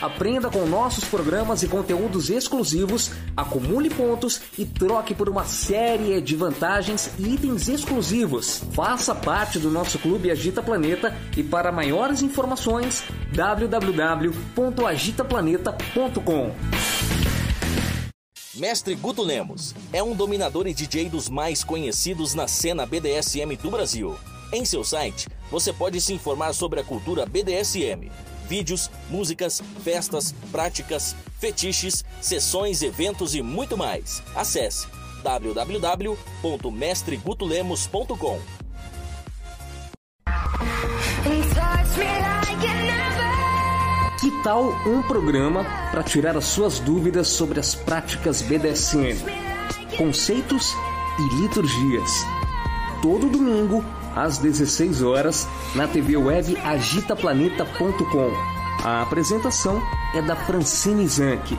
Aprenda com nossos programas e conteúdos exclusivos, acumule pontos e troque por uma série de vantagens e itens exclusivos. Faça parte do nosso clube Agita Planeta e para maiores informações www.agitaplaneta.com. Mestre Guto Lemos é um dominador e DJ dos mais conhecidos na cena BDSM do Brasil. Em seu site, você pode se informar sobre a cultura BDSM vídeos, músicas, festas, práticas, fetiches, sessões, eventos e muito mais. Acesse www.mestregutulemos.com. Que tal um programa para tirar as suas dúvidas sobre as práticas BDSM, conceitos e liturgias? Todo domingo às 16 horas na TV web agitaplaneta.com. A apresentação é da Francine Zanck.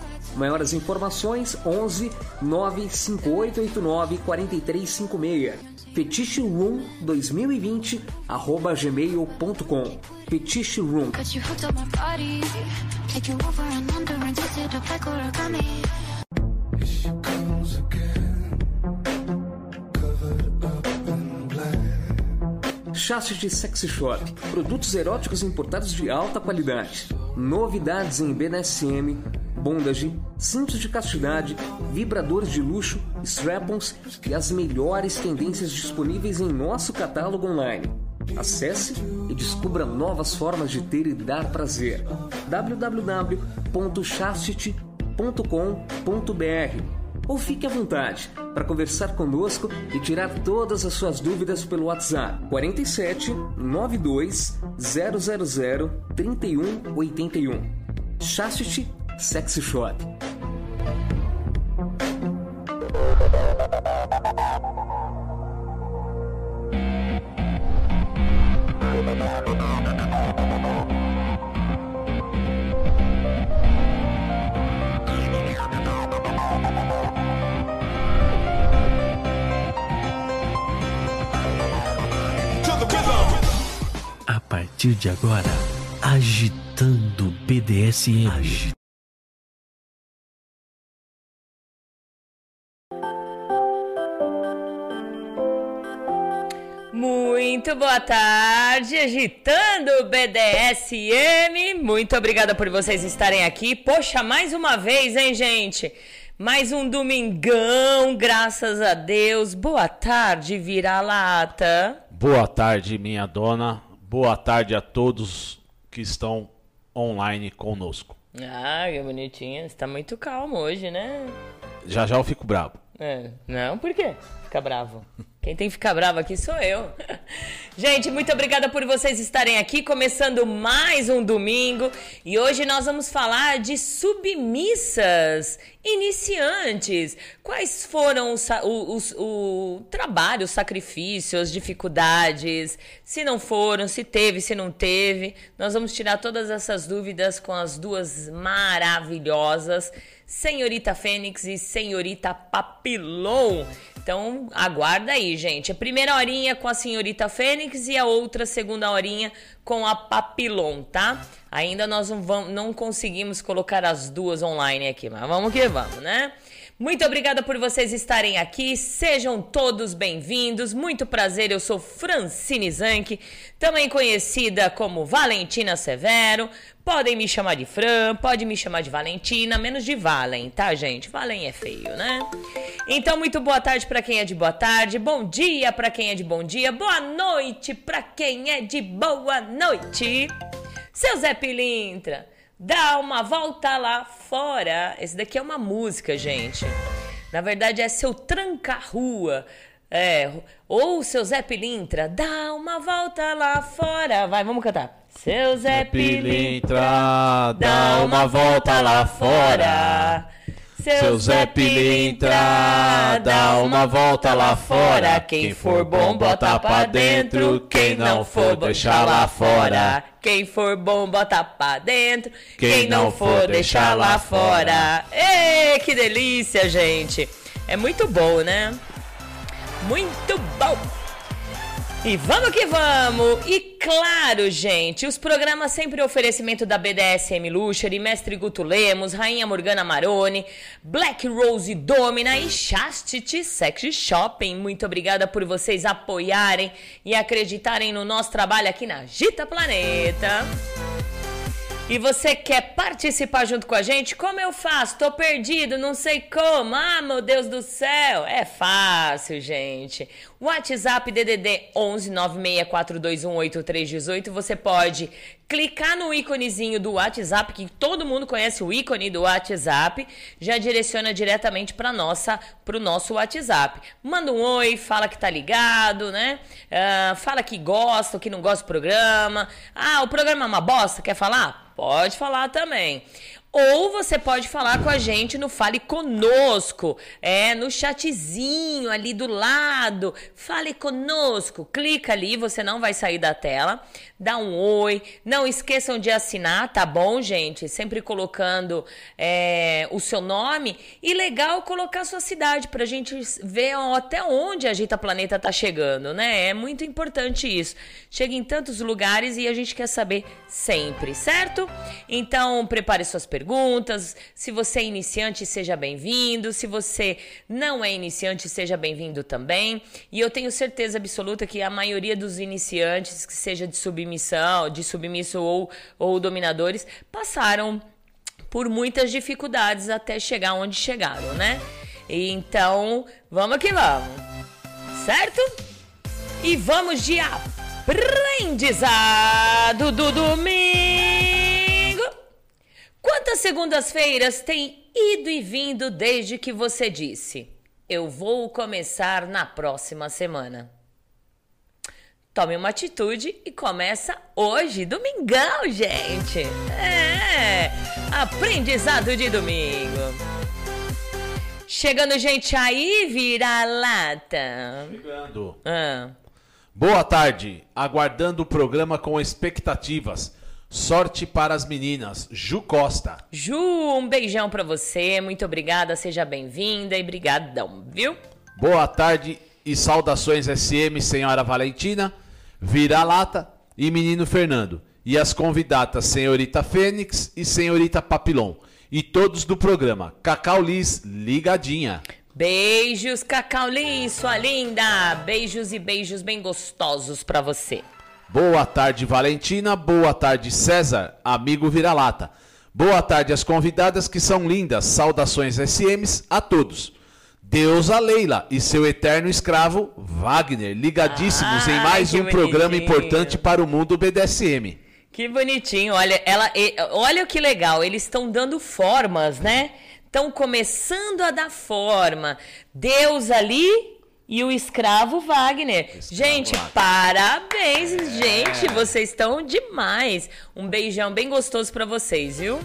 Maiores informações 11 95889 4356. Fetiche Room 2020 arroba gmail.com. Fetiche Room. Chassis de Sexy Shop. Produtos eróticos importados de alta qualidade. Novidades em BDSM bondage, cintos de castidade, vibradores de luxo, strap-ons e as melhores tendências disponíveis em nosso catálogo online. Acesse e descubra novas formas de ter e dar prazer. www.chastity.com.br ou fique à vontade para conversar conosco e tirar todas as suas dúvidas pelo WhatsApp 47 92 000 3181. Chastity Sexy Shop. A partir de agora, agitando BDSM. Agitando. Muito boa tarde, agitando o BDSM. Muito obrigada por vocês estarem aqui. Poxa, mais uma vez, hein, gente? Mais um domingão, graças a Deus. Boa tarde, vira-lata. Boa tarde, minha dona. Boa tarde a todos que estão online conosco. Ah, que bonitinha. Você tá muito calmo hoje, né? Já já eu fico bravo. É. Não, por quê? Fica bravo. Quem tem que ficar bravo aqui sou eu. Gente, muito obrigada por vocês estarem aqui, começando mais um domingo. E hoje nós vamos falar de submissas iniciantes. Quais foram os, o trabalho, os sacrifícios, dificuldades? Se não foram, se teve, se não teve. Nós vamos tirar todas essas dúvidas com as duas maravilhosas Senhorita Fênix e Senhorita Papilon. Então, aguarda aí, gente. A primeira horinha com a Senhorita Fênix e a outra segunda horinha com a Papilon, tá? Ainda nós não, vamos, não conseguimos colocar as duas online aqui, mas vamos que vamos, né? Muito obrigada por vocês estarem aqui. Sejam todos bem-vindos. Muito prazer, eu sou Francine Zanck, também conhecida como Valentina Severo. Podem me chamar de Fran, pode me chamar de Valentina, menos de Valen, tá, gente? Valen é feio, né? Então, muito boa tarde para quem é de boa tarde, bom dia para quem é de bom dia, boa noite para quem é de boa noite. Seu Zé Pilintra, dá uma volta lá fora. Esse daqui é uma música, gente. Na verdade, é seu tranca-rua. É, ou seu Zé Pilintra, dá uma volta lá fora. Vai, vamos cantar. Seu Zé Pilintra, dá uma volta lá fora. Seu Zé Pilintra, dá uma volta lá fora. Quem for bom, bota pra dentro. Quem não for, deixa lá fora. Quem for bom, bota pra dentro. Quem não for, deixa lá fora. Ê, que delícia, gente. É muito bom, né? Muito bom. E vamos que vamos! E claro, gente, os programas sempre oferecimento da BDSM Luxury, Mestre Guto Lemos, Rainha Morgana Maroni, Black Rose Domina e Chastity Sex Shopping. Muito obrigada por vocês apoiarem e acreditarem no nosso trabalho aqui na Gita Planeta. E você quer participar junto com a gente? Como eu faço? Tô perdido, não sei como. Ah, meu Deus do céu. É fácil, gente. WhatsApp DDD 11 964218318. Você pode clicar no íconezinho do WhatsApp, que todo mundo conhece o ícone do WhatsApp, já direciona diretamente para nossa, pro nosso WhatsApp. Manda um oi, fala que tá ligado, né? Uh, fala que gosta, que não gosta do programa. Ah, o programa é uma bosta, quer falar? Pode falar também. Ou você pode falar com a gente no Fale Conosco, é no chatzinho ali do lado. Fale conosco, clica ali, você não vai sair da tela. Dá um oi. Não esqueçam de assinar, tá bom, gente? Sempre colocando é, o seu nome. E legal colocar a sua cidade pra gente ver até onde a Agita Planeta tá chegando, né? É muito importante isso. Chega em tantos lugares e a gente quer saber sempre, certo? Então, prepare suas perguntas perguntas. Se você é iniciante, seja bem-vindo. Se você não é iniciante, seja bem-vindo também. E eu tenho certeza absoluta que a maioria dos iniciantes, que seja de submissão, de submisso ou, ou dominadores, passaram por muitas dificuldades até chegar onde chegaram, né? Então, vamos que vamos. Certo? E vamos de aprendizado do domingo. Quantas segundas-feiras tem ido e vindo desde que você disse: Eu vou começar na próxima semana? Tome uma atitude e começa hoje, domingão, gente! É! Aprendizado de domingo! Chegando, gente, aí, vira lata. Chegando. Ah. Boa tarde, aguardando o programa com expectativas. Sorte para as meninas. Ju Costa. Ju, um beijão para você. Muito obrigada, seja bem-vinda e brigadão, viu? Boa tarde e saudações SM, senhora Valentina, Vira-Lata e menino Fernando. E as convidadas, senhorita Fênix e senhorita Papilon. E todos do programa. Cacau Liz, ligadinha. Beijos, Cacaulim, sua linda. Beijos e beijos bem gostosos pra você. Boa tarde, Valentina. Boa tarde, César, amigo vira-lata. Boa tarde às convidadas que são lindas. Saudações SMs a todos. Deus a Leila e seu eterno escravo Wagner, ligadíssimos em Ai, mais um programa bonitinho. importante para o mundo BDSM. Que bonitinho. Olha, ela, olha que legal. Eles estão dando formas, né? Estão começando a dar forma. Deus ali e o escravo Wagner. gente, Wagner. parabéns, gente. Vocês estão demais. Um beijão bem gostoso pra vocês, viu?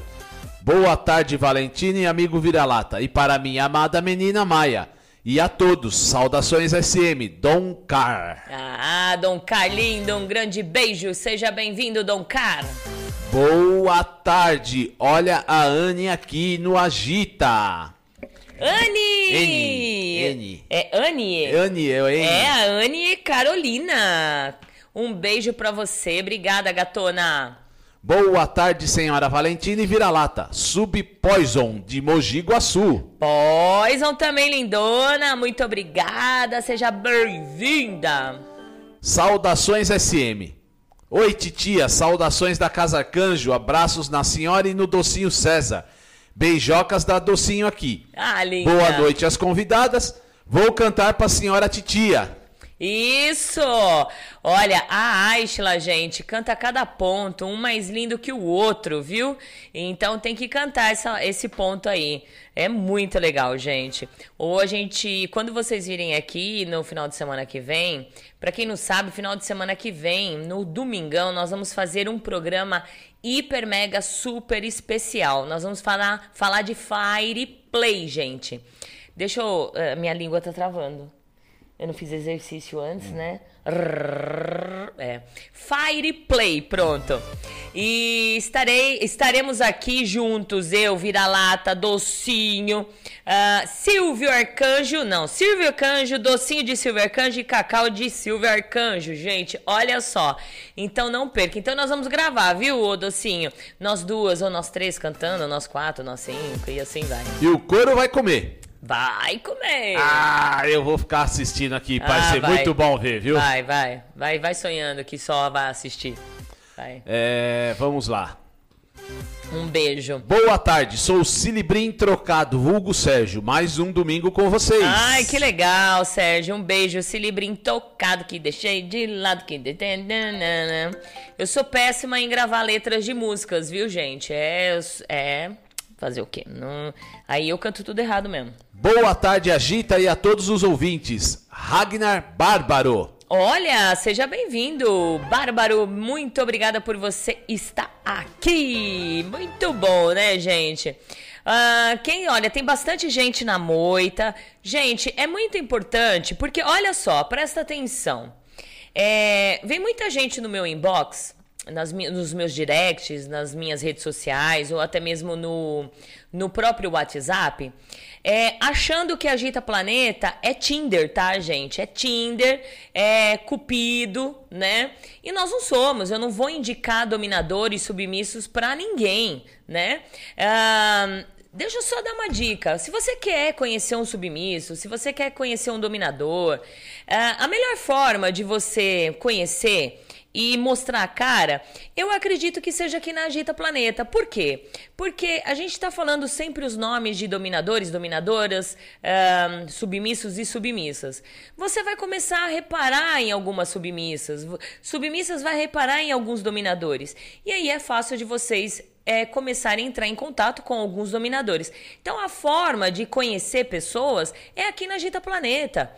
Boa tarde, Valentina e amigo vira-lata. E para minha amada menina Maia. E a todos, saudações SM, Dom Car. Ah, Dom Carlindo, um grande beijo. Seja bem-vindo, Dom Car. Boa tarde, olha a Anne aqui no Agita. Anne! Anne, Anne. É Anne? Anne, eu, hein? É, a Anne Carolina. Um beijo pra você. Obrigada, gatona. Boa tarde, senhora Valentina e vira-lata. Sub Poison, de Mogi Guaçu. Poison também, lindona. Muito obrigada. Seja bem-vinda. Saudações SM. Oi, titia, saudações da Casa Arcanjo, abraços na senhora e no docinho César. Beijocas da docinho aqui. Ah, linda. Boa noite às convidadas. Vou cantar pra senhora titia. Isso! Olha, a Aishla, gente, canta cada ponto, um mais lindo que o outro, viu? Então tem que cantar essa- esse ponto aí. É muito legal, gente. Ou a gente, quando vocês virem aqui no final de semana que vem, pra quem não sabe, final de semana que vem, no domingão, nós vamos fazer um programa hiper mega super especial. Nós vamos falar, falar de Fire Play, gente. Deixa eu. eh, minha língua tá travando. Eu não fiz exercício antes, né? Rrrr, É. Fire Play, pronto. E estarei, estaremos aqui juntos, eu, Vira-Lata, Docinho, ah, Silvio Arcanjo, não, Silvio Arcanjo, Docinho de Silvio Arcanjo e Cacau de Silvio Arcanjo, gente, olha só. Então não perca. Então nós vamos gravar, viu, ô Docinho? Nós duas ou nós três cantando, nós quatro, nós cinco e assim vai. E o couro vai comer. Vai comer! Ah, eu vou ficar assistindo aqui. Vai Ah, ser vai. muito bom ver, viu? Vai, vai, vai, vai sonhando que só vai assistir. Vai. É, vamos lá. Um beijo. Boa tarde, sou o Cilibrim Trocado, vulgo Sérgio. Mais um domingo com vocês. Ai, que legal, Sérgio. Um beijo. Se livrinho tocado que deixei de lado que. Eu sou péssima em gravar letras de músicas, viu, gente? É. É. Fazer o quê? Não... Aí eu canto tudo errado mesmo. Boa tarde, Agita, e a todos os ouvintes. Ragnar Bárbaro. Olha, seja bem-vindo, Bárbaro. Muito obrigada por você estar aqui. Muito bom, né, gente? Ah, quem olha, tem bastante gente na moita. Gente, é muito importante porque, olha só, presta atenção. É, vem muita gente no meu inbox, nas, nos meus directs, nas minhas redes sociais, ou até mesmo no, no próprio WhatsApp, é, achando que Agita Planeta é Tinder, tá, gente? É Tinder, é Cupido, né? E nós não somos, eu não vou indicar dominadores submissos pra ninguém, né? Deixa eu só dar uma dica. Se você quer conhecer um submisso, se você quer conhecer um dominador, ah, a melhor forma de você conhecer e mostrar a cara, eu acredito que seja aqui na Agita Planeta. Por quê? Porque a gente está falando sempre os nomes de dominadores, dominadoras, ah, submissos e submissas. Você vai começar a reparar em algumas submissas, submissas vai reparar em alguns dominadores. E aí é fácil de vocês é, começarem a entrar em contato com alguns dominadores. Então, a forma de conhecer pessoas é aqui na Agita Planeta.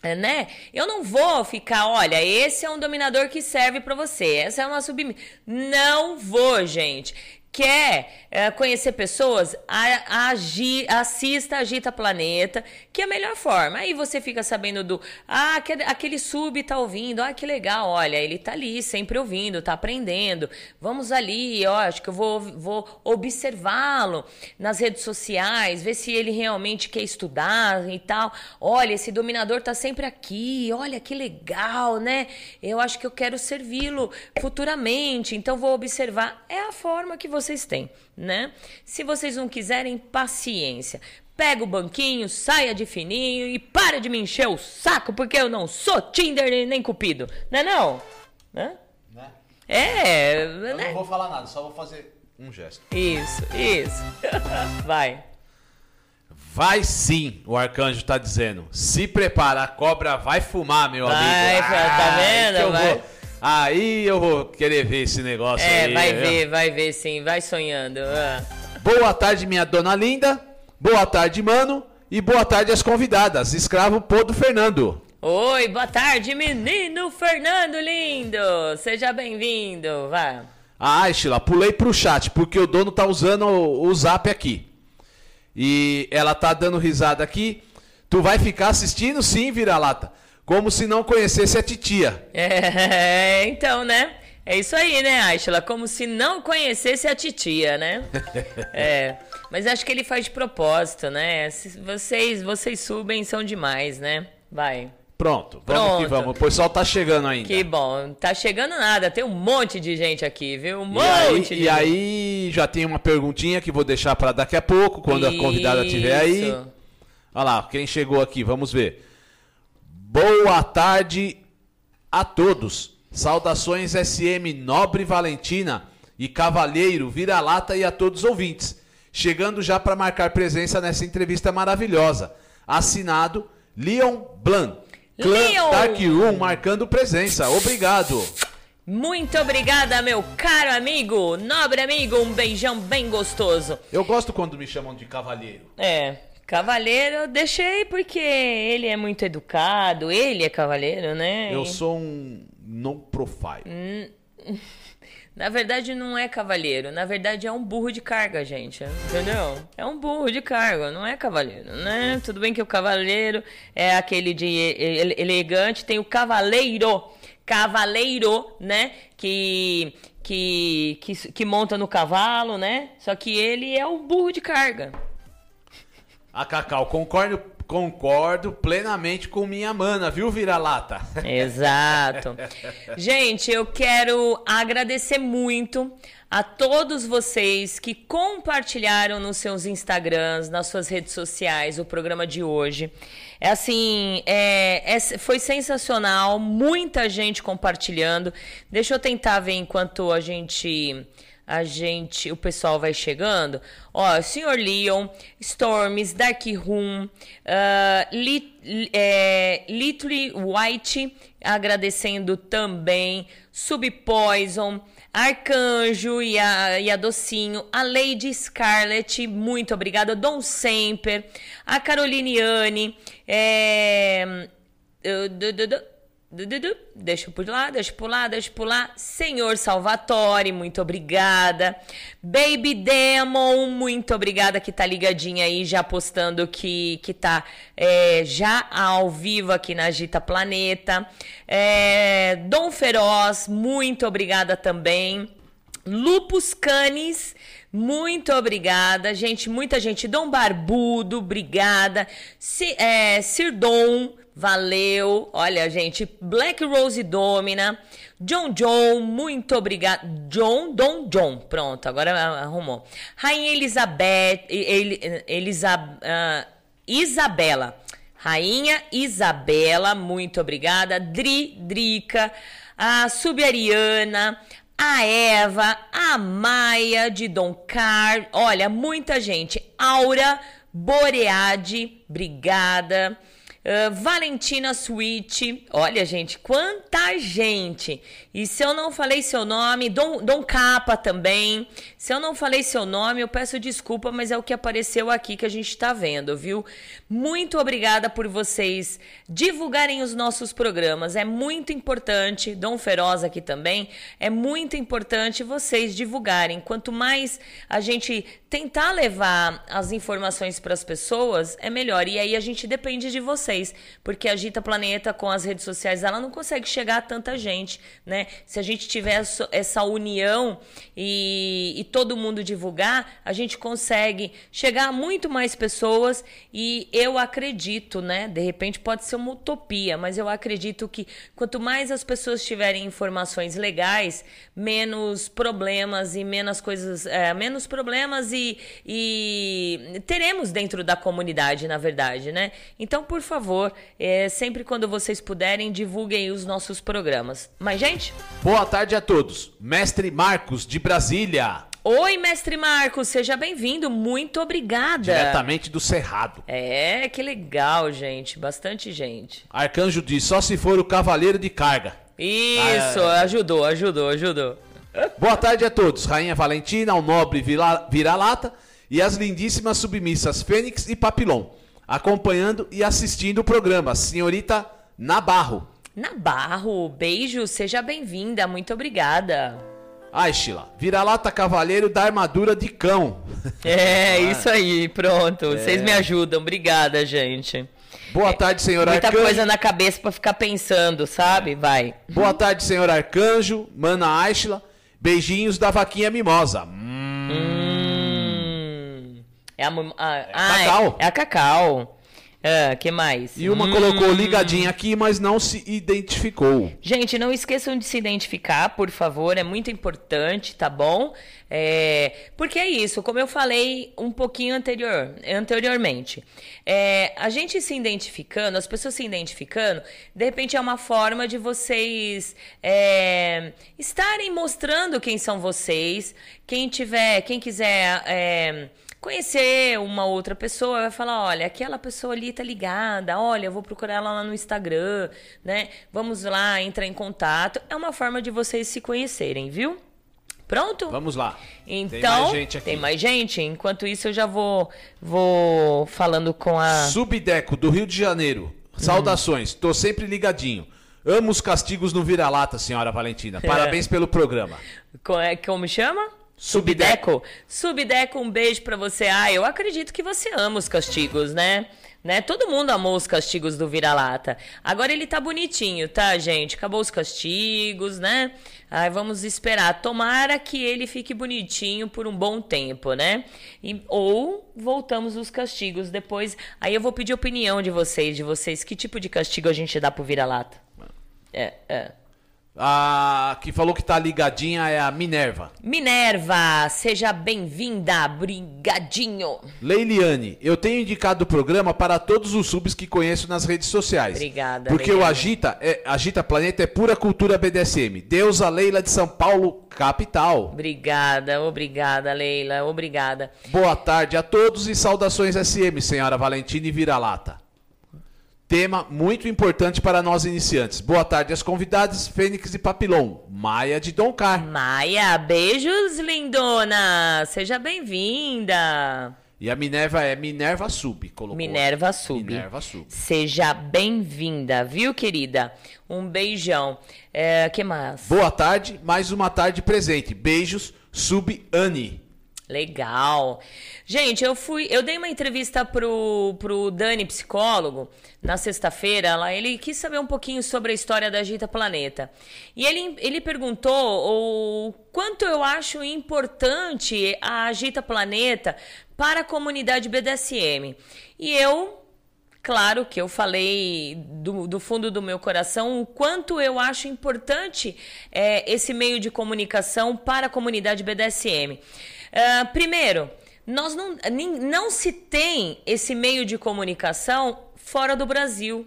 É, né? Eu não vou ficar, olha, esse é um dominador que serve pra você, essa é uma submissa. Não vou, gente. Quer é, conhecer pessoas? A, agi, assista Agita Planeta, que é a melhor forma. Aí você fica sabendo do. Ah, aquele sub tá ouvindo. Ah, que legal. Olha, ele tá ali, sempre ouvindo, tá aprendendo. Vamos ali, ó, acho que eu vou, vou observá-lo nas redes sociais, ver se ele realmente quer estudar e tal. Olha, esse dominador tá sempre aqui. Olha que legal, né? Eu acho que eu quero servi-lo futuramente, então vou observar. É a forma que você vocês têm, né? Se vocês não quiserem, paciência. Pega o banquinho, saia de fininho e para de me encher o saco, porque eu não sou Tinder nem Cupido. Não é não? Né? Né? É, Eu né? não vou falar nada, só vou fazer um gesto. Isso, isso. Vai. Vai sim, o arcanjo tá dizendo. Se prepara, a cobra vai fumar, meu Vai, amigo. tá vendo? que eu Vai. Aí eu vou querer ver esse negócio É, aí. vai viu? ver, vai ver sim, vai sonhando. Ah. Boa tarde, minha dona linda. Boa tarde, mano. E boa tarde às convidadas. Escravo Podo Fernando. Oi, boa tarde, menino Fernando lindo. Seja bem-vindo. Vai. Ah, Sheila, pulei pro chat, porque o dono tá usando o, o zap aqui. E ela tá dando risada aqui. Tu vai ficar assistindo sim, vira-lata. Como se não conhecesse a titia. É, então, né? É isso aí, né, Aishla? Como se não conhecesse a titia, né? É. Mas acho que ele faz de propósito, né? Vocês, vocês subem são demais, né? Vai. Pronto, vamos que Pronto. vamos. O pessoal tá chegando ainda. Que bom. Tá chegando nada. Tem um monte de gente aqui, viu? Um E aí, monte de e aí já tem uma perguntinha que vou deixar para daqui a pouco, quando a convidada estiver aí. Isso. Olha lá, quem chegou aqui, vamos ver. Boa tarde a todos. Saudações SM Nobre Valentina e Cavalheiro Vira-Lata e a todos os ouvintes. Chegando já para marcar presença nessa entrevista maravilhosa. Assinado Leon Blanc. Clã Leon! Dark Room marcando presença. Obrigado. Muito obrigada, meu caro amigo, nobre amigo. Um beijão bem gostoso. Eu gosto quando me chamam de cavalheiro. É, cavaleiro eu deixei porque ele é muito educado. Ele é cavaleiro, né? Eu sou um no profile. Na verdade, não é cavaleiro. Na verdade, é um burro de carga, gente. Entendeu? É um burro de carga, não é cavaleiro, né? Tudo bem que o cavaleiro é aquele de ele- elegante, tem o cavaleiro. Cavaleiro, né? Que, que, que, que monta no cavalo, né? Só que ele é o burro de carga. A Cacau, concordo, concordo plenamente com minha mana, viu, vira-lata? Exato. Gente, eu quero agradecer muito a todos vocês que compartilharam nos seus Instagrams, nas suas redes sociais, o programa de hoje. É assim, é, é- foi sensacional, muita gente compartilhando. Deixa eu tentar ver enquanto a gente a gente, o pessoal vai chegando. Ó, Sr. Leon, Storms, Dark Room, Lit, é, Little White, agradecendo também, Subpoison, Arcanjo e a, e a Docinho, a Lady Scarlett, muito obrigada, Dom Semper, a é, uh, du- du- du- Deixa eu pular, deixa eu pular, deixa eu pular. Senhor Salvatore, muito obrigada. Baby Demon, muito obrigada que tá ligadinha aí, já postando que, que tá é, já ao vivo aqui na Agita Planeta. É, Dom Feroz, muito obrigada também. Lupus Canis, muito obrigada. Gente, muita gente. Dom Barbudo, obrigada. Si, é, Sirdom, valeu. Olha, gente. Black Rose Domina. John John, muito obrigada. John, Dom John. Pronto, agora arrumou. Rainha Elizabeth. El, Elisa, ah, Isabela. Rainha Isabela, muito obrigada. Dri, Drica. A Subiariana a Eva, a Maia de Dom Car, olha, muita gente. Aura Boreade, obrigada. Ah, Valentina Switch, olha, gente, quanta gente! E se eu não falei seu nome, Dom, Dom Capa também. Se eu não falei seu nome, eu peço desculpa, mas é o que apareceu aqui que a gente tá vendo, viu? Muito obrigada por vocês divulgarem os nossos programas. É muito importante, Dom Feroz aqui também, é muito importante vocês divulgarem. Quanto mais a gente tentar levar as informações para as pessoas, é melhor. E aí a gente depende de vocês. porque a Gita Planeta com as redes sociais, ela não consegue chegar a tanta gente, né? Se a gente tiver essa união e, e todo mundo divulgar, a gente consegue chegar a muito mais pessoas e eu acredito, né? De repente pode ser uma utopia, mas eu acredito que quanto mais as pessoas tiverem informações legais, menos problemas e menos coisas, é, menos problemas e, e teremos dentro da comunidade, na verdade, né? Então, por favor, é, sempre quando vocês puderem, divulguem os nossos programas. Mas, gente? Boa tarde a todos. Mestre Marcos, de Brasília. Oi, mestre Marcos, seja bem-vindo. Muito obrigada. Diretamente do Cerrado. É, que legal, gente. Bastante gente. Arcanjo diz: só se for o cavaleiro de carga. Isso, ah, é. ajudou, ajudou, ajudou. Boa tarde a todos. Rainha Valentina, o nobre vira-lata e as lindíssimas submissas Fênix e Papilon, acompanhando e assistindo o programa. Senhorita Nabarro. Nabarro, beijo, seja bem-vinda, muito obrigada. Ai, Sheila, vira-lata cavaleiro da armadura de cão. É, ah. isso aí, pronto. É. Vocês me ajudam, obrigada, gente. Boa tarde, senhor Muita Arcanjo. Muita coisa na cabeça para ficar pensando, sabe? Vai. Boa tarde, senhor Arcanjo, Mana Aishla. Beijinhos da vaquinha mimosa. Hum. hum. É a, a, é ah, cacau. É, é a cacau. Ah, que mais? E uma hum. colocou ligadinha aqui, mas não se identificou. Gente, não esqueçam de se identificar, por favor, é muito importante, tá bom? É, porque é isso, como eu falei um pouquinho anterior, anteriormente. É, a gente se identificando, as pessoas se identificando, de repente é uma forma de vocês é, estarem mostrando quem são vocês. Quem tiver, quem quiser é, conhecer uma outra pessoa, vai falar, olha, aquela pessoa ali tá ligada, olha, eu vou procurar ela lá no Instagram, né? Vamos lá, entrar em contato. É uma forma de vocês se conhecerem, viu? Pronto? Vamos lá. Então, tem mais gente aqui. Tem mais gente? Enquanto isso, eu já vou, vou falando com a. Subdeco, do Rio de Janeiro. Saudações, tô sempre ligadinho. Amo os castigos no vira-lata, senhora Valentina. Parabéns pelo programa. Como, como chama? Subdeco? Subdeco, um beijo para você. Ah, eu acredito que você ama os castigos, né? né? Todo mundo amou os castigos do vira-lata. Agora ele tá bonitinho, tá, gente? Acabou os castigos, né? Aí vamos esperar. Tomara que ele fique bonitinho por um bom tempo, né? E, ou voltamos os castigos depois. Aí eu vou pedir opinião de vocês, de vocês. Que tipo de castigo a gente dá pro vira-lata? É, é. A que falou que tá ligadinha é a Minerva. Minerva, seja bem-vinda, brigadinho. Leiliane, eu tenho indicado o programa para todos os subs que conheço nas redes sociais. Obrigada. Porque Leiliane. o Agita, é, Agita Planeta é pura cultura BDSM. Deusa Leila de São Paulo, capital. Obrigada, obrigada, Leila, obrigada. Boa tarde a todos e saudações SM, senhora Valentina e Vira-Lata. Tema muito importante para nós iniciantes. Boa tarde às convidadas, Fênix e Papilon. Maia de Doncar. Maia, beijos, lindona. Seja bem-vinda. E a Minerva é Minerva Sub, colocou. Minerva Sub. Minerva Sub. Seja bem-vinda, viu, querida? Um beijão. É, que mais? Boa tarde, mais uma tarde presente. Beijos, Sub Anne. Legal. Gente, eu fui, eu dei uma entrevista pro, pro Dani, psicólogo, na sexta-feira. Lá ele quis saber um pouquinho sobre a história da Agita Planeta. E ele, ele perguntou o quanto eu acho importante a Agita Planeta para a comunidade BDSM. E eu Claro que eu falei do, do, fundo do meu coração o quanto eu acho importante é, esse meio de comunicação para a comunidade BDSM. Uh, primeiro, nós não, não se tem esse meio de comunicação fora do Brasil.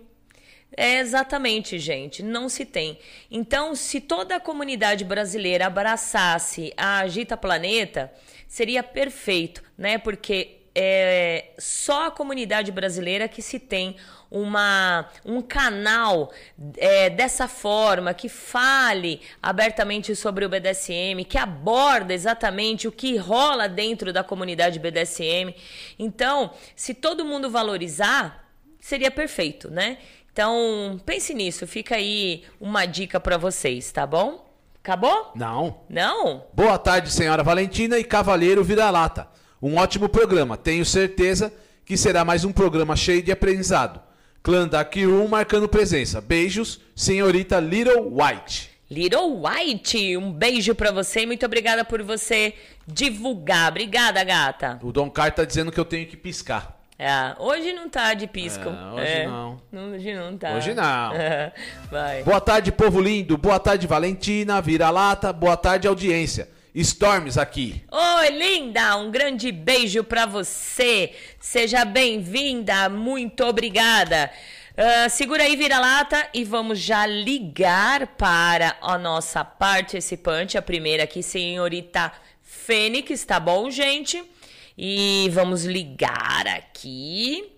É exatamente, gente, não se tem. Então, se toda a comunidade brasileira abraçasse a Agita Planeta, seria perfeito, né? Porque é só a comunidade brasileira que se tem uma, um canal é, dessa forma, que fale abertamente sobre o BDSM, que aborda exatamente o que rola dentro da comunidade BDSM. Então, se todo mundo valorizar, seria perfeito, né? Então, pense nisso, fica aí uma dica para vocês, tá bom? Acabou? Não. Não? Boa tarde, senhora Valentina e Cavaleiro Vira-Lata. Um ótimo programa. Tenho certeza que será mais um programa cheio de aprendizado. Clã da Kiru marcando presença. Beijos, senhorita Little White. Little White, um beijo para você e muito obrigada por você divulgar. Obrigada, gata. O Dom Car tá dizendo que eu tenho que piscar. É, hoje não tá de pisco. É, hoje É, não. Hoje não tá. Hoje não. Vai. Boa tarde, povo lindo. Boa tarde, Valentina, Vira-Lata. Boa tarde, audiência. Storms aqui. Oi, linda! Um grande beijo pra você. Seja bem-vinda. Muito obrigada. Ah, segura aí, vira-lata, e vamos já ligar para a nossa participante, a primeira aqui, senhorita Fênix, tá bom, gente? E vamos ligar aqui.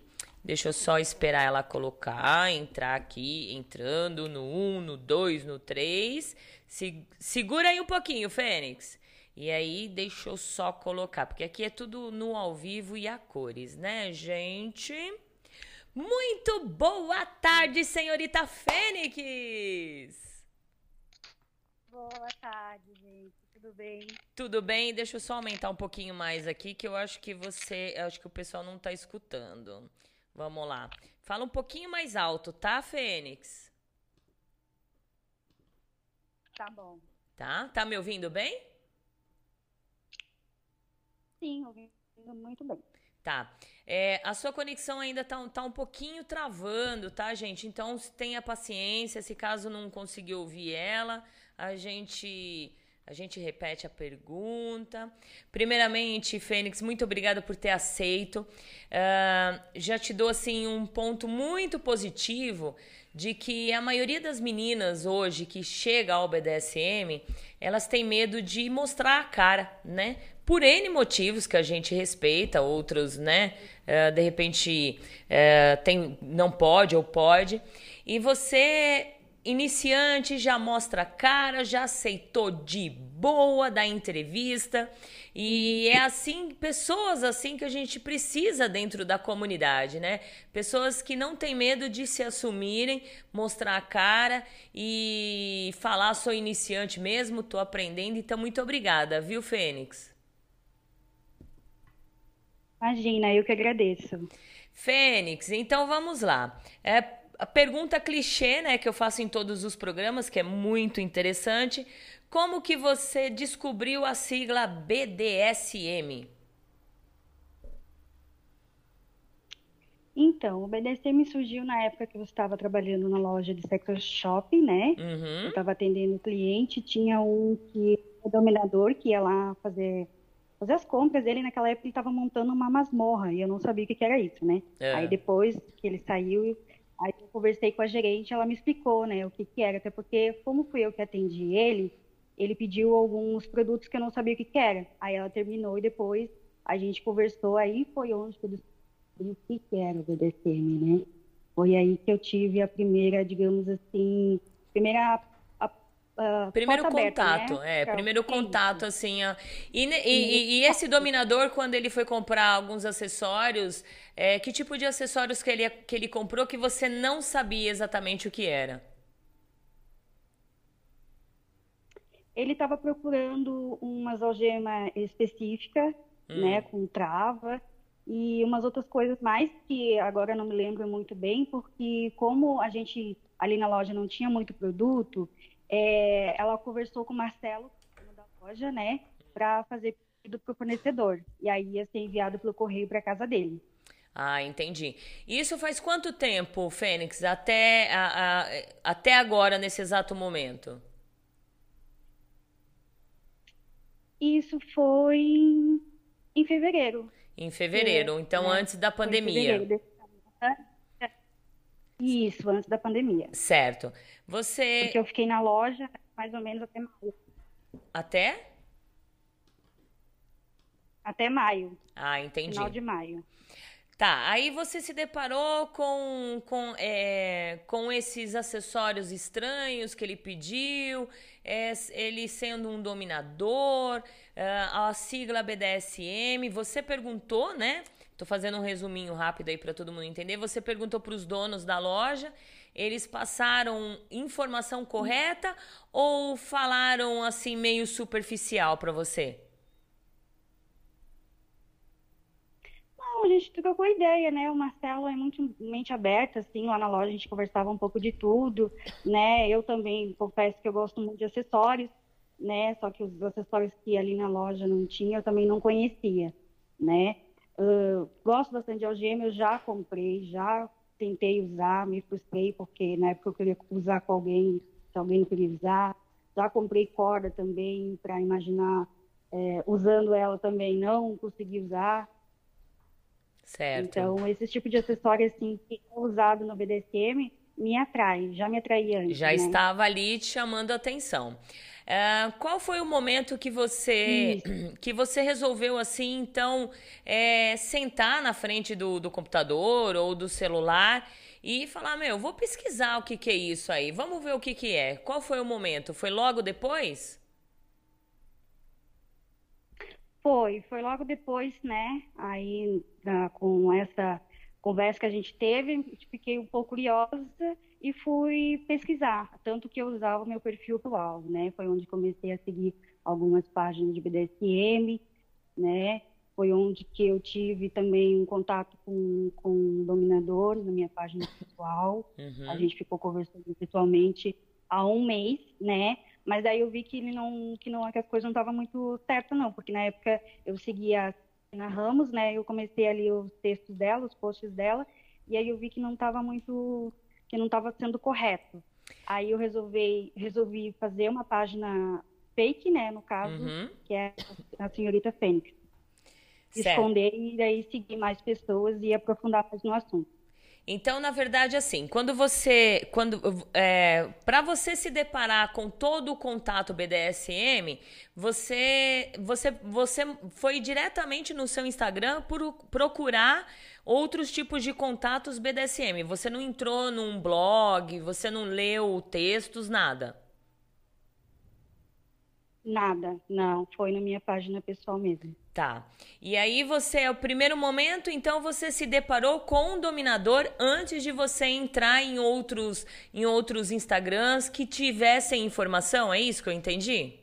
Deixa eu só esperar ela colocar, entrar aqui, entrando no 1, no 2, no 3. Se, segura aí um pouquinho, Fênix. E aí, deixa eu só colocar, porque aqui é tudo no ao vivo e a cores, né, gente? Muito boa tarde, senhorita Fênix! Boa tarde, gente. Tudo bem? Tudo bem? Deixa eu só aumentar um pouquinho mais aqui, que eu acho que você. Acho que o pessoal não tá escutando. Vamos lá. Fala um pouquinho mais alto, tá, Fênix? Tá bom. Tá? Tá me ouvindo bem? Sim, ouvindo muito bem. Tá. É, a sua conexão ainda tá, tá um pouquinho travando, tá, gente? Então tenha paciência. Se caso não conseguir ouvir ela, a gente. A gente repete a pergunta. Primeiramente, Fênix, muito obrigada por ter aceito. Ah, já te dou assim um ponto muito positivo de que a maioria das meninas hoje que chega ao BDSM, elas têm medo de mostrar a cara, né? Por N motivos que a gente respeita, outros, né? eh, de repente eh, tem, não pode ou pode. E você, iniciante, já mostra a cara, já aceitou de boa da entrevista. E é assim, pessoas assim que a gente precisa dentro da comunidade, né? Pessoas que não têm medo de se assumirem, mostrar a cara e falar, sou iniciante mesmo, tô aprendendo, então muito obrigada, viu, Fênix? Imagina, eu que agradeço. Fênix, então vamos lá. É a pergunta clichê, né, que eu faço em todos os programas, que é muito interessante. Como que você descobriu a sigla BDSM? Então, o BDSM surgiu na época que eu estava trabalhando na loja de sex shop, né? Eu Uhum. estava atendendo cliente, tinha um que o dominador que ia lá fazer fazer as compras dele naquela época ele estava montando uma masmorra e eu não sabia o que que era isso, né? É. Aí depois que ele saiu, aí eu conversei com a gerente, ela me explicou, né, o que que era, até porque como fui eu que atendi ele, ele pediu alguns produtos que eu não sabia o que que era. Aí ela terminou e depois a gente conversou, aí foi onde eu descobri o que que era o BDSM, né? Foi aí que eu tive a primeira, digamos assim, primeira a, a, Primeiro aberta, contato, né? é, primeiro Isso. contato, assim, ó. E, e- e- esse dominador, quando ele foi comprar alguns acessórios, é, que tipo de acessórios que ele, que ele comprou que você não sabia exatamente o que era? Ele estava procurando umas algemas específicas, Hum. né, com trava e umas outras coisas mais que agora não me lembro muito bem, porque como a gente ali na loja não tinha muito produto, é, ela conversou com o Marcelo, dono da loja, né, para fazer pedido para o fornecedor. E aí ia ser enviado pelo correio para casa dele. Ah, entendi. Isso faz quanto tempo, Fênix? Até, a- a- até agora, nesse exato momento? Isso foi em, fevereiro. Em fevereiro, então né? antes da Foi em pandemia. fevereiro. Isso, antes da pandemia. Certo. Você. Porque eu fiquei na loja mais ou menos até maio. Até? Até maio, Ah, entendi. final de maio. Tá, aí você se deparou com, com, é, com esses acessórios estranhos que ele pediu, é, ele sendo um dominador, é, a sigla BDSM. Você perguntou, né? Tô fazendo um resuminho rápido aí para todo mundo entender. Você perguntou para os donos da loja, eles passaram informação correta ou falaram assim meio superficial para você? Não, a gente trocou ideia, né? O Marcelo é muito mente aberta, assim, lá na loja a gente conversava um pouco de tudo, né? Eu também confesso que eu gosto muito de acessórios, né? Só que os acessórios que ali na loja não tinha, eu também não conhecia, né? Uh, gosto bastante de algema, eu já comprei, já tentei usar, me frustrei porque na época eu queria usar com alguém, se alguém não queria usar. Já comprei corda também para imaginar é, usando ela também, não consegui usar. Certo. Então, esse tipo de acessório assim que é usado no BDSM me atrai, já me atraía antes. Já né? estava ali te chamando a atenção. Uh, qual foi o momento que você que você resolveu assim então é, sentar na frente do, do computador ou do celular e falar meu vou pesquisar o que, que é isso aí vamos ver o que, que é. Qual foi o momento? Foi logo depois? Foi foi logo depois né? Aí com essa conversa que a gente teve fiquei um pouco curiosa e fui pesquisar, tanto que eu usava o meu perfil atual, né? Foi onde comecei a seguir algumas páginas de BDSM, né? Foi onde que eu tive também um contato com, com um dominador na minha página pessoal. Uhum. A gente ficou conversando pessoalmente há um mês, né? Mas daí eu vi que ele não, que não, que as coisas não estavam muito certas não, porque na época eu seguia na Ramos, né? Eu comecei ali os textos dela, os posts dela, e aí eu vi que não estava muito que não estava sendo correto. Aí eu resolvi, resolvi fazer uma página fake, né, no caso, uhum. que é a senhorita Fênix. Certo. Esconder e daí seguir mais pessoas e aprofundar mais no assunto. Então, na verdade, assim, quando você, quando, é, para você se deparar com todo o contato BDSM, você, você, você foi diretamente no seu Instagram por procurar outros tipos de contatos BDSM. Você não entrou num blog, você não leu textos, nada. Nada, não, foi na minha página pessoal mesmo. Tá. E aí você, é o primeiro momento, então você se deparou com um dominador antes de você entrar em outros em outros Instagrams que tivessem informação, é isso que eu entendi?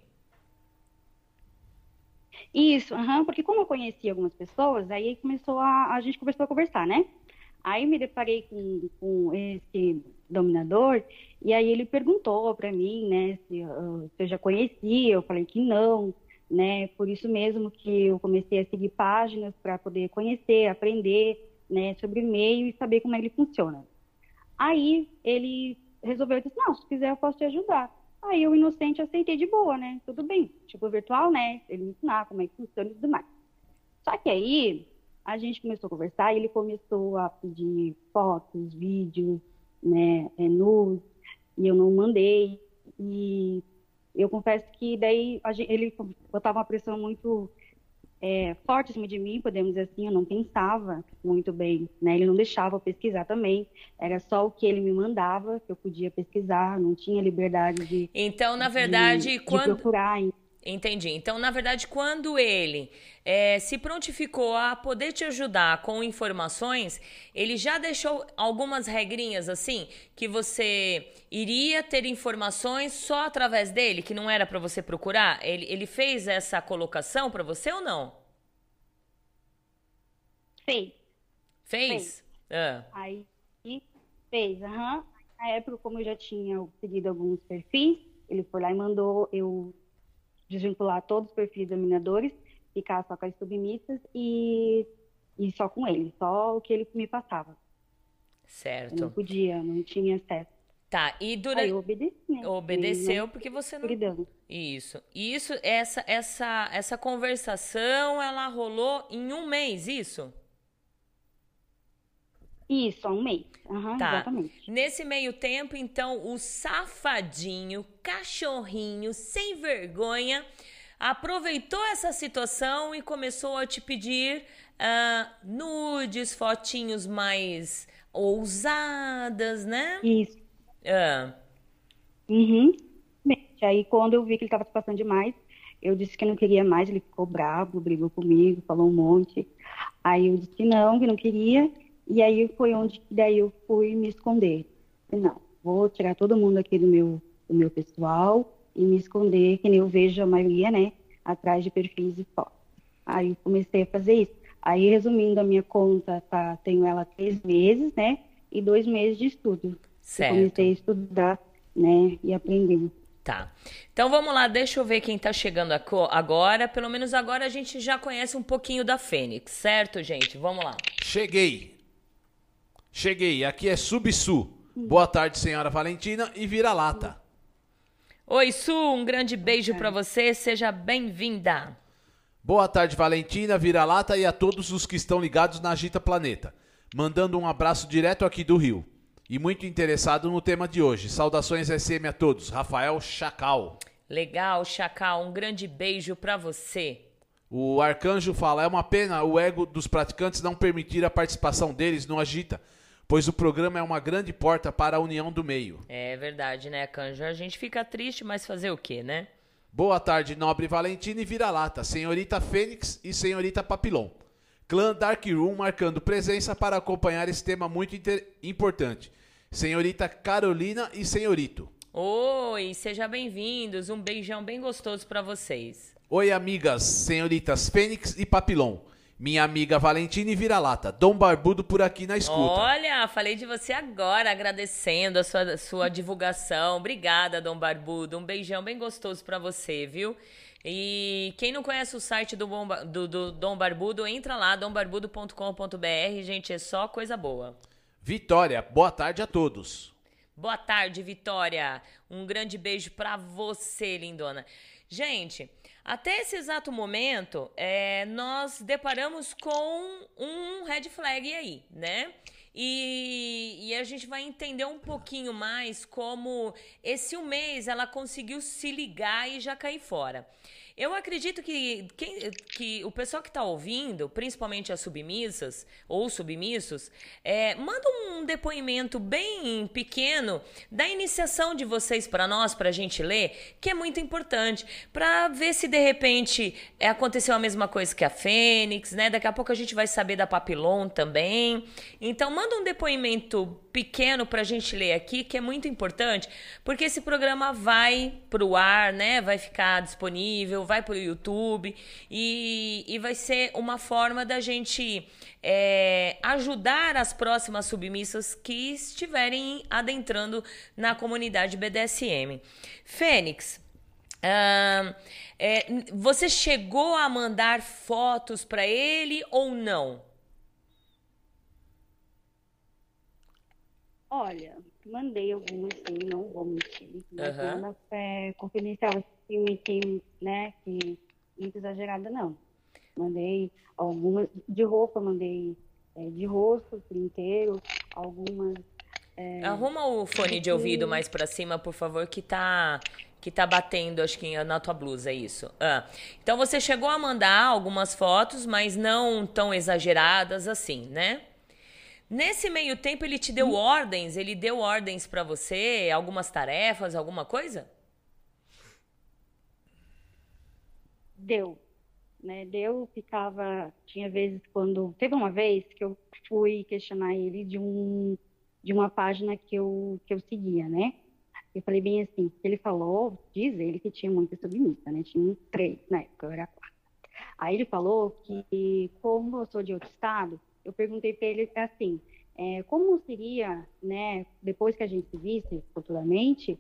Isso, uhum, porque como eu conheci algumas pessoas, aí começou a, a gente começou a conversar, né? Aí me deparei com, com esse dominador e aí ele perguntou para mim, né, se, se eu já conhecia, eu falei que não, né? Por isso mesmo que eu comecei a seguir páginas para poder conhecer, aprender, né, sobre meio e saber como ele funciona. Aí ele resolveu dizer, não, se quiser eu posso te ajudar. Aí eu, inocente, aceitei de boa, né? Tudo bem, tipo virtual, né? Ele me ensinar como é que funciona e tudo mais. Só que aí a gente começou a conversar e ele começou a pedir fotos, vídeos, né, é, e eu não mandei. E eu confesso que daí gente, ele botava uma pressão muito é, forte em cima de mim, podemos dizer assim, eu não pensava muito bem, né? Ele não deixava eu pesquisar também, era só o que ele me mandava que eu podia pesquisar, não tinha liberdade de Então, na verdade, de, quando de procurar. Entendi. Então, na verdade, quando ele é, se prontificou a poder te ajudar com informações, ele já deixou algumas regrinhas assim que você iria ter informações só através dele, que não era para você procurar. Ele, ele fez essa colocação para você ou não? Fez. Fez? fez. Ah. Aí fez, aham. Uhum. Na época, como eu já tinha seguido alguns perfis, ele foi lá e mandou eu desvincular todos os perfis dominadores, ficar só com as submissas e, e só com ele, só o que ele me passava. Certo. Eu não podia, não tinha acesso. Tá, e durante. Aí obedeci, né? Obedeceu porque você não. Cuidando. Isso. Isso, essa, essa, essa conversação, ela rolou em um mês, isso? Isso, há um mês. Uhum, tá. Exatamente. Nesse meio tempo, então, o safadinho, cachorrinho, sem vergonha, aproveitou essa situação e começou a te pedir uh, nudes, fotinhos mais ousadas, né? Isso. Uh. Uhum. Aí, quando eu vi que ele estava se passando demais, eu disse que não queria mais, ele ficou bravo, brigou comigo, falou um monte. Aí eu disse não, que não queria. E aí foi onde daí eu fui me esconder. Não, vou tirar todo mundo aqui do meu, do meu pessoal e me esconder, que nem eu vejo a maioria, né, atrás de perfis e fotos. Aí eu comecei a fazer isso. Aí, resumindo, a minha conta, tá, tenho ela três meses, né? E dois meses de estudo. Certo. Eu comecei a estudar, né? E aprender. Tá. Então vamos lá, deixa eu ver quem tá chegando agora. Pelo menos agora a gente já conhece um pouquinho da Fênix, certo, gente? Vamos lá. Cheguei. Cheguei. Aqui é Subsu. Boa tarde, senhora Valentina e vira-lata. Oi, Su, um grande beijo para você. Seja bem-vinda. Boa tarde, Valentina, vira-lata e a todos os que estão ligados na Agita Planeta. Mandando um abraço direto aqui do Rio e muito interessado no tema de hoje. Saudações SM a todos. Rafael Chacal. Legal, Chacal. Um grande beijo para você. O Arcanjo fala: é uma pena o ego dos praticantes não permitir a participação deles no Agita, pois o programa é uma grande porta para a união do meio. É verdade, né, Arcanjo? A gente fica triste, mas fazer o quê, né? Boa tarde, nobre Valentina e vira-lata, senhorita Fênix e senhorita Papilon. Clã Dark Room marcando presença para acompanhar esse tema muito importante senhorita Carolina e senhorito. Oi, sejam bem-vindos. Um beijão bem gostoso para vocês. Oi, amigas, senhoritas Fênix e Papilon. Minha amiga Valentina e Vira-Lata, Dom Barbudo por aqui na escuta. Olha, falei de você agora, agradecendo a sua, sua divulgação. Obrigada, Dom Barbudo. Um beijão bem gostoso para você, viu? E quem não conhece o site do, do, do Dom Barbudo, entra lá, dombarbudo.com.br. Gente, é só coisa boa. Vitória, boa tarde a todos. Boa tarde, Vitória. Um grande beijo para você, lindona. Gente, até esse exato momento, é, nós deparamos com um red flag aí, né? E, e, a gente vai entender um pouquinho mais como esse um mês ela conseguiu se ligar e já cair fora. Eu acredito que, quem, que o pessoal que está ouvindo, principalmente as submissas ou submissos, é, manda um depoimento bem pequeno da iniciação de vocês para nós, para a gente ler, que é muito importante, para ver se de repente é, aconteceu a mesma coisa que a Fênix, né? Daqui a pouco a gente vai saber da Papilon também. Então, manda um depoimento pequeno para a gente ler aqui, que é muito importante, porque esse programa vai para o ar, né? Vai ficar disponível, vai para o YouTube e, e vai ser uma forma da gente é, ajudar as próximas submissas que estiverem adentrando na comunidade BDSM. Fênix, é, você chegou a mandar fotos para ele ou não? Olha, mandei algumas, sim, não vou mentir. Mas uhum. é, confidencial, assim, que, né, que muito exagerada, não. Mandei algumas de roupa, mandei é, de rosto inteiro, algumas. É, Arruma o fone de ouvido mais para cima, por favor, que tá que tá batendo, acho que na tua blusa, é isso. Ah, então você chegou a mandar algumas fotos, mas não tão exageradas assim, né? Nesse meio tempo ele te deu hum. ordens? Ele deu ordens para você, algumas tarefas, alguma coisa? Deu, né? Deu, ficava, tinha vezes quando teve uma vez que eu fui questionar ele de um de uma página que eu que eu seguia, né? Eu falei bem assim, ele falou, diz ele que tinha muita submissa, né? Tinha três na época, eu era quatro. Aí ele falou que como eu sou de outro estado, eu perguntei para ele assim, é, como seria, né, depois que a gente se visse futuramente,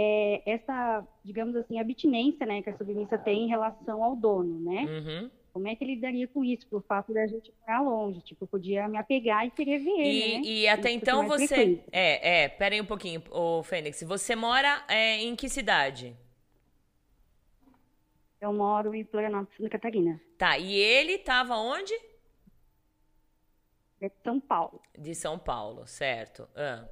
é, essa, digamos assim, abstinência, né, que a submissa tem em relação ao dono, né? Uhum. Como é que ele lidaria com isso, pelo fato da gente ficar longe? Tipo, eu podia me apegar e querer ver ele, e, né? E até isso então você... É, é, pera aí um pouquinho, ô Fênix. Você mora é, em que cidade? Eu moro em Florianópolis, Santa Catarina. Tá, e ele estava onde? É de São Paulo. De São Paulo, certo. Ah.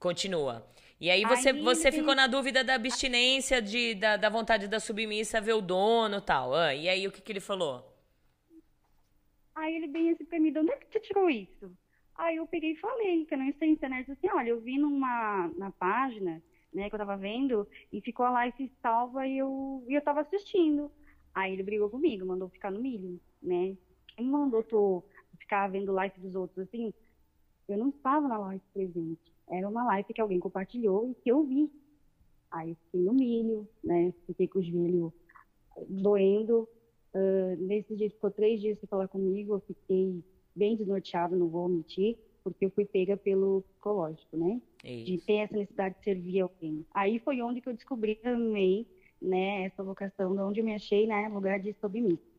Continua. E aí você, aí, você tem... ficou na dúvida da abstinência, de, da, da vontade da submissa ver o dono e tal. Ah, e aí o que, que ele falou? Aí ele bem assim pra mim, de onde é que você tirou isso? Aí eu peguei e falei, que eu não sei internet, assim, olha, eu vi numa na página, né, que eu tava vendo, e ficou a live salva e eu, e eu tava assistindo. Aí ele brigou comigo, mandou ficar no milho, né? quem mandou tu ficar vendo live dos outros assim? Eu não estava na live presente. Era uma live que alguém compartilhou e que eu vi. Aí fiquei no milho, né? Fiquei com os joelhos doendo. Uh, nesse dia, ficou três dias sem falar comigo, eu fiquei bem desnorteada, não vou mentir, porque eu fui pega pelo psicológico, né? Isso. De ter essa necessidade de servir alguém. Aí foi onde que eu descobri também, né, essa vocação, de onde eu me achei, né, lugar de submissa.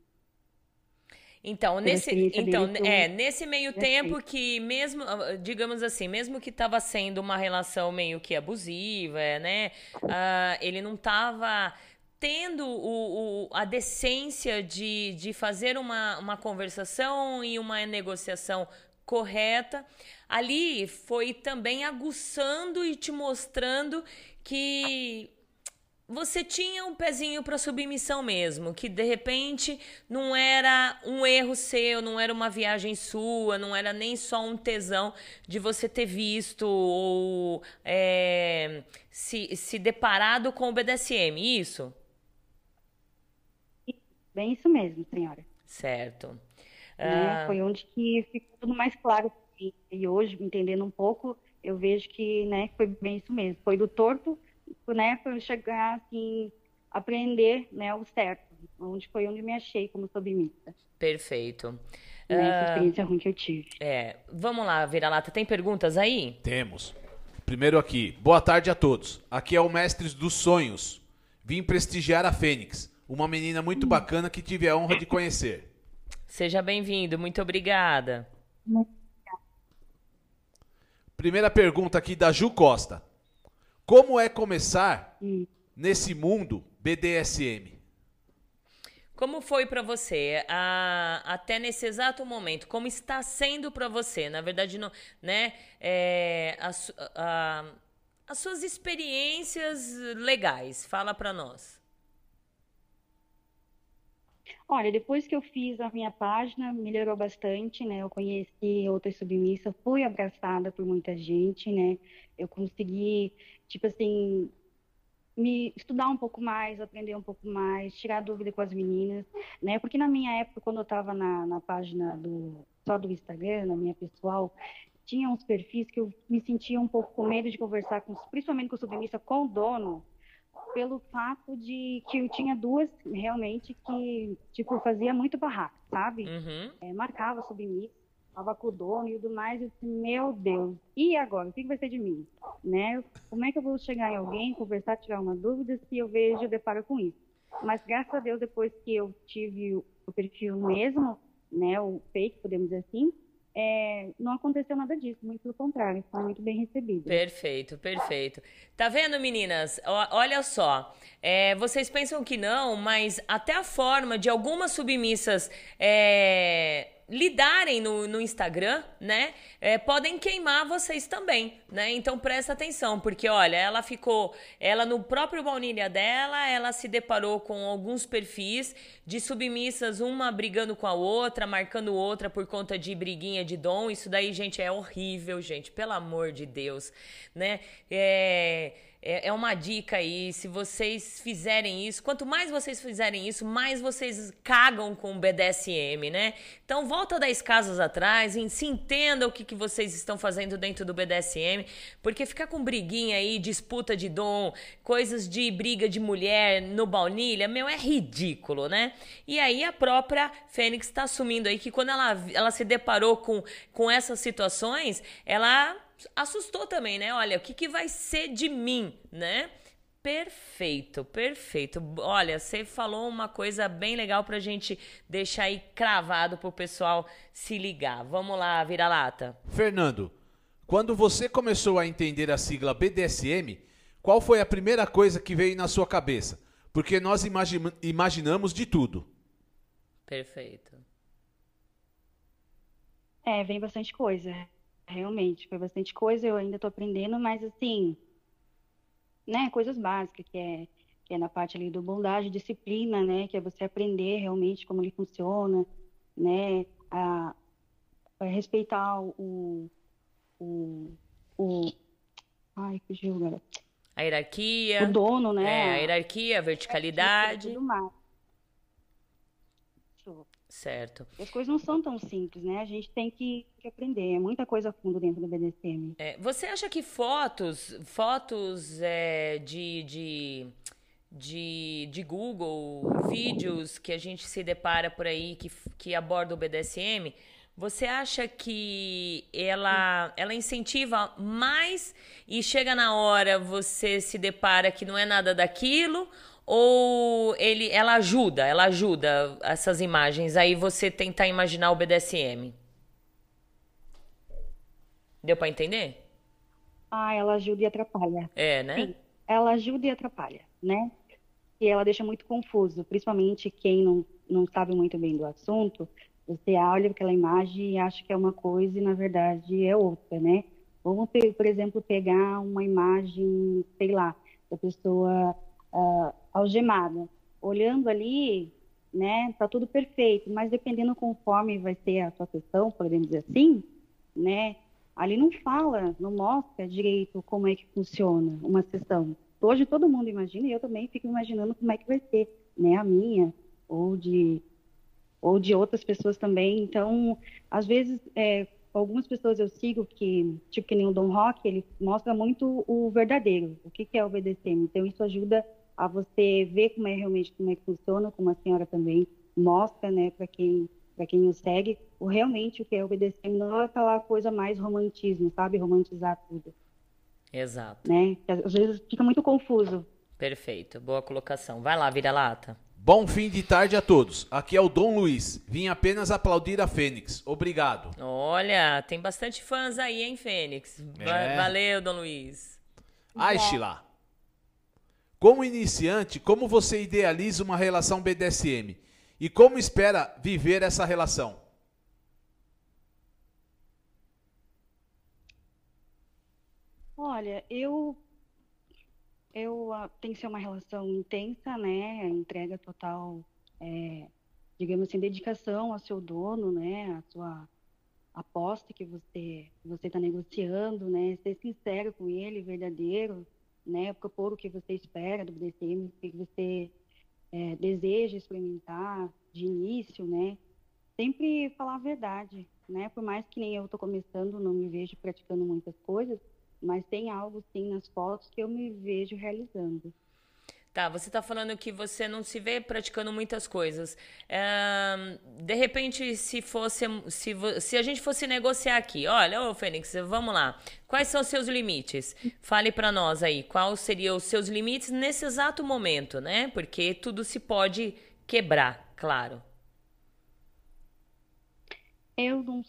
Então, nesse, então é, nesse meio tempo que mesmo, digamos assim, mesmo que estava sendo uma relação meio que abusiva, né? Uh, ele não estava tendo o, o, a decência de, de fazer uma, uma conversação e uma negociação correta. Ali foi também aguçando e te mostrando que você tinha um pezinho para submissão mesmo, que de repente não era um erro seu, não era uma viagem sua, não era nem só um tesão de você ter visto ou é, se, se deparado com o BDSM, isso? Bem isso mesmo, senhora. Certo. Né? Ah... Foi onde que ficou tudo mais claro. E hoje, entendendo um pouco, eu vejo que né, foi bem isso mesmo. Foi do torto né, para eu chegar assim, aprender, né, o certo, onde foi onde me achei como submissa. Perfeito. Né, essa ah, experiência ruim que eu tive. É, vamos lá, Vira-Lata, tem perguntas aí? Temos. Primeiro aqui, boa tarde a todos. Aqui é o Mestres dos Sonhos. Vim prestigiar a Fênix, uma menina muito bacana que tive a honra de conhecer. Seja bem-vindo, muito obrigada. Primeira pergunta aqui da Ju Costa. Como é começar hum. nesse mundo BDSM? Como foi para você a, até nesse exato momento? Como está sendo para você? Na verdade, não, né? É, a, a, as suas experiências legais. Fala para nós. Olha, depois que eu fiz a minha página, melhorou bastante, né? Eu conheci outras submissas, fui abraçada por muita gente, né? Eu consegui, tipo assim, me estudar um pouco mais, aprender um pouco mais, tirar dúvida com as meninas, né? Porque na minha época, quando eu estava na, na página do só do Instagram, na minha pessoal, tinha uns perfis que eu me sentia um pouco com medo de conversar, com, principalmente com submissa, com o dono, pelo fato de que eu tinha duas realmente que, tipo, fazia muito barraco, sabe? Uhum. É, marcava submissa, tava com o dono e tudo mais, eu disse, meu Deus, e agora? O que, vai ser de mim? Né? Como é que eu vou chegar em alguém, conversar, tirar uma dúvida, se eu vejo, eu deparo com isso? Mas graças a Deus, depois que eu tive o perfil mesmo, né, o fake, podemos dizer assim, é, não aconteceu nada disso, muito pelo contrário, foi muito bem recebido. Perfeito, perfeito. Tá vendo, meninas? O, olha só, é, vocês pensam que não, mas até a forma de algumas submissas é, lidarem no, no Instagram, né? É, podem queimar vocês também, né? Então presta atenção, porque olha, ela ficou, ela no próprio baunilha dela, ela se deparou com alguns perfis de submissas, uma brigando com a outra, marcando outra por conta de briguinha de dom. Isso daí, gente, é horrível, gente, pelo amor de Deus, né? É é, é uma dica aí. Se vocês fizerem isso, quanto mais vocês fizerem isso, mais vocês cagam com o BDSM, né? Então volta 10 casas atrás e se entenda o que, que vocês estão fazendo dentro do BDSM, porque ficar com briguinha aí, disputa de dom, coisas de briga de mulher no baunilha, meu, é ridículo, né? E aí a própria Fênix está assumindo aí que quando ela, ela se deparou com, com essas situações, ela assustou também, né? Olha, o que, que vai ser de mim, né? Perfeito, perfeito. Olha, você falou uma coisa bem legal pra gente deixar aí cravado pro pessoal se ligar. Vamos lá, vira-lata. Fernando, quando você começou a entender a sigla BDSM, qual foi a primeira coisa que veio na sua cabeça? Porque nós imagi imaginamos de tudo. Perfeito. É, vem bastante coisa realmente, foi bastante coisa, eu ainda estou aprendendo, mas assim, né, coisas básicas, que é, que é na parte ali do bondade, disciplina, né, que é você aprender realmente como ele funciona, né, a, a respeitar o, o, o, ai, fugiu, galera. A hierarquia. O dono, né? É, a hierarquia, a verticalidade. É, tudo mais. Certo. As coisas não são tão simples, né? A gente tem que, que aprender. É muita coisa a fundo dentro do BDSM. É, você acha que fotos, fotos é, de, de, de, de Google, vídeos que a gente se depara por aí que, que abordam o BDSM, você acha que ela, ela incentiva mais e chega na hora você se depara que não é nada daquilo? Ou ele, ela ajuda, ela ajuda essas imagens, aí você tentar imaginar o BDSM? Deu para entender? Ah, ela ajuda e atrapalha. É, né? Sim, ela ajuda e atrapalha, né? E ela deixa muito confuso, principalmente quem não, não sabe muito bem do assunto, você olha aquela imagem e acha que é uma coisa e na verdade é outra, né? Vamos, por exemplo, pegar uma imagem, sei lá, da pessoa uh, algemada. Olhando ali, né, tá tudo perfeito, mas dependendo conforme vai ser a sua sessão, podemos dizer assim, né, ali não fala, não mostra direito como é que funciona uma sessão. Hoje todo mundo imagina e eu também fico imaginando como é que vai ser, né, a minha, ou de ou de outras pessoas também. Então, às vezes, é, algumas pessoas eu sigo que, tipo que nem o Dom Rock, ele mostra muito o verdadeiro, o que, que é o BDSM. Então, isso ajuda a você ver como é realmente como é que funciona, como a senhora também mostra, né, para quem para quem o segue, o realmente o que é o BDSM não é aquela coisa mais romantismo, sabe, romantizar tudo. Exato. Né? Às vezes fica muito confuso. Perfeito, boa colocação. Vai lá, vira lata. Bom fim de tarde a todos. Aqui é o Dom Luiz. Vim apenas aplaudir a Fênix. Obrigado. Olha, tem bastante fãs aí, hein, Fênix? É. Valeu, Dom Luiz. Aishila. Como iniciante, como você idealiza uma relação BDSM? E como espera viver essa relação? Olha, eu eu uh, tem que ser uma relação intensa, né? Entrega total, é, digamos assim, dedicação ao seu dono, né? A sua aposta que você você está negociando, né? Ser sincero com ele, verdadeiro, né? Propor o que você espera do BDSM, o que você é, deseja experimentar de início, né? Sempre falar a verdade, né? Por mais que nem eu estou começando, não me vejo praticando muitas coisas, mas tem algo sim nas fotos que eu me vejo realizando. Tá, você está falando que você não se vê praticando muitas coisas. É, de repente, se fosse, se, se a gente fosse negociar aqui, olha, ô Fênix, vamos lá. Quais são os seus limites? Fale para nós aí, quais seriam os seus limites nesse exato momento, né? Porque tudo se pode quebrar, claro. Eu não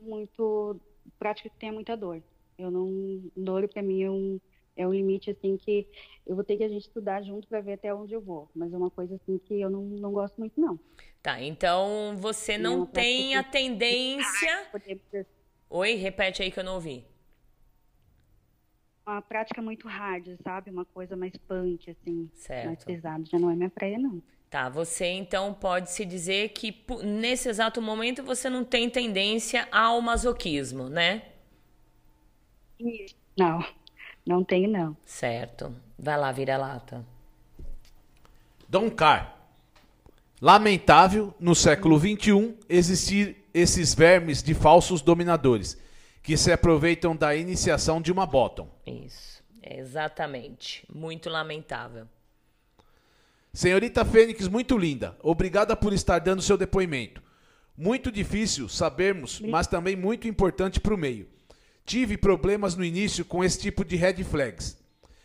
muito prática que tenha muita dor. Eu não. Dor para mim é um, é um limite assim que eu vou ter que a gente estudar junto para ver até onde eu vou. Mas é uma coisa assim que eu não, não gosto muito, não. Tá, então você não, tem a tendência. Oi, repete aí que eu não ouvi. Uma prática muito hard, sabe? Uma coisa mais punk, assim. Certo. Mais pesada. Já não é minha praia, não. Tá, você então pode se dizer que nesse exato momento você não tem tendência ao masoquismo, né? Não, não tenho não. Certo. Vai lá, vira lata. Dom Car. Lamentável, no século XXI, existir esses vermes de falsos dominadores, que se aproveitam da iniciação de uma bottom. Isso, exatamente. Muito lamentável. Senhorita Fênix, muito linda. Obrigada por estar dando seu depoimento. Muito difícil sabermos, mas também muito importante para o meio. Tive problemas no início com esse tipo de red flags,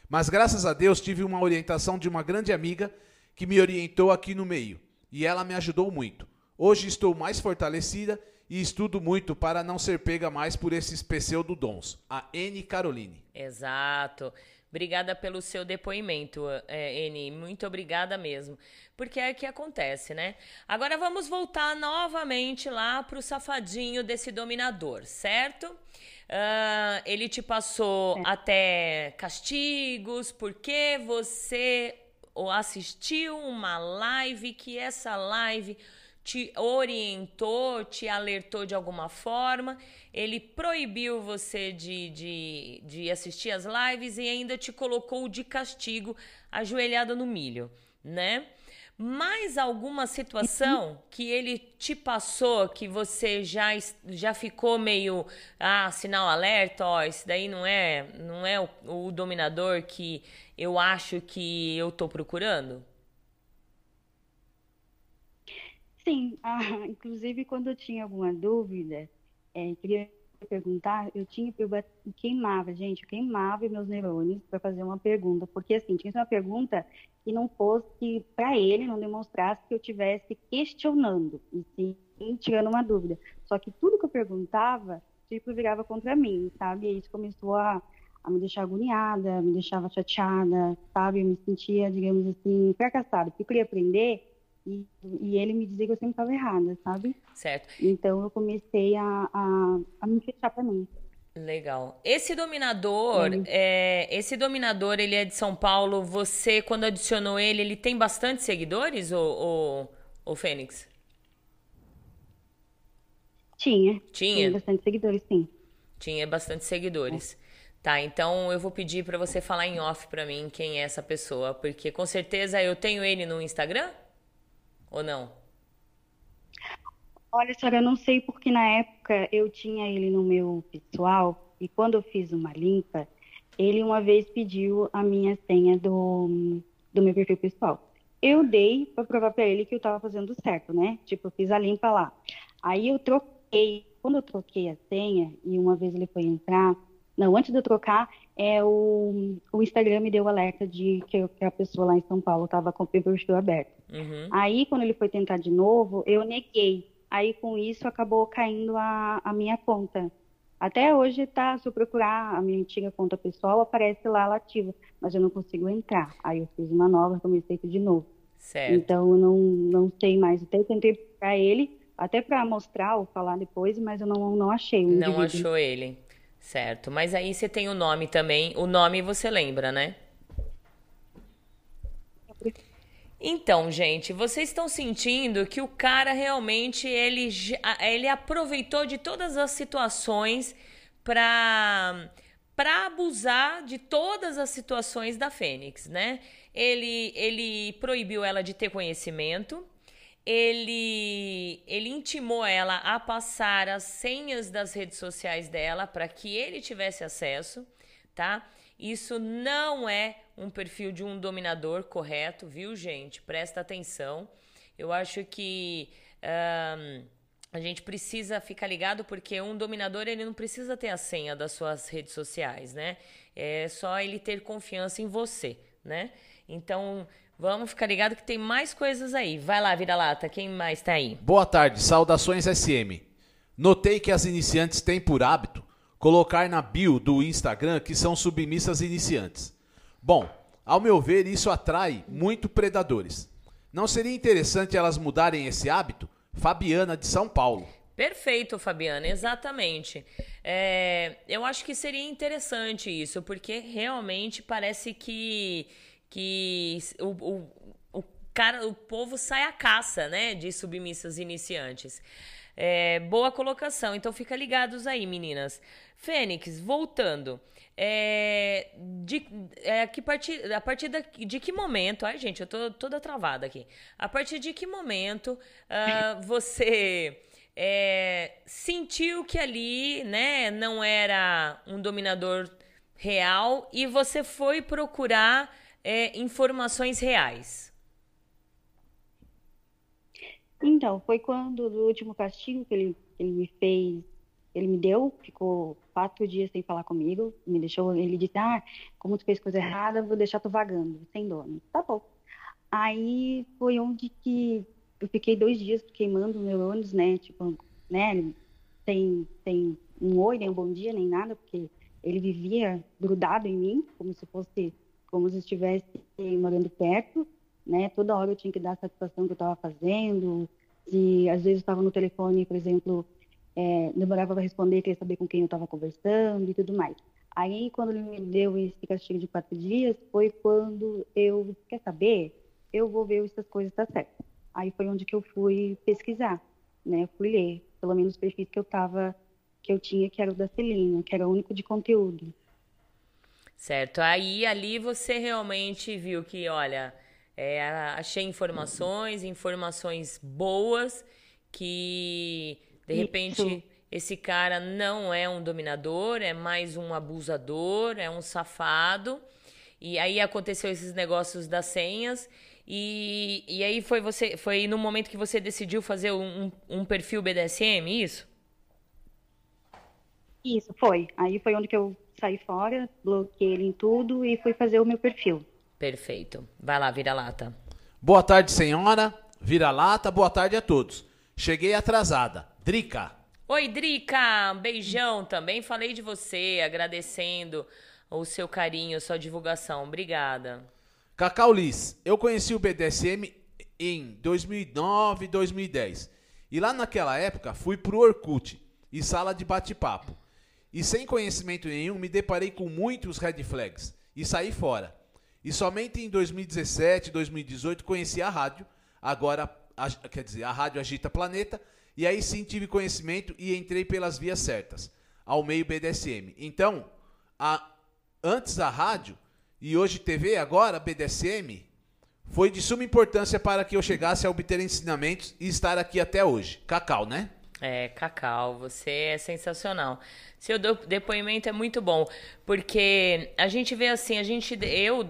mas graças a Deus tive uma orientação de uma grande amiga que me orientou aqui no meio, e ela me ajudou muito. Hoje estou mais fortalecida e estudo muito para não ser pega mais por esses pseudodons. A N. Caroline. Exato. Obrigada pelo seu depoimento, é, N. Muito obrigada mesmo. Porque é que acontece, né? Agora vamos voltar novamente lá para o safadinho desse dominador, certo? Uh, ele te passou é. até castigos porque você assistiu uma live que essa live te orientou, te alertou de alguma forma, ele proibiu você de, de, de assistir as lives e ainda te colocou de castigo ajoelhado no milho, né? mais alguma situação que ele te passou que você já, já ficou meio ah, sinal alerta, ó, esse daí não é, não é o, o dominador que eu acho que eu tô procurando? Sim, ah, inclusive quando eu tinha alguma dúvida, é, queria perguntar, eu tinha, eu queimava, gente, eu queimava meus neurônios para fazer uma pergunta, porque assim, tinha uma pergunta que não fosse para ele, não demonstrasse que eu tivesse questionando, e sim tirando uma dúvida. Só que tudo que eu perguntava, tipo, virava contra mim, sabe? E isso começou a, a me deixar agoniada, me deixava chateada, sabe? Eu me sentia, digamos assim, fracassada, porque eu queria aprender e, e ele me dizia que eu sempre estava errada, sabe? Certo. Então eu comecei a, a, a me fechar para mim. Legal. Esse dominador, é, esse dominador, ele é de São Paulo. Você, quando adicionou ele, ele tem bastante seguidores, ou, o Fênix? Tinha. Tinha? Tinha bastante seguidores, sim. Tinha bastante seguidores. É. Tá, então eu vou pedir para você falar em off para mim quem é essa pessoa, porque com certeza eu tenho ele no Instagram ou não? Olha, senhora, eu não sei porque na época eu tinha ele no meu pessoal e quando eu fiz uma limpa, ele uma vez pediu a minha senha do, do meu perfil pessoal. Eu dei para provar para ele que eu estava fazendo certo, né? Tipo, eu fiz a limpa lá. Aí eu troquei, quando eu troquei a senha e uma vez ele foi entrar, não, antes de eu trocar, é o, o Instagram me deu o alerta de que, que a pessoa lá em São Paulo estava com o perfil aberto. Uhum. Aí, quando ele foi tentar de novo, eu neguei. Aí, com isso, acabou caindo a, a minha conta. Até hoje, tá, se eu procurar a minha antiga conta pessoal, aparece lá ela ativa, mas eu não consigo entrar. Aí eu fiz uma nova, comecei de novo. Certo. Então, eu não, não sei mais. Até tentei para ele, até para mostrar ou falar depois, mas eu não, não achei. Não achou ele. Certo. Mas aí você tem o nome também. O nome você lembra, né? Então, gente, vocês estão sentindo que o cara realmente ele, ele aproveitou de todas as situações para para abusar de todas as situações da Fênix, né? Ele ele proibiu ela de ter conhecimento, ele ele intimou ela a passar as senhas das redes sociais dela para que ele tivesse acesso, tá? Isso não é um perfil de um dominador correto, viu, gente? Presta atenção. Eu acho que um, a gente precisa ficar ligado porque um dominador ele não precisa ter a senha das suas redes sociais, né? É só ele ter confiança em você, né? Então vamos ficar ligado que tem mais coisas aí. Vai lá, vira lata. Quem mais tá aí? Boa tarde, saudações SM. Notei que as iniciantes têm por hábito colocar na bio do Instagram que são submissas iniciantes. Bom, ao meu ver, isso atrai muito predadores. Não seria interessante elas mudarem esse hábito? Fabiana de São Paulo. Perfeito, Fabiana, exatamente. É, eu acho que seria interessante isso, porque realmente parece que, que o, o, o cara, o povo sai à caça, né, de submissas iniciantes. É, boa colocação, então fica ligados aí, meninas. Fênix, voltando. É, de, é, que partir, a partir da, de que momento. Ai, gente, eu tô toda travada aqui. A partir de que momento uh, você é, sentiu que ali né, não era um dominador real e você foi procurar é, informações reais? Então, foi quando, no último castigo que ele, ele me fez ele me deu, ficou quatro dias sem falar comigo, me deixou, ele disse, ah, como tu fez coisa errada, vou deixar tu vagando, sem dono. Tá bom. Aí foi onde que eu fiquei dois dias queimando neurônios, né, tipo, né, sem, sem um oi, nem um bom dia, nem nada, porque ele vivia grudado em mim, como se fosse, como se estivesse morando perto, né, toda hora eu tinha que dar a satisfação que eu estava fazendo, se às vezes estava no telefone, por exemplo, é, demorava para responder, queria saber com quem eu estava conversando e tudo mais. Aí, quando ele me deu esse castigo de quatro dias, foi quando eu, quer saber? Eu vou ver se essas coisas tá certas. Aí foi onde que eu fui pesquisar, né? Eu fui ler, pelo menos os perfis que eu tava, que eu tinha, que era o da Celina, que era o único de conteúdo. Certo. Aí, ali você realmente viu que, olha, É, achei informações, informações boas que de repente Isso. esse cara não é um dominador, é mais um abusador, é um safado. E aí aconteceu esses negócios das senhas. E, e aí foi você foi no momento que você decidiu fazer um, um perfil BDSM, isso? Isso, foi. Aí foi onde que eu saí fora, bloqueei ele em tudo e fui fazer o meu perfil. Perfeito. Vai lá, vira-lata. Boa tarde, senhora. Vira-lata, boa tarde a todos. Cheguei atrasada. Drica. Oi, Drica. Um beijão. Também falei de você, agradecendo o seu carinho, sua divulgação. Obrigada. Cacau Liz, eu conheci o BDSM em 2009, 2010. E lá naquela época fui pro Orkut e sala de bate-papo. E sem conhecimento nenhum me deparei com muitos red flags e saí fora. E somente em 2017, 2018 conheci a rádio, agora, a, quer dizer, a rádio Agita Planeta, e aí sim tive conhecimento e entrei pelas vias certas, ao meio BDSM. Então, a, antes a rádio e hoje TV, agora BDSM, foi de suma importância para que eu chegasse a obter ensinamentos e estar aqui até hoje. Cacau, né? É, Cacau, você é sensacional. Seu depoimento é muito bom, porque a gente vê assim, a gente, eu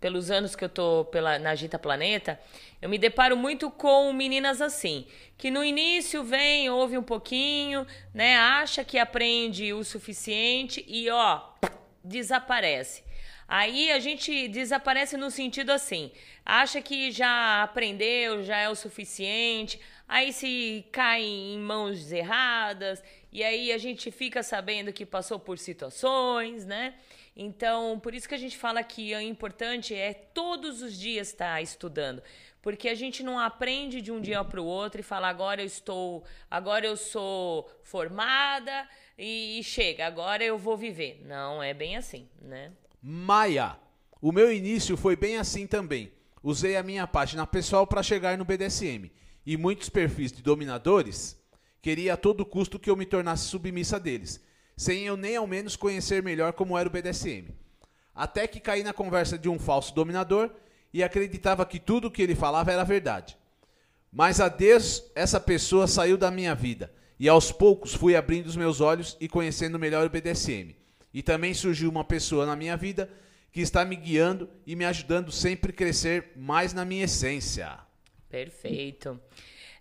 pelos anos que eu tô pela, na Agita Planeta, eu me deparo muito com meninas assim, que no início vem, ouve um pouquinho, né, acha que aprende o suficiente e ó, desaparece. Aí a gente desaparece no sentido assim, acha que já aprendeu, já é o suficiente, aí se cai em mãos erradas, e aí a gente fica sabendo que passou por situações, né? Então, por isso que a gente fala que o importante é todos os dias estar estudando, porque a gente não aprende de um dia para o outro e fala agora eu estou, agora eu sou formada e, e chega, agora eu vou viver. Não é bem assim, né? Maia, o meu início foi bem assim também. Usei a minha página pessoal para chegar no BDSM e muitos perfis de dominadores queria a todo custo que eu me tornasse submissa deles sem eu nem ao menos conhecer melhor como era o BDSM. Até que caí na conversa de um falso dominador e acreditava que tudo o que ele falava era verdade. Mas a Deus, essa pessoa saiu da minha vida e aos poucos fui abrindo os meus olhos e conhecendo melhor o BDSM. E também surgiu uma pessoa na minha vida que está me guiando e me ajudando sempre a crescer mais na minha essência. Perfeito.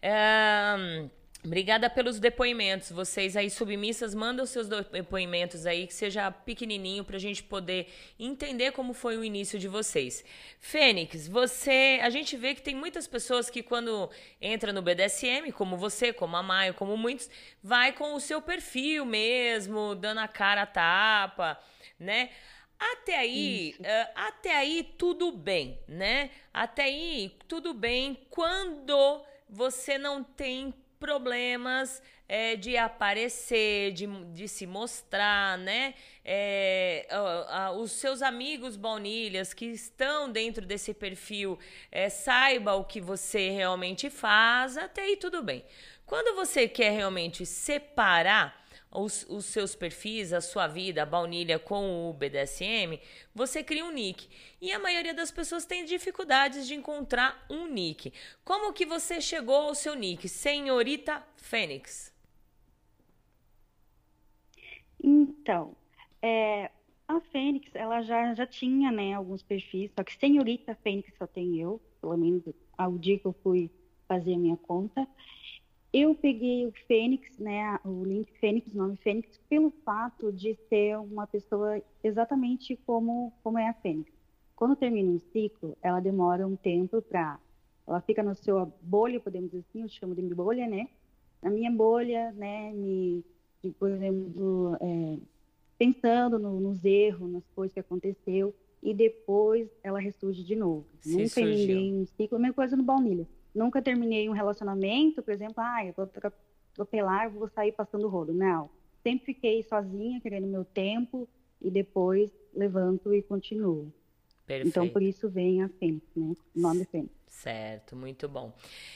Um, Obrigada pelos depoimentos. Vocês aí submissas, mandam seus depoimentos aí, que seja pequenininho, para a gente poder entender como foi o início de vocês. Fênix, você, a gente vê que tem muitas pessoas que quando entra no BDSM, como você, como a Maio, como muitos, vai com o seu perfil mesmo, dando a cara a tapa, né? Até aí, uh, até aí tudo bem, né? Até aí tudo bem quando você não tem problemas é, de aparecer, de, de se mostrar, né? É, os seus amigos baunilhas que estão dentro desse perfil é, saiba o que você realmente faz, até aí tudo bem. Quando você quer realmente separar os, os, seus perfis, a sua vida, a baunilha com o BDSM, você cria um nick. E a maioria das pessoas tem dificuldades de encontrar um nick. Como que você chegou ao seu nick? Senhorita Fênix. Então, é, a Fênix, ela já, já tinha, né, alguns perfis, só que Senhorita Fênix só tem eu, pelo menos ao dia que eu fui fazer a minha conta. Eu peguei o Fênix, né, o link Fênix, o nome Fênix, pelo fato de ser uma pessoa exatamente como, como é a Fênix. Quando termina um ciclo, ela demora um tempo para. Ela fica na sua bolha, podemos dizer assim, eu chamo de bolha, né? Na minha bolha, né, me, por exemplo, é, pensando no, nos erros, nas coisas que aconteceu, e depois ela ressurge de novo. Se Nunca surgiu. emendei um ciclo, a mesma coisa no baunilha nunca terminei um relacionamento, por exemplo, ah, eu vou atropelar, vou sair passando rolo. Não. Sempre fiquei sozinha, querendo meu tempo, e depois levanto e continuo. Perfeito. Então, por isso vem a Fênix, né? O nome Fênix. Certo, muito bom.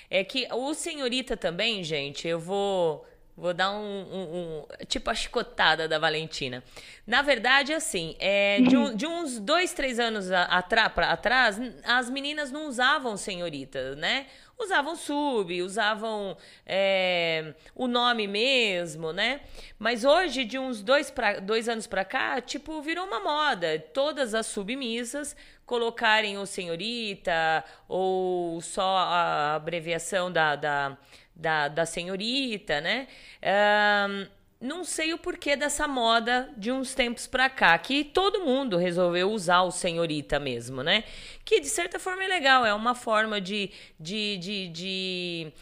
É que o senhorita também, gente, eu vou Vou dar um, um, um, tipo a chicotada da Valentina. Na verdade, assim, é, de, um, de, uns dois, três anos atrás, as meninas não usavam senhorita, né? Usavam sub, usavam é, o nome mesmo, né? Mas hoje, de uns dois, pra, dois anos pra cá, tipo, virou uma moda. Todas as submissas colocarem o senhorita ou só a abreviação da, da da, da senhorita, né? Um, não sei o porquê dessa moda de uns tempos pra cá, que todo mundo resolveu usar o senhorita mesmo, né? Que de certa forma é legal, é uma forma de, de, de, de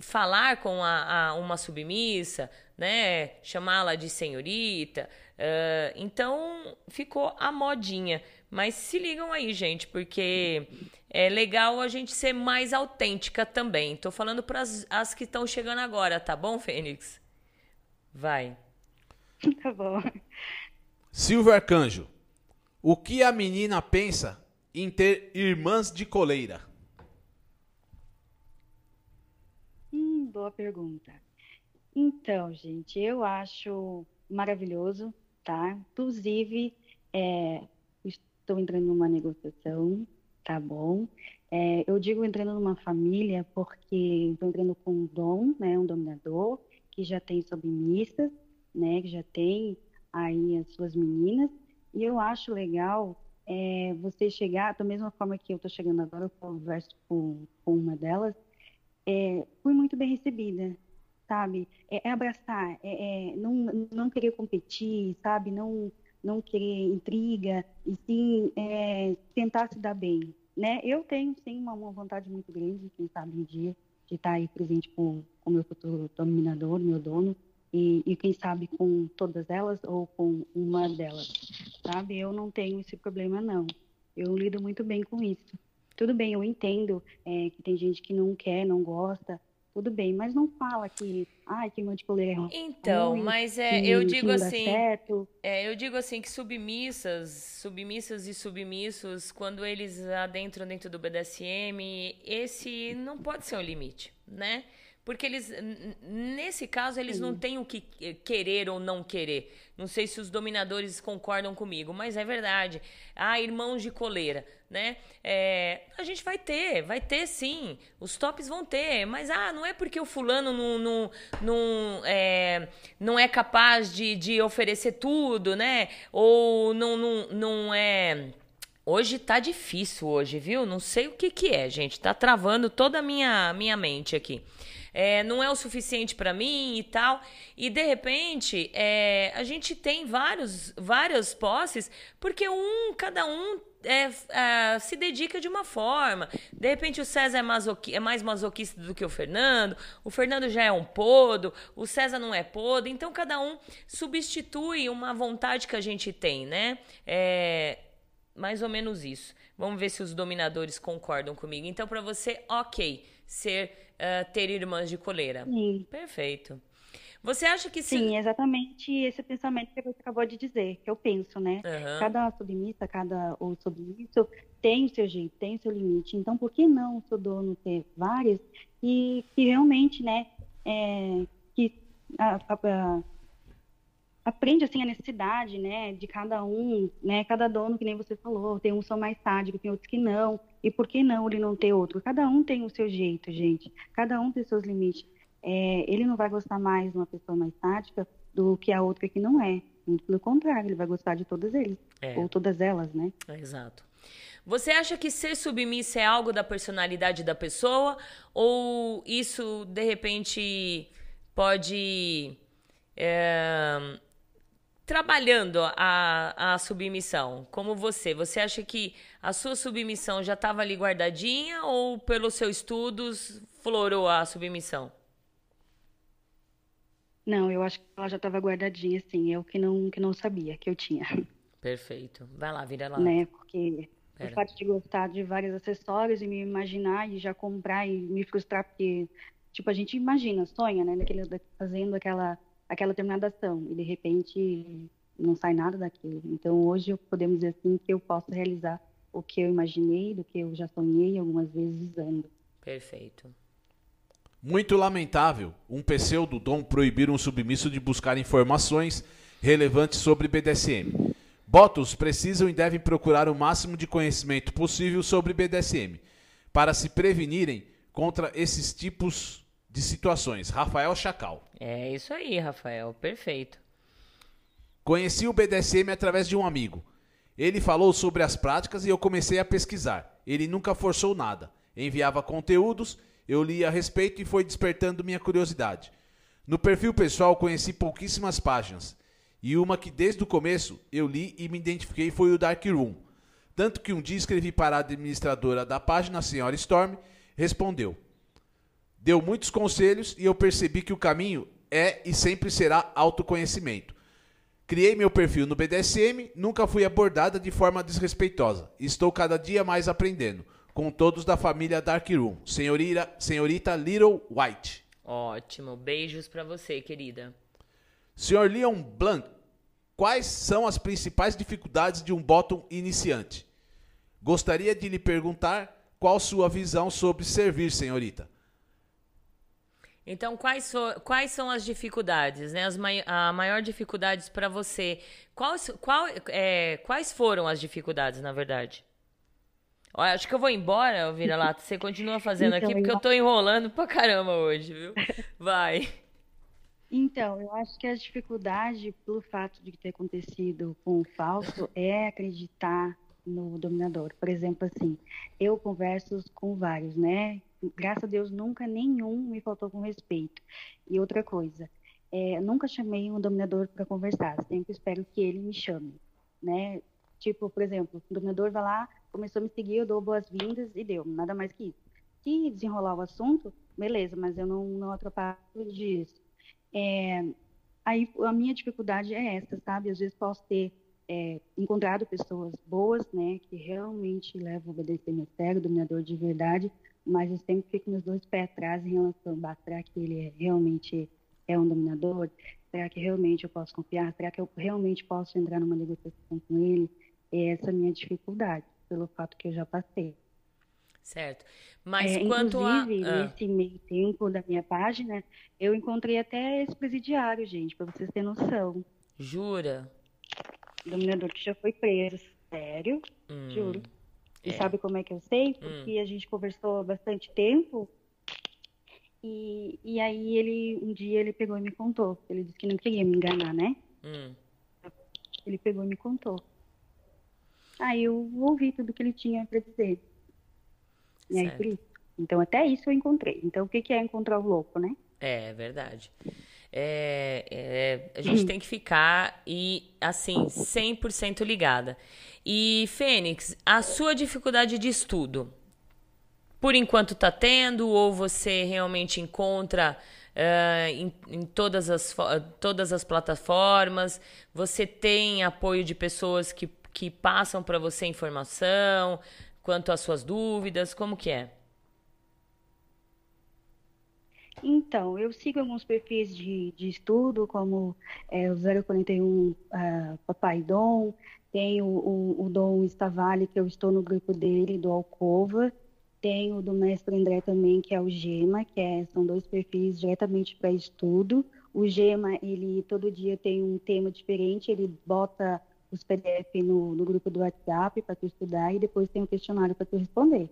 falar com a, a uma submissa, né? Chamá-la de senhorita. Uh, então ficou a modinha. Mas se ligam aí, gente, porque é legal a gente ser mais autêntica também. Tô falando para as que estão chegando agora, tá bom, Fênix? Vai. Tá bom. Silvio Arcanjo, o que a menina pensa em ter irmãs de coleira? Hum, boa pergunta. Então, gente, eu acho maravilhoso, tá? Inclusive, é, estou entrando numa negociação tá bom? É, eu digo entrando numa família porque estou entrando com um dom, né, um dominador, que já tem submissas, né, que já tem aí as suas meninas, e eu acho legal é, você chegar, da mesma forma que eu estou chegando agora, eu converso com, com uma delas, é, fui muito bem recebida, sabe? É, é abraçar, é, é, não, não querer competir, sabe? Não, não querer intriga, e sim é, tentar se dar bem, né? Eu tenho, sim, uma, uma vontade muito grande, quem sabe um dia, de estar aí presente com o meu futuro dominador, meu dono, e, e, quem sabe com todas elas ou com uma delas, sabe? Eu não tenho esse problema, não. Eu lido muito bem com isso. Tudo bem, eu entendo é, que tem gente que não quer, não gosta, tudo bem, mas não fala que, ai, que de coleira é ruim. Então, mas é, que, eu digo assim, é, eu digo assim que submissas, submissas e submissos, quando eles adentram dentro do BDSM, esse não pode ser um limite, né? Porque eles, nesse caso, eles Sim. não têm o que querer ou não querer. Não sei se os dominadores concordam comigo, mas é verdade. Ah, irmãos de coleira, né? É, a gente vai ter, vai ter sim. Os tops vão ter, mas ah, não é porque o fulano não, não, não, é, não é capaz de, de oferecer tudo, né? Ou não, não, não é. Hoje tá difícil hoje, viu? Não sei o que que é, gente. Tá travando toda a minha, minha mente aqui é, não é o suficiente para mim e tal. E de repente, é, a gente tem vários, várias posses, porque um, cada um é, é, se dedica de uma forma. De repente o César é, masoqui, é, mais masoquista do que o Fernando, o Fernando já é um podo, o César não é podo, então cada um substitui uma vontade que a gente tem, né? É mais ou menos isso. Vamos ver se os dominadores concordam comigo. Então, para você, ok, ser uh, ter irmãs de coleira. Sim. Perfeito. Você acha que se... Sim, exatamente esse pensamento que você acabou de dizer, que eu penso, né? Uhum. Cada submissa, cada ou submisso tem o seu jeito, tem o seu limite. Então, por que não o seu dono ter várias e que realmente, né, é, que a, a, aprende assim a necessidade, né, de cada um, né, cada dono que nem você falou, tem um são mais sádicos, tem outros que não, e por que não ele não ter outro? Cada um tem o seu jeito, gente, cada um tem seus limites. É, ele não vai gostar mais de uma pessoa mais sádica do que a outra que não é, muito pelo contrário, ele vai gostar de todas eles, é. ou todas elas, né? exato. Você acha que ser submissa é algo da personalidade da pessoa ou isso de repente pode é, trabalhando a, a submissão, como você, você acha que a sua submissão já estava ali guardadinha ou pelos seus estudos florou a submissão? Não, eu acho que ela já estava guardadinha, sim. Eu que não, que não sabia que eu tinha. Perfeito. Vai lá, vira lá. Né, porque Pera. o fato de gostar de vários acessórios e me imaginar e já comprar e me frustrar, porque, tipo, a gente imagina, sonha, né, daquele, fazendo aquela aquela determinada ação e de repente não sai nada daquilo. Então hoje podemos dizer assim que eu posso realizar o que eu imaginei, do que eu já sonhei algumas vezes usando. Perfeito. Muito lamentável um pseudo dom proibir um submisso de buscar informações relevantes sobre BDSM. Botos precisam e devem procurar o máximo de conhecimento possível sobre BDSM para se prevenirem contra esses tipos de situações. Rafael Chacal. É isso aí, Rafael. Perfeito. Conheci o BDSM através de um amigo. Ele falou sobre as práticas e eu comecei a pesquisar. Ele nunca forçou nada. Enviava conteúdos, eu li a respeito e foi despertando minha curiosidade. No perfil pessoal conheci pouquíssimas páginas. E uma que desde o começo eu li e me identifiquei foi o Dark Room. Tanto que um dia escrevi para a administradora da página, a senhora Storm, respondeu. Deu muitos conselhos e eu percebi que o caminho é e sempre será autoconhecimento. Criei meu perfil no BDSM, nunca fui abordada de forma desrespeitosa. Estou cada dia mais aprendendo. Com todos da família Dark Room. Senhorita, senhorita Little White. Ótimo. Beijos para você, querida. Senhor Leon Blanc, quais são as principais dificuldades de um bottom iniciante? Gostaria de lhe perguntar qual sua visão sobre servir, senhorita. Então, quais, so, quais são as dificuldades, né? As mai a maior dificuldades para você. Quais, qual, é, quais foram as dificuldades, na verdade? Olha, acho que eu vou embora, Vira-Lata. Você continua fazendo então, aqui, porque eu tô enrolando pra caramba hoje, viu? Vai. Então, eu acho que a dificuldade, pelo fato de ter acontecido com o falso, é acreditar no dominador. Por exemplo, assim, eu converso com vários, né? Graças a Deus, nunca nenhum me faltou com respeito. E outra coisa, é, nunca chamei um dominador para conversar, sempre espero que ele me chame, né? Tipo, por exemplo, o dominador vai lá, começou a me seguir, eu dou boas-vindas e deu, nada mais que isso. Se desenrolar o assunto, beleza, mas eu não, não atrapalho disso. É, aí a minha dificuldade é essa, sabe? Às vezes posso ter é, encontrado pessoas boas, né, que realmente levam a sério, dominador de verdade, mas eu sempre fico meus dois pés atrás em relação a será que ele é, realmente é um dominador? Será que realmente eu posso confiar? Será que eu realmente posso entrar numa negociação com ele? É essa a minha dificuldade, pelo fato que eu já passei. Certo. Mas é, quanto inclusive, a. Ah. nesse meio tempo da minha página, eu encontrei até esse presidiário, gente, para vocês terem noção. Jura? Dominador que já foi preso. Sério, hum, juro. E é. sabe como é que eu sei? Hum. Porque hum. a gente conversou há bastante tempo. E, e aí ele, um dia ele pegou e me contou. Ele disse que não queria me enganar, né? Hum. Ele pegou e me contou. Aí eu ouvi tudo que ele tinha para dizer. E aí, por isso. Então, até isso eu encontrei. Então, o que, que é encontrar o louco, né? É, verdade. É, é, a gente tem que ficar e assim 100% ligada. E Fênix, a sua dificuldade de estudo, por enquanto está tendo ou você realmente encontra uh, em, em, todas, as, todas as plataformas? Você tem apoio de pessoas que, que passam para você informação? quanto às suas dúvidas? Como que é? Então, eu sigo alguns perfis de, de estudo, como é, o 041 uh, ah, Papai Dom, tem o, o, o Dom Estavale, que eu estou no grupo dele, do Alcova, tem o do Mestre André também, que é o Gema, que é, são dois perfis diretamente para estudo. O Gema, ele todo dia tem um tema diferente, ele bota os PDF no, no grupo do WhatsApp para tu estudar e depois tem um questionário para tu responder.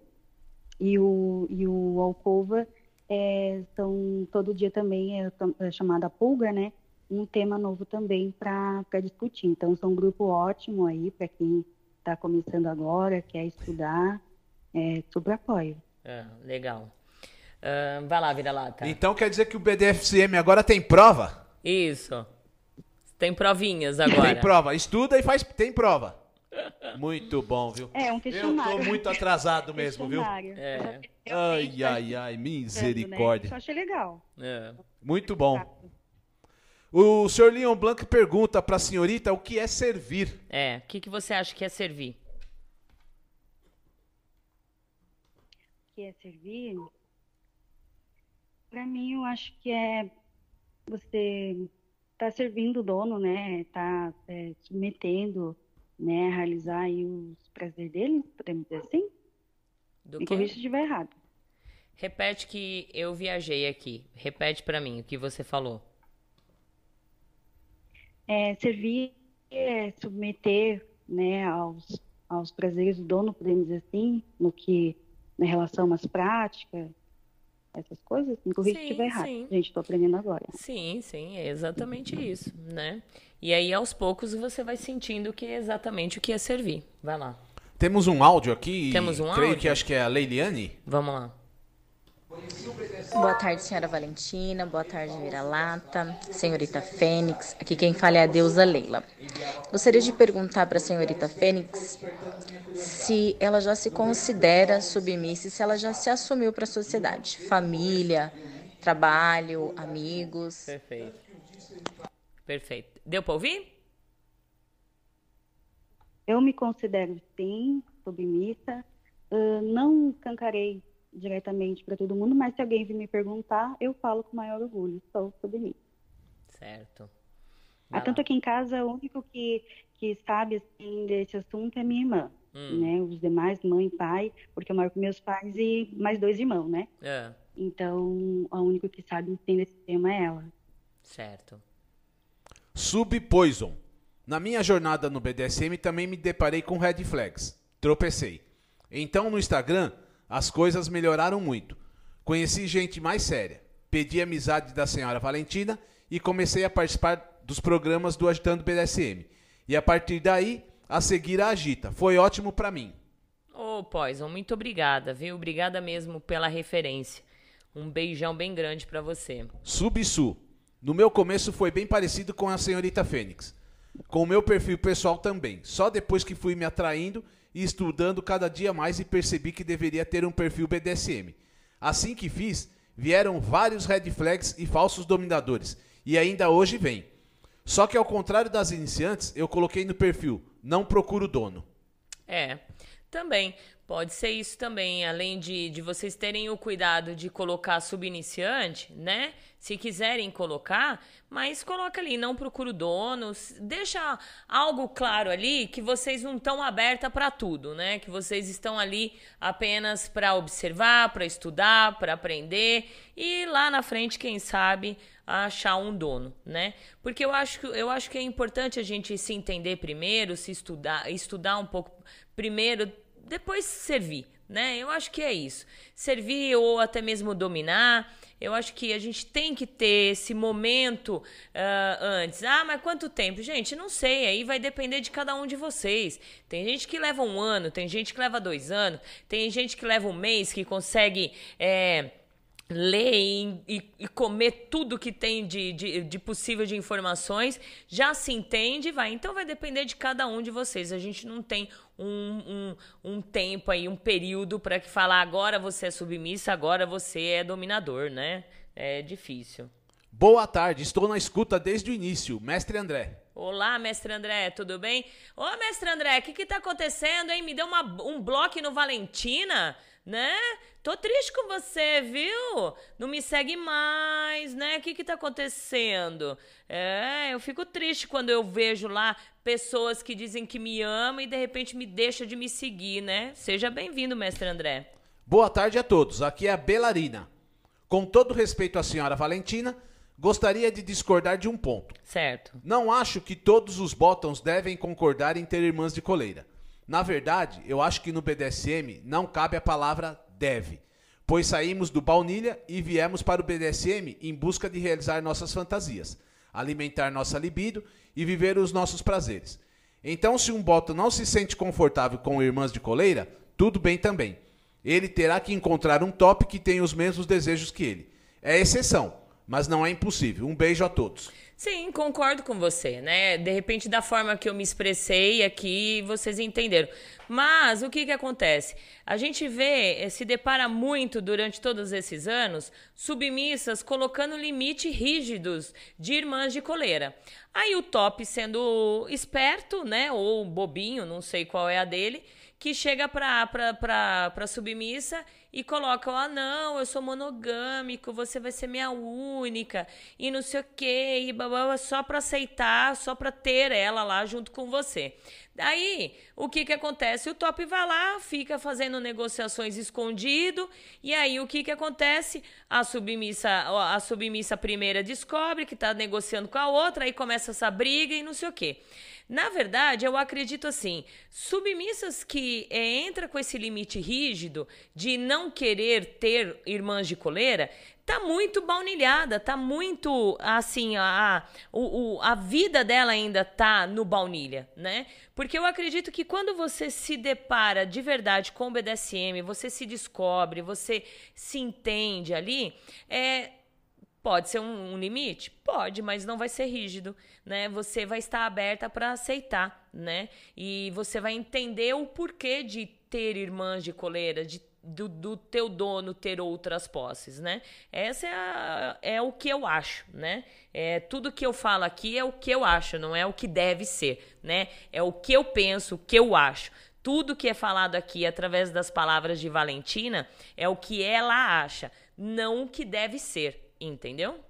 E o, e o Alcova é, são todo dia também é, é chamada Pulga, né? Um tema novo também para discutir. Então, são um grupo ótimo aí para quem está começando agora, quer estudar, é, super apoio. É, legal. Uh, vai lá, vira lata. Então quer dizer que o BDFCM agora tem prova? Isso. Tem provinhas agora. Tem prova. Estuda e faz. Tem prova. Muito bom, viu? É, um questionário. Eu tô muito atrasado mesmo, viu? É. Ai, ai, ai, misericórdia. Né? Isso eu achei legal. É. Muito bom. O senhor Leon Blanc pergunta para a senhorita o que é servir. É, o que, que você acha que é servir? O que é servir? Para mim, eu acho que é você tá servindo o dono, né? Tá é, submetendo, né? Realizar aí os prazeres dele, podemos dizer assim? Do Me corrija se estiver errado. Repete que eu viajei aqui. Repete para mim o que você falou. É, servir é submeter né, aos, aos prazeres do dono, podemos dizer assim, no que na relação mais prática, essas coisas. Me corrija se estiver errado. sim. Gente, estou aprendendo agora. Sim, sim, é exatamente isso, né? E aí, aos poucos, você vai sentindo que é exatamente o que é servir. Vai lá. Temos um áudio aqui. Temos um creio áudio? que acho que é a Leiliane. Vamos lá. Boa tarde, senhora Valentina. Boa tarde, Vira-Lata. Senhorita Fênix. Aqui quem fala é a deusa Leila. Gostaria de perguntar para a senhorita Fênix se ela já se considera submissa e se ela já se assumiu para a sociedade. Família, trabalho, amigos. Perfeito. Perfeito. Deu pra ouvir? Eu me considero, sim, submissa. Ah, não cancarei diretamente para todo mundo, mas se alguém vir me perguntar, eu falo com maior orgulho. Sou submissa. Certo. Ah, tanto aqui em casa, o único que, que sabe assim, desse assunto é minha irmã. Hum. Né? Os demais, mãe pai, porque eu moro com meus pais e mais dois irmãos, né? É, Então, a única que sabe entender esse tema é ela. certo. Sub Poison. Na minha jornada no BDSM também me deparei com red flags. Tropecei. Então no Instagram as coisas melhoraram muito. Conheci gente mais séria. Pedi amizade da senhora Valentina e comecei a participar dos programas do Agitando BDSM. E a partir daí, a seguir a Agita. Foi ótimo pra mim. Ô, Poison, muito obrigada, viu? Obrigada mesmo pela referência. Um beijão bem grande pra você. Subsu. No meu começo foi bem parecido com a senhorita Fênix. Com o meu perfil pessoal também. Só depois que fui me atraindo e estudando cada dia mais e percebi que deveria ter um perfil BDSM. Assim que fiz, vieram vários red flags e falsos dominadores. E ainda hoje vem. Só que ao contrário das iniciantes, eu coloquei no perfil, não procuro dono. É, também. Pode ser isso também, além de, de vocês terem o cuidado de colocar subiniciante, né? Se quiserem colocar, mas coloca ali, não procura o dono, deixa algo claro ali que vocês não estão aberta para tudo, né? Que vocês estão ali apenas para observar, para estudar, para aprender e lá na frente, quem sabe, achar um dono, né? Porque eu acho que eu acho que é importante a gente se entender primeiro, se estudar, estudar um pouco primeiro, depois servir, né? Eu acho que é isso. Servir ou até mesmo dominar. Eu acho que a gente tem que ter esse momento ah, antes. Ah, mas quanto tempo? Gente, não sei. Aí vai depender de cada um de vocês. Tem gente que leva um ano, tem gente que leva dois anos, tem gente que leva um mês, que consegue. é, ler e, e- e comer tudo que tem de, de, de possível de informações, já se entende, vai. Então vai depender de cada um de vocês. A gente não tem um, um, um tempo aí, um período para que falar agora você é submissa, agora você é dominador, né? É difícil. Boa tarde, estou na escuta desde o início, mestre André. Olá, mestre André, tudo bem? Ô, mestre André, o que que tá acontecendo, hein? Me deu uma, um bloco no Valentina, né? Tô triste com você, viu? Não me segue mais, né? O que que tá acontecendo? É, eu fico triste quando eu vejo lá pessoas que dizem que me amam e de repente me deixa de me seguir, né? Seja bem-vindo, mestre André. Boa tarde a todos, aqui é a Belarina. Com todo respeito à senhora Valentina, gostaria de discordar de um ponto. Certo. Não acho que todos os bottoms devem concordar em ter irmãs de coleira. Na verdade, eu acho que no BDSM não cabe a palavra deve, pois saímos do baunilha e viemos para o BDSM em busca de realizar nossas fantasias, alimentar nossa libido e viver os nossos prazeres. Então, se um bottom não se sente confortável com irmãs de coleira, tudo bem também. Ele terá que encontrar um top que tenha os mesmos desejos que ele. É exceção, mas não é impossível. Um beijo a todos. Sim, concordo com você, né? De repente, da forma que eu me expressei aqui, vocês entenderam. Mas o que que acontece? A gente vê, eh, se depara muito durante todos esses anos, submissas colocando limites rígidos de irmãs de coleira. Aí o top sendo esperto, né? Ou bobinho, não sei qual é a dele, que chega pra, pra, pra, pra submissa e colocam, ah, não, eu sou monogâmico, você vai ser minha única, e não sei o quê, e babá, só para aceitar, só para ter ela lá junto com você. Daí, o que que acontece? O top vai lá, fica fazendo negociações escondido, e aí o que que acontece? A submissa, a submissa primeira descobre que está negociando com a outra, aí começa essa briga e não sei o quê. Na verdade, eu acredito assim, submissas que é, entra com esse limite rígido de não querer ter irmãs de coleira, tá muito baunilhada, tá muito assim, a, a, o, a vida dela ainda tá no baunilha, né? Porque eu acredito que quando você se depara de verdade com o BDSM, você se descobre, você se entende ali, é, Pode ser um, um, limite? Pode, mas não vai ser rígido, né? Você vai estar aberta para aceitar, né? E você vai entender o porquê de ter irmãs de coleira, de do, do teu dono ter outras posses, né? Essa é, a, é o que eu acho, né? É, tudo que eu falo aqui é o que eu acho, não é o que deve ser, né? É o que eu penso, o que eu acho. Tudo que é falado aqui através das palavras de Valentina é o que ela acha, não o que deve ser. Entendeu?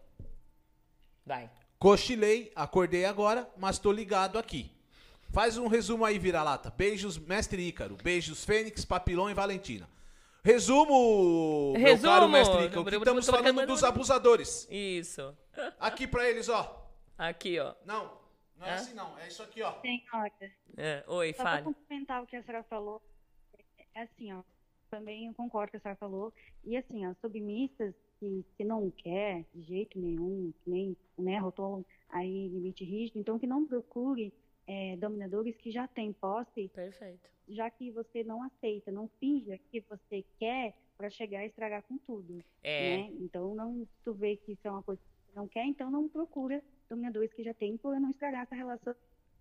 Vai. Cochilei, acordei agora, mas tô ligado aqui. Faz um resumo aí, vira-lata. Beijos, mestre Ícaro. Beijos, Fênix, Papilão e Valentina. Resumo, Resumo, meu caro mestre que estamos falando dos abusadores. Isso. Aqui pra eles, ó. Aqui, ó. Não, não é Hã? assim não. É isso aqui, ó. Senhora. É. Oi, Só fale. Só complementar o que a senhora falou. É assim, ó. Também eu concordo com o que a senhora falou. E assim, ó, submissas que, que não quer de jeito nenhum, que nem né, rotou aí limite rígido, então que não procure é, dominadores que já têm posse, Perfeito. já que você não aceita, não finja que você quer para chegar e estragar com tudo. É. Né? Então, não, tu vê que isso é uma coisa que você não quer, então não procura dominadores que já têm para não estragar essa relação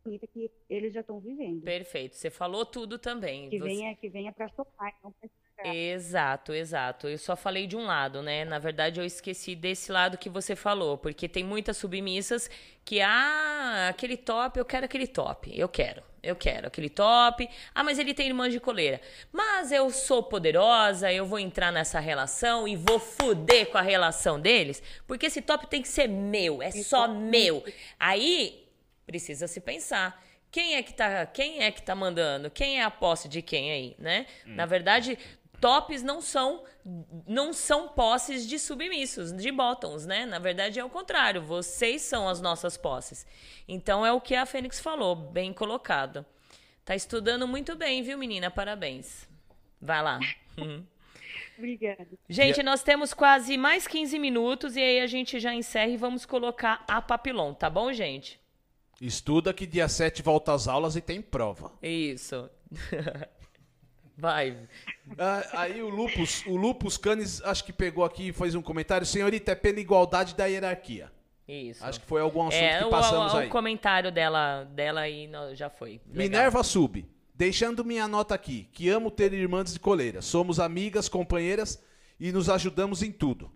bonita que eles já estão vivendo. Perfeito. Você falou tudo também. Que Você... venha, que venha para sopar, não para Exato, exato. Eu só falei de um lado, né? Na verdade, eu esqueci desse lado que você falou, porque tem muitas submissas que, ah, aquele top, eu quero aquele top. Eu quero, eu quero aquele top. Ah, mas ele tem irmã de coleira. Mas eu sou poderosa, eu vou entrar nessa relação e vou fuder com a relação deles, porque esse top tem que ser meu, é só meu. Aí precisa se pensar. Quem é que tá, quem é que tá mandando? Quem é a posse de quem aí, né? Hum. Na verdade, tops não são não são posses de submissos, de bottoms, né? Na verdade é o contrário, vocês são as nossas posses. Então é o que a Fênix falou, bem colocado. Tá estudando muito bem, viu, menina? Parabéns. Vai lá. Obrigada. Gente, nós temos quase mais 15 minutos e aí a gente já encerra e vamos colocar a papilon, tá bom, gente? Estuda que dia 7 volta às aulas e tem prova. Isso. Vai. Ah, aí o Lupus, o Lupus Canes, acho que pegou aqui e fez um comentário. Senhorita, é pela igualdade da hierarquia. Isso. Acho que foi algum assunto é, que passamos o, o, aí. O comentário dela, dela aí já foi. Legal. Minerva Sub. Deixando minha nota aqui, que amo ter irmãs de coleira. Somos amigas, companheiras e nos ajudamos em tudo.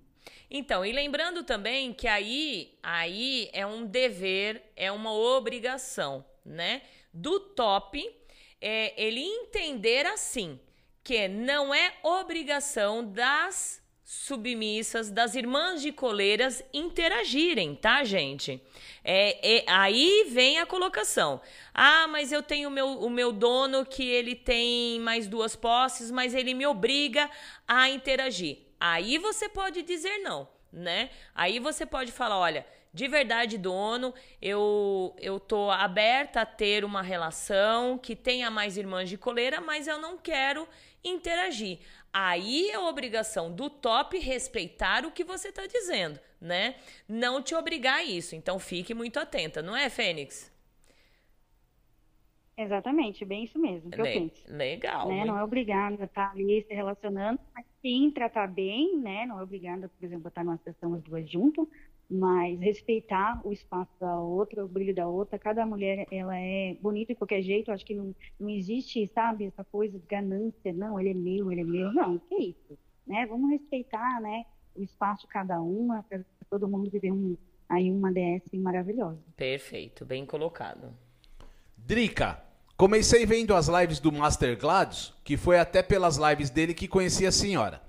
Então, e lembrando também que aí, aí é um dever, é uma obrigação, né? Do top é ele entender assim que não é obrigação das submissas, das irmãs de coleiras interagirem, tá, gente? É, é, aí vem a colocação. Ah, mas eu tenho meu, o meu dono que ele tem mais duas posses, mas ele me obriga a interagir. Aí você pode dizer não, né? Aí você pode falar, olha, de verdade, dono, eu, eu tô aberta a ter uma relação que tenha mais irmãs de coleira, mas eu não quero interagir. Aí é obrigação do top respeitar o que você está dizendo, né? Não te obrigar a isso. Então fique muito atenta, não é, Fênix? Exatamente, bem isso mesmo que Le eu penso. Legal. Né? Não é obrigado a estar ali se relacionando, mas sim tratar bem, né? Não é obrigada, por exemplo, a estar numa sessão as duas juntas, mas respeitar o espaço da outra, o brilho da outra. Cada mulher, ela é bonita de qualquer jeito. Eu acho que não, não existe, sabe, essa coisa de ganância. Não, ele é meu, ele é meu. Não, que isso, né? Vamos respeitar, né, o espaço de cada uma para todo mundo viver um, aí uma DS maravilhosa. Perfeito, bem colocado. Drica, comecei vendo as lives do Master Gladius, que foi até pelas lives dele que conheci a senhora.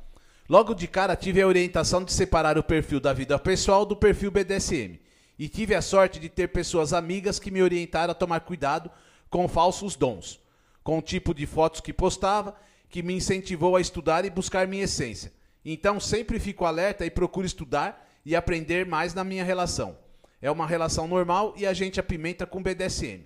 Logo de cara tive a orientação de separar o perfil da vida pessoal do perfil BDSM. E tive a sorte de ter pessoas amigas que me orientaram a tomar cuidado com falsos dons, com o tipo de fotos que postava, que me incentivou a estudar e buscar minha essência. Então sempre fico alerta e procuro estudar e aprender mais na minha relação. É uma relação normal e a gente apimenta com BDSM.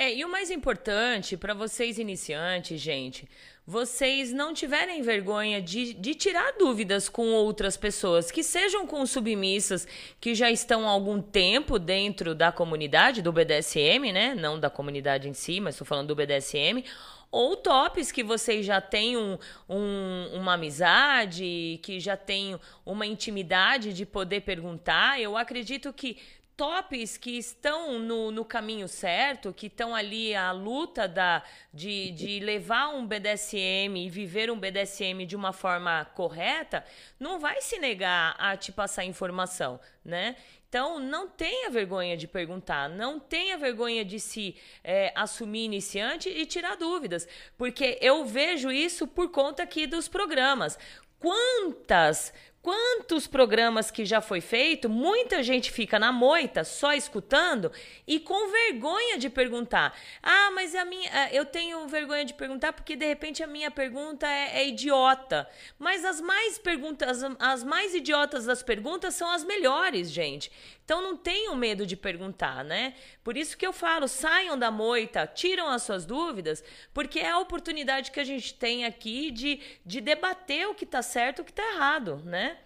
É, e o mais importante para vocês iniciantes, gente, vocês não tiverem vergonha de, de tirar dúvidas com outras pessoas, que sejam com submissas que já estão há algum tempo dentro da comunidade do BDSM, né? Não da comunidade em si, mas estou falando do BDSM ou tops que vocês já têm um, um, uma amizade, que já têm uma intimidade de poder perguntar. Eu acredito que tops que estão no, no caminho certo, que estão ali a luta da, de, de levar um BDSM e viver um BDSM de uma forma correta, não vai se negar a te passar informação, né? Então, não tenha vergonha de perguntar, não tenha vergonha de se é, assumir iniciante e tirar dúvidas, porque eu vejo isso por conta aqui dos programas. Quantas quantos programas que já foi feito, muita gente fica na moita só escutando e com vergonha de perguntar. Ah, mas a minha, eh, eu tenho vergonha de perguntar porque de repente a minha pergunta é, é idiota. Mas as mais perguntas, as mais idiotas das perguntas são as melhores, gente. Então não tenham medo de perguntar, né? Por isso que eu falo, saiam da moita, tiram as suas dúvidas, porque é a oportunidade que a gente tem aqui de, de debater o que está certo e o que está errado, né?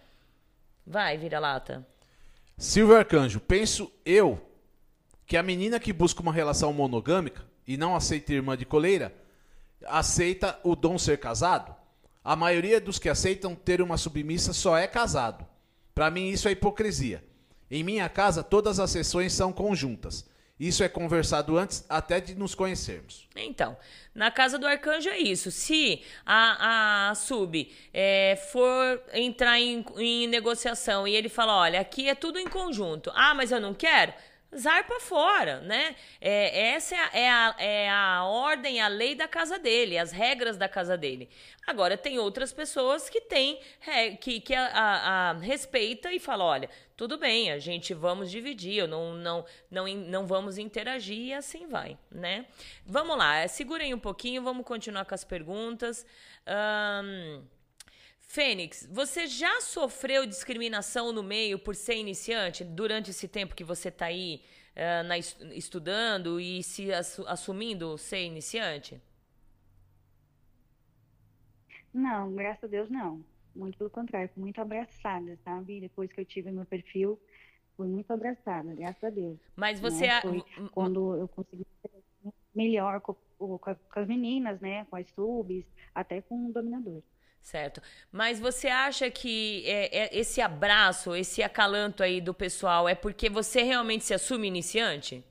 Vai, vira-lata. Silvio Arcanjo, penso eu que a menina que busca uma relação monogâmica e não aceita irmã de coleira, aceita o dom ser casado? A maioria dos que aceitam ter uma submissa só é casado. Para mim isso é hipocrisia. Em minha casa, todas as sessões são conjuntas. Isso é conversado antes até de nos conhecermos. Então, na casa do arcanjo é isso. Se a, a sub é, for entrar em, em negociação e ele fala: olha, aqui é tudo em conjunto. Ah, mas eu não quero zarpa fora, né? É, essa é a, é, a, é a ordem, a lei da casa dele, as regras da casa dele. Agora, tem outras pessoas que têm, que, que a, a, a respeita e fala, olha, tudo bem, a gente vamos dividir, não, não, não, não vamos interagir e assim vai, né? Vamos lá, segurem um pouquinho, vamos continuar com as perguntas. Um, Fênix, você já sofreu discriminação no meio por ser iniciante durante esse tempo que você está aí uh, na, estudando e se assumindo ser iniciante? Não, graças a Deus não. Muito pelo contrário, fui muito abraçada, sabe? Depois que eu tive meu perfil, fui muito abraçada, graças a Deus. Mas você. Né? Foi quando eu consegui ser melhor com, com, com as meninas, né? Com as subs, até com o dominador. Certo. Mas você acha que é, é, esse abraço, esse acalanto aí do pessoal é porque você realmente se assume iniciante?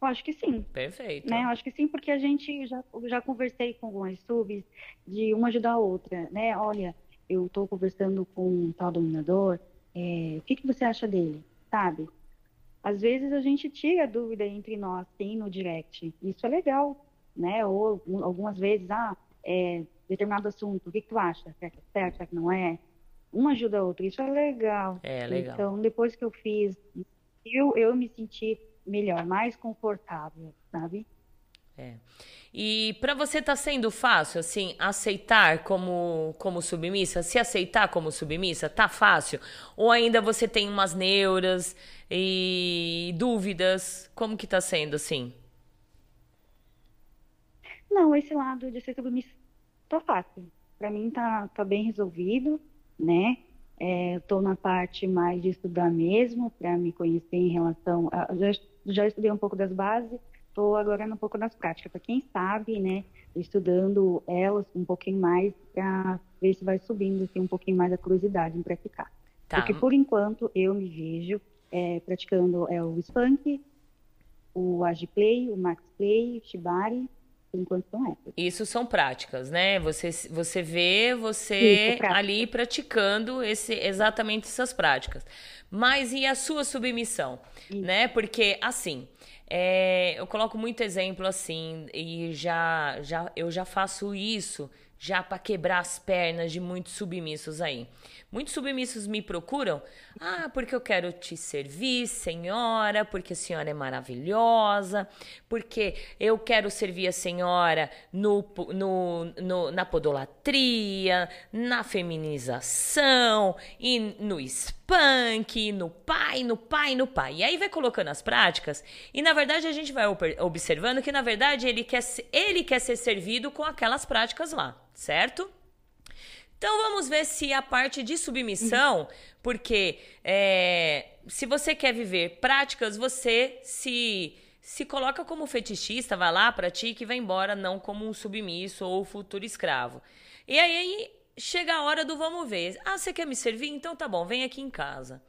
Eu acho que sim. Perfeito. Né? Eu acho que sim, porque a gente já, já conversei com algumas subs de uma ajudar a outra, né? Olha, eu estou conversando com um tal dominador, é, o que, que você acha dele, sabe? Às vezes a gente tira dúvida entre nós, sim, no direct. Isso é legal, né? Ou algumas vezes, ah, é, determinado assunto, o que, que tu acha? Será que é certo, será que não é? Um ajuda a outro, isso é legal. É, legal. Então, depois que eu fiz, eu, eu me senti melhor, mais confortável, sabe? É. E para você tá sendo fácil, assim, aceitar como, como submissa? Se aceitar como submissa, tá fácil? Ou ainda você tem umas neuras e dúvidas? Como que tá sendo, assim? Não, esse lado de ser submissa tá fácil. Para mim tá, tá bem resolvido, né? É, Estou na parte mais de estudar mesmo, para me conhecer em relação. A, já, já estudei um pouco das bases, estou agora um pouco nas práticas. Para quem sabe, né? Estudando elas um pouquinho mais para ver se vai subindo assim, um pouquinho mais a curiosidade em praticar. Tá. Porque por enquanto eu me vejo é, praticando é, o Spunk, o Agiplay, o Max Play, o Shibari enquanto são essas. Isso são práticas, né? Você, você vê você Isso, ali praticando esse, exatamente essas práticas. Mas e a sua submissão, Isso. né? Porque, assim, É, eu coloco muito exemplo assim, e já, já eu já faço isso já para quebrar as pernas de muitos submissos aí. Muitos submissos me procuram, ah, porque eu quero te servir, senhora, porque a senhora é maravilhosa, porque eu quero servir a senhora no, no, no na podolatria, na feminização, e no spunk, no pai, no pai, no pai. E aí vai colocando as práticas, e na verdade a gente vai observando que na verdade ele quer, ele quer ser servido com aquelas práticas lá, certo? Então vamos ver se a parte de submissão, porque é, se você quer viver práticas, você se se coloca como fetichista, vai lá, pratica e vai embora, não como um submisso ou futuro escravo. E aí chega a hora do vamos ver. Ah, você quer me servir? Então tá bom, vem aqui em casa.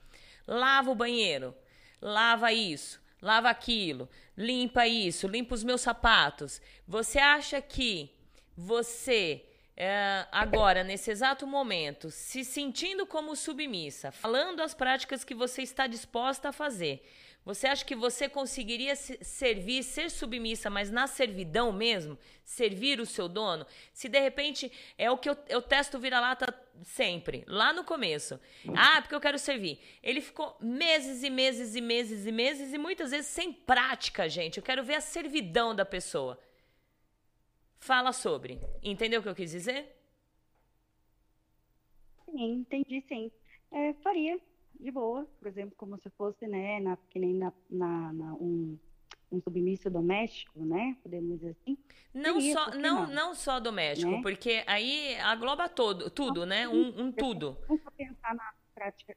Lava o banheiro, lava isso, lava aquilo, limpa isso, limpa os meus sapatos. Você acha que você é, agora, nesse exato momento, se sentindo como submissa, falando as práticas que você está disposta a fazer, você acha que você conseguiria servir, ser submissa, mas na servidão mesmo? Servir o seu dono? Se de repente é o que eu, eu testo vira-lata sempre, lá no começo. Ah, porque eu quero servir. Ele ficou meses e meses e meses e meses e muitas vezes sem prática, gente. Eu quero ver a servidão da pessoa fala sobre. Entendeu o que eu quis dizer? Sim, entendi sim. É, faria, de boa, por exemplo, como se fosse, né, na, que nem na, na, na um, um submisso doméstico, né? Podemos dizer assim. Não Seria, só, não, não, não? só doméstico, né? porque aí agloba todo, tudo, né? Um, um tudo. Não pensar na prática.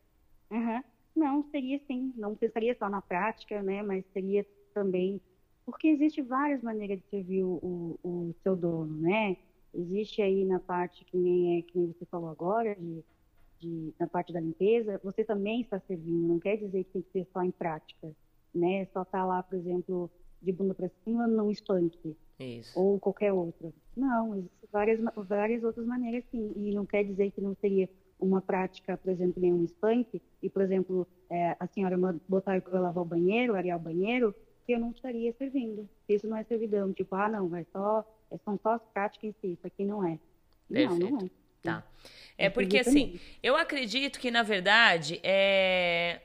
Uhum. Não, seria sim. Não pensaria só na prática, né? Mas seria também porque existe várias maneiras de servir o, o, o, seu dono, né? Existe aí na parte que nem, é, que nem você falou agora, de, de, na parte da limpeza, você também está servindo, não quer dizer que tem que ser só em prática, né? Só tá lá, por exemplo, de bunda para cima num spank. Isso. Ou qualquer outra. Não, existem várias, várias outras maneiras, sim. E não quer dizer que não seria uma prática, por exemplo, nem um spank, e, por exemplo, é, a senhora botar para lavar o banheiro, arear o banheiro, que eu não estaria servindo. Isso não é servidão, tipo, ah, não, vai só, é, são só as práticas em si, isso aqui não é. Perfeito. Não, não é. Tá. É porque, assim, eu acredito que, na verdade, é...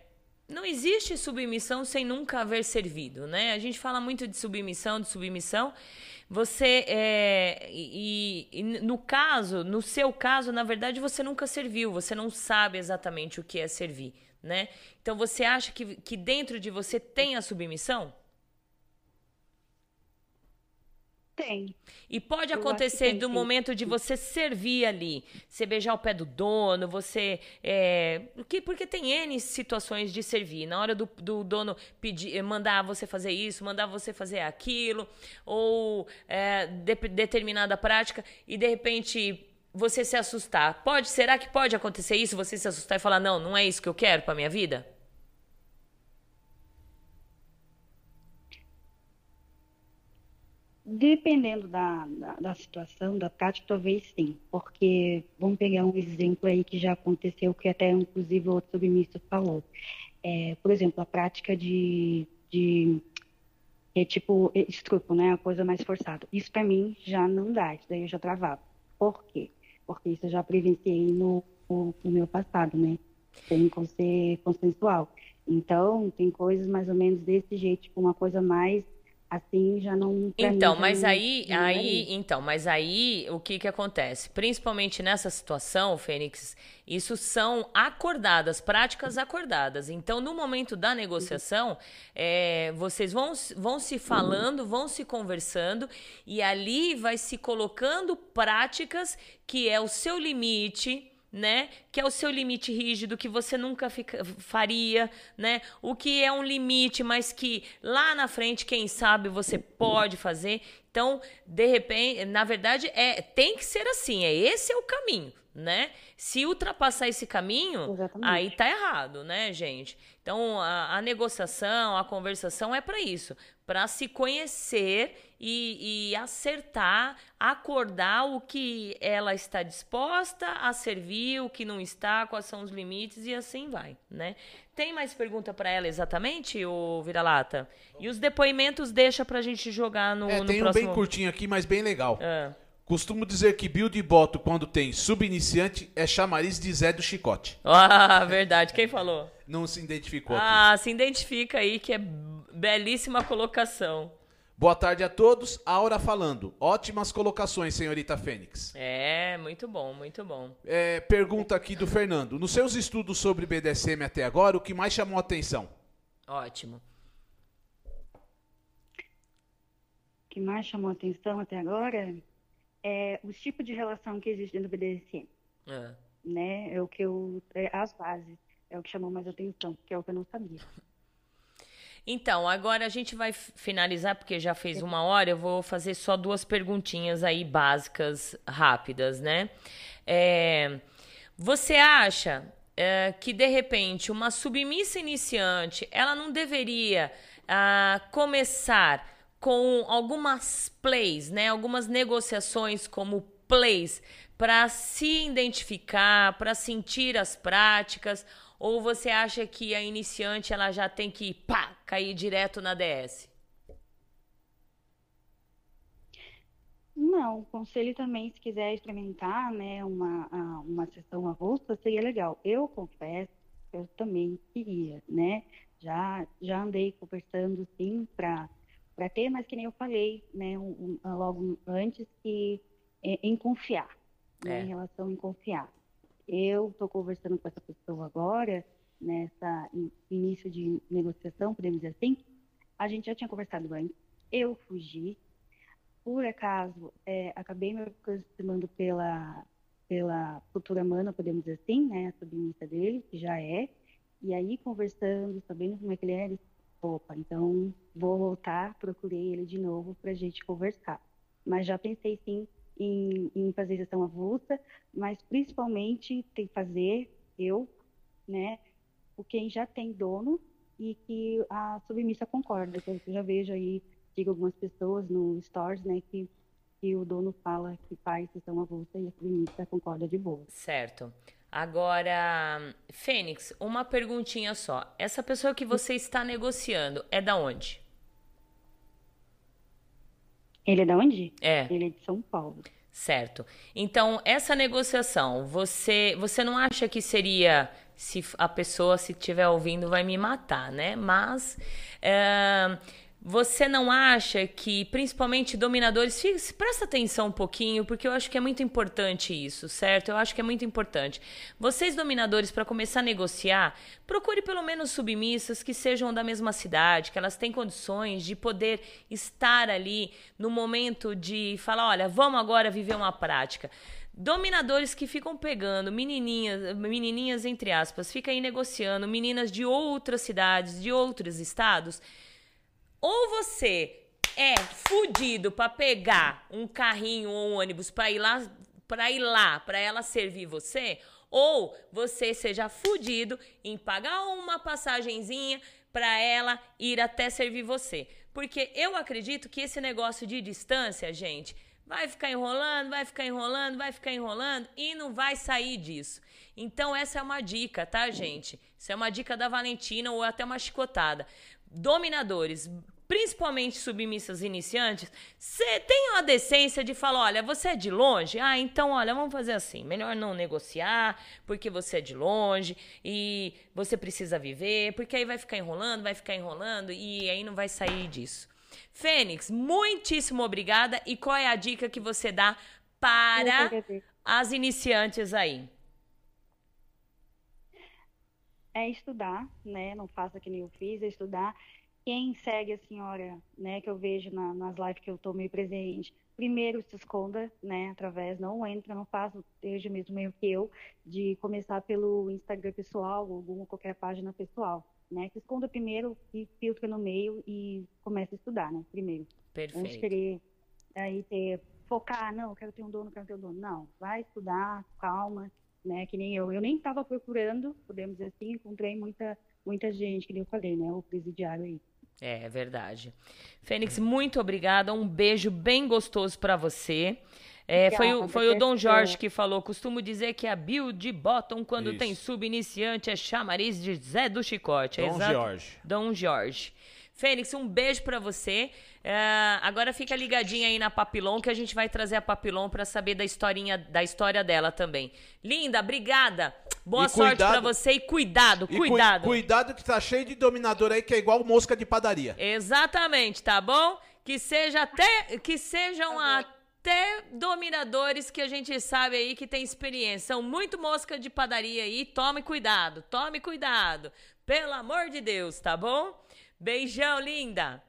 não existe submissão sem nunca haver servido, né? A gente fala muito de submissão, de submissão. Você, é... e, e no caso, no seu caso, na verdade, você nunca serviu, você não sabe exatamente o que é servir, né? Então, você acha que, que dentro de você tem a submissão? Tem. E pode acontecer do momento de você servir ali, você beijar o pé do dono, você. É, que, porque tem N situações de servir. Na hora do, do dono pedir, mandar você fazer isso, mandar você fazer aquilo, ou é, de, determinada prática, e de repente você se assustar. Pode, será que pode acontecer isso? Você se assustar e falar, não, não é isso que eu quero para minha vida? Dependendo da, da, da, situação, da prática, talvez sim. Porque, vamos pegar um exemplo aí que já aconteceu, que até inclusive o outro submisso falou. É, por exemplo, a prática de, de é tipo estrupo, né? A coisa mais forçada. Isso para mim já não dá, isso daí eu já travava. Por quê? Porque isso eu já presenciei no, no, no meu passado, né? Que ser consensual. Então, tem coisas mais ou menos desse jeito, tipo uma coisa mais assim já não então mim, mas aí não aí então mas aí o que que acontece? Principalmente nessa situação Fênix isso são acordadas práticas acordadas. Então no momento da negociação é, vocês vão vão se falando vão se conversando e ali vai se colocando práticas que é o seu limite né? Que é o seu limite rígido que você nunca fica, faria, né? O que é um limite, mas que lá na frente, quem sabe, você pode fazer. Então, de repente, na verdade, é tem que ser assim. É esse é o caminho. Né? Se ultrapassar esse caminho, Exatamente. aí tá errado, né, gente? Então, a, a negociação, a conversação é para isso, para se conhecer e, e acertar, acordar o que ela está disposta a servir, o que não está, quais são os limites e assim vai, né? Tem mais pergunta para ela exatamente, o Vira-Lata? E os depoimentos deixa pra gente jogar no, É, no tem um próximo... bem curtinho aqui, mas bem legal. Ah. Costumo dizer que build e boto, quando tem subiniciante, é chamariz de Zé do Chicote. Ah, verdade. Quem falou? Não se identificou aqui. Ah, se identifica aí que é belíssima colocação. Boa tarde a todos. Aura falando. Ótimas colocações, senhorita Fênix. É, muito bom, muito bom. É, pergunta aqui do Fernando. Nos seus estudos sobre BDSM até agora, o que mais chamou a atenção? Ótimo. O que mais chamou atenção até agora é os tipos de relação que existe dentro do BDSM, Ah. né? É o que eu, é as bases, é o que chamou mais atenção, porque é o que eu não sabia. Então, agora a gente vai finalizar, porque já fez uma hora, eu vou fazer só duas perguntinhas aí básicas, rápidas, né? É, você acha é, que, de repente, uma submissa iniciante, ela não deveria ah, começar com algumas plays, né? Algumas negociações como plays, para se identificar, para sentir as práticas, ou você acha que a iniciante ela já tem que pá, cair direto na DS? Não, conselho também, se quiser experimentar, né, uma, uma sessão avulsa, seria legal. Eu confesso, eu também queria, né? Já, já andei conversando, sim, para para ter, mas que nem eu falei, né, um- um- logo antes, que é, em confiar, né, É. em relação em confiar. Eu estou conversando com essa pessoa agora, nessa in- início de negociação, podemos dizer assim, a gente já tinha conversado antes, eu fugi, por acaso, é, acabei me aproximando pela, pela futura mana, podemos dizer assim, né, a submissa dele, que já é, e aí conversando, sabendo como é que ele ele, opa, então vou voltar, procurei ele de novo para a gente conversar. Mas já pensei sim em, em fazer gestão avulsa, mas principalmente tem que fazer eu, né, o quem já tem dono e que a submissa concorda, que eu já vejo aí sigo algumas pessoas no Stories, né, que, que o dono fala que faz sessão avulsa e a submissa concorda de boa. Certo. Agora, Fênix, uma perguntinha só. Essa pessoa que você está negociando é da onde? Ele é da onde? É. Ele é de São Paulo. Certo. Então, essa negociação, você, você não acha que seria, se a pessoa, se estiver ouvindo, vai me matar, né? Mas é, você não acha que, principalmente dominadores, se presta atenção um pouquinho, porque eu acho que é muito importante isso, certo? Eu acho que é muito importante. Vocês, dominadores, para começar a negociar, procure pelo menos submissas que sejam da mesma cidade, que elas têm condições de poder estar ali no momento de falar: olha, vamos agora viver uma prática. Dominadores que ficam pegando menininhas, menininhas entre aspas, fica aí negociando meninas de outras cidades, de outros estados. Ou você é fudido pra pegar um carrinho ou um ônibus pra ir lá, para ir lá, para ela servir você, ou você seja fudido em pagar uma passagenzinha pra ela ir até servir você. Porque eu acredito que esse negócio de distância, gente, vai ficar enrolando, vai ficar enrolando, vai ficar enrolando e não vai sair disso. Então essa é uma dica, tá, gente? Isso é uma dica da Valentina ou até uma chicotada. Dominadores, principalmente submissas iniciantes, você tem a decência de falar, olha, você é de longe? Ah, então, olha, vamos fazer assim, melhor não negociar, porque você é de longe e você precisa viver, porque aí vai ficar enrolando, vai ficar enrolando e aí não vai sair disso. Fênix, muitíssimo obrigada. E qual é a dica que você dá para as iniciantes aí? É estudar, né? Não faça que nem eu fiz, é estudar. Quem segue a senhora, né, que eu vejo na- nas lives que eu tô meio presente, primeiro se esconda, né, através, não entra, não faça, esteja mesmo meio que eu, de começar pelo Instagram pessoal, ou alguma qualquer página pessoal, né? Se esconda primeiro e filtra no meio e comece a estudar, né, primeiro. Perfeito. querer aí ter focar, não, quero ter um dono, quero ter um dono. Não, vai estudar, calma, né? Que nem eu. Eu nem estava procurando, podemos dizer assim, encontrei muita, muita gente, que nem eu falei, né? O presidiário aí. É, é verdade. Fênix, muito obrigada. Um beijo bem gostoso para você. É, foi, o, foi o Dom Jorge que falou. Costumo dizer que a build bottom, quando Isso. tem sub-iniciante, é chamariz de Zé do Chicote. Dom é exato? Jorge. Dom Jorge. Fênix, um beijo para você. É, agora fica ligadinha aí na Papilon que a gente vai trazer a Papilon para saber da historinha da história dela também. Linda, obrigada. Boa e sorte para você e cuidado, e cuidado. Cu cuidado que tá cheio de dominador aí que é igual mosca de padaria. Exatamente, tá bom? Que seja até que sejam tá até dominadores que a gente sabe aí que tem experiência. São muito mosca de padaria aí. Tome cuidado, tome cuidado. Pelo amor de Deus, tá bom? Beijão, linda.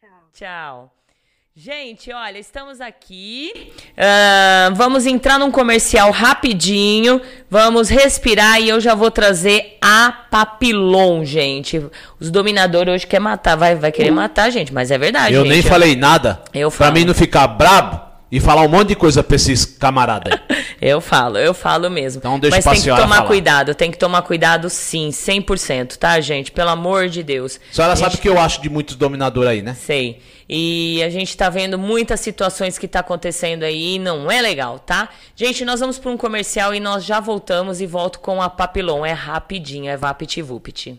Tchau. Tchau. Gente, olha, estamos aqui. Uh, vamos entrar num comercial rapidinho. Vamos respirar e eu já vou trazer a Papilon, gente. Os dominadores hoje querem matar, vai, vai querer matar, gente, mas é verdade. Eu gente. nem falei nada. Eu falo. Pra mim não ficar brabo e falar um monte de coisa pra esses camaradas. eu falo, eu falo mesmo. Então deixa Mas tem que tomar falar. cuidado, tem que tomar cuidado sim, 100%, tá, gente? Pelo amor de Deus. A senhora a sabe o que eu acho de muitos dominadores aí, né? Sei. E a gente tá vendo muitas situações que tá acontecendo aí e não é legal, tá? Gente, nós vamos para um comercial e nós já voltamos e volto com a Papilon. É rapidinho, é VaptVupt.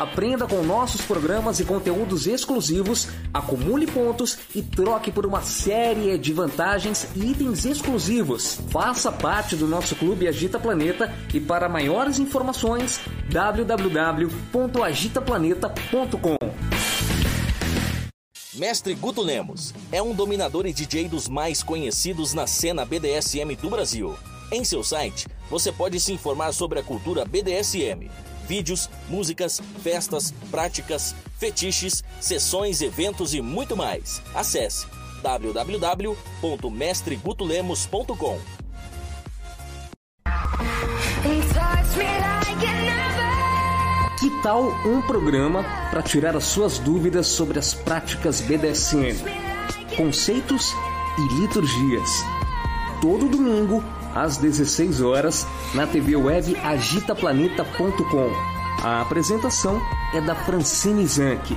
Aprenda com nossos programas e conteúdos exclusivos, acumule pontos e troque por uma série de vantagens e itens exclusivos. Faça parte do nosso clube Agita Planeta e para maiores informações www.agitaplaneta.com. Mestre Guto Lemos é um dominador e DJ dos mais conhecidos na cena BDSM do Brasil. Em seu site, você pode se informar sobre a cultura BDSM vídeos, músicas, festas, práticas, fetiches, sessões, eventos e muito mais. Acesse www.mestregutulemos.com. Que tal um programa para tirar as suas dúvidas sobre as práticas BDSM, conceitos e liturgias? Todo domingo às 16 horas, na TV web agitaplaneta.com. A apresentação é da Francine Zanck.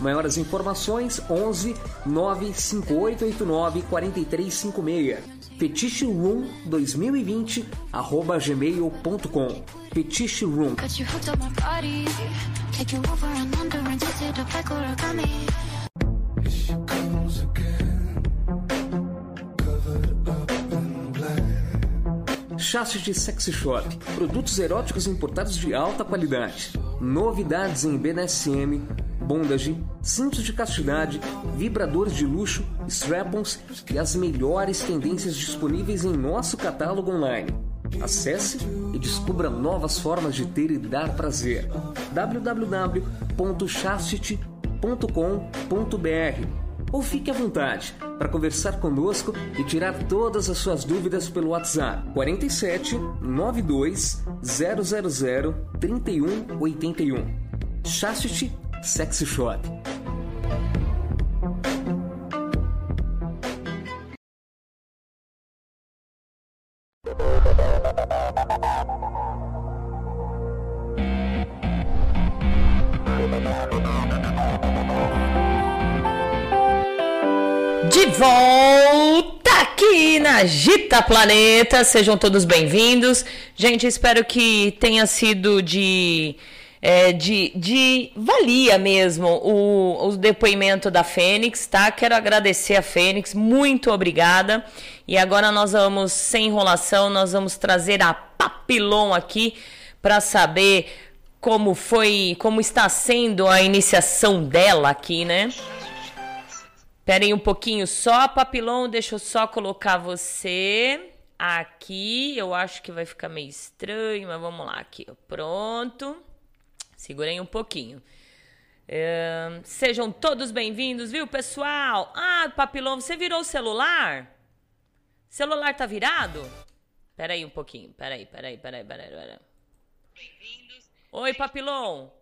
Maiores informações 11 95889 4356. Fetiche Room 2020 arroba gmail.com. Fetiche Room. Chassis Sexy Shop. Produtos eróticos importados de alta qualidade. Novidades em BDSM, bondage, cintos de castidade, vibradores de luxo, strap-ons e as melhores tendências disponíveis em nosso catálogo online. Acesse e descubra novas formas de ter e dar prazer. www.chastity.com.br ou fique à vontade para conversar conosco e tirar todas as suas dúvidas pelo WhatsApp 47 92 000 3181. Chastity Sexy Shop. De volta aqui na Gita Planeta, sejam todos bem-vindos. Gente, espero que tenha sido de, é, de, de valia mesmo o, o depoimento da Fênix, tá? Quero agradecer a Fênix, muito obrigada. E agora nós vamos, sem enrolação, nós vamos trazer a Papilon aqui para saber como foi, como está sendo a iniciação dela aqui, né? Esperem um pouquinho só, papilão. Deixa eu só colocar você aqui. Eu acho que vai ficar meio estranho, mas vamos lá aqui. Pronto. Segurei um pouquinho. É, sejam todos bem-vindos, viu, pessoal? Ah, papilão, você virou o celular? Celular tá virado? Peraí um pouquinho. Peraí, peraí, peraí, peraí, peraí. Bem-vindos. Oi, papilão.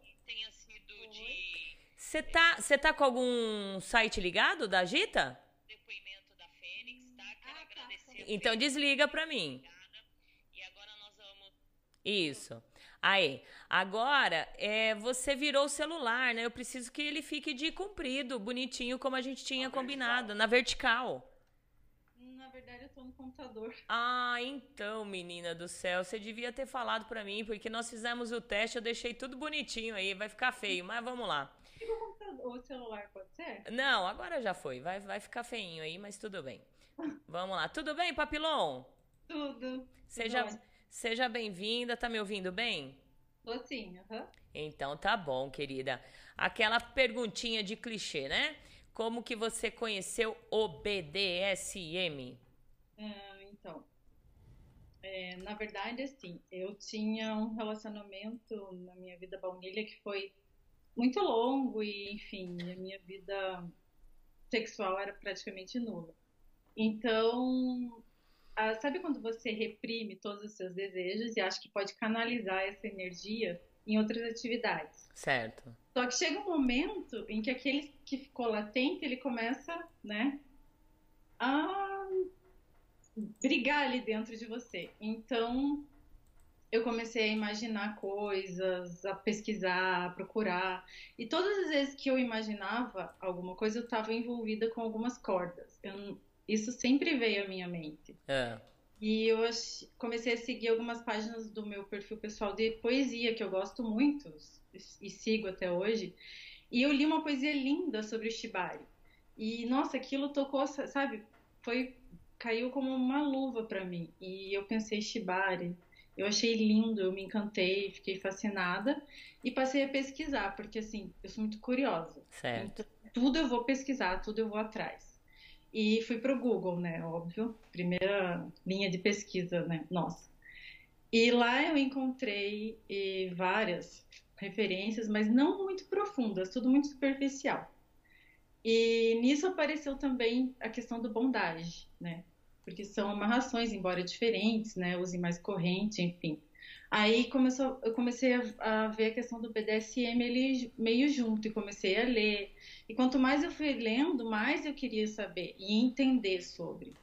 Você tá, você tá com algum site ligado da Gita? Depoimento da Fênix, tá? Quero ah, tá. agradecer. Então desliga pra mim. E agora nós vamos. Isso. Aí, agora é, você virou o celular, né? Eu preciso que ele fique de comprido, bonitinho, como a gente tinha na combinado, vertical. na vertical. Na verdade, eu tô no computador. Ah, então, menina do céu, você devia ter falado pra mim, porque nós fizemos o teste, eu deixei tudo bonitinho aí, vai ficar feio, mas vamos lá. O celular pode ser? Não, agora já foi. Vai, vai ficar feinho aí, mas tudo bem. Vamos lá. Tudo bem, Papilon? Tudo. Seja, seja bem-vinda. Tá me ouvindo bem? Tô sim, uhum. Então tá bom, querida. Aquela perguntinha de clichê, né? Como que você conheceu o BDSM? Ah, então, é, na verdade, assim, eu tinha um relacionamento na minha vida baunilha que foi muito longo e, enfim, a minha vida sexual era praticamente nula. Então, ah, sabe quando você reprime todos os seus desejos e acha que pode canalizar essa energia em outras atividades? Certo. Só que chega um momento em que aquele que ficou latente, ele começa, né, a brigar ali dentro de você. Então, eu comecei a imaginar coisas, a pesquisar, a procurar. E todas as vezes que eu imaginava alguma coisa, eu estava envolvida com algumas cordas. Eu, isso sempre veio à minha mente. É. E eu comecei a seguir algumas páginas do meu perfil pessoal de poesia, que eu gosto muito e sigo até hoje. E eu li uma poesia linda sobre o Shibari. E, nossa, aquilo tocou, sabe? Foi, caiu como uma luva para mim. E eu pensei, Shibari, eu achei lindo, eu me encantei, fiquei fascinada e passei a pesquisar, porque assim, eu sou muito curiosa. Certo. Então, tudo eu vou pesquisar, tudo eu vou atrás. E fui pro Google, né? Óbvio, primeira linha de pesquisa, né? Nossa. E lá eu encontrei várias referências, mas não muito profundas, tudo muito superficial. E nisso apareceu também a questão do bondage, né? porque são amarrações, embora diferentes, né? Use mais corrente, enfim. Aí começou, eu comecei a, a, ver a questão do BDSM ele meio junto e comecei a ler. E quanto mais eu fui lendo, mais eu queria saber e entender sobre.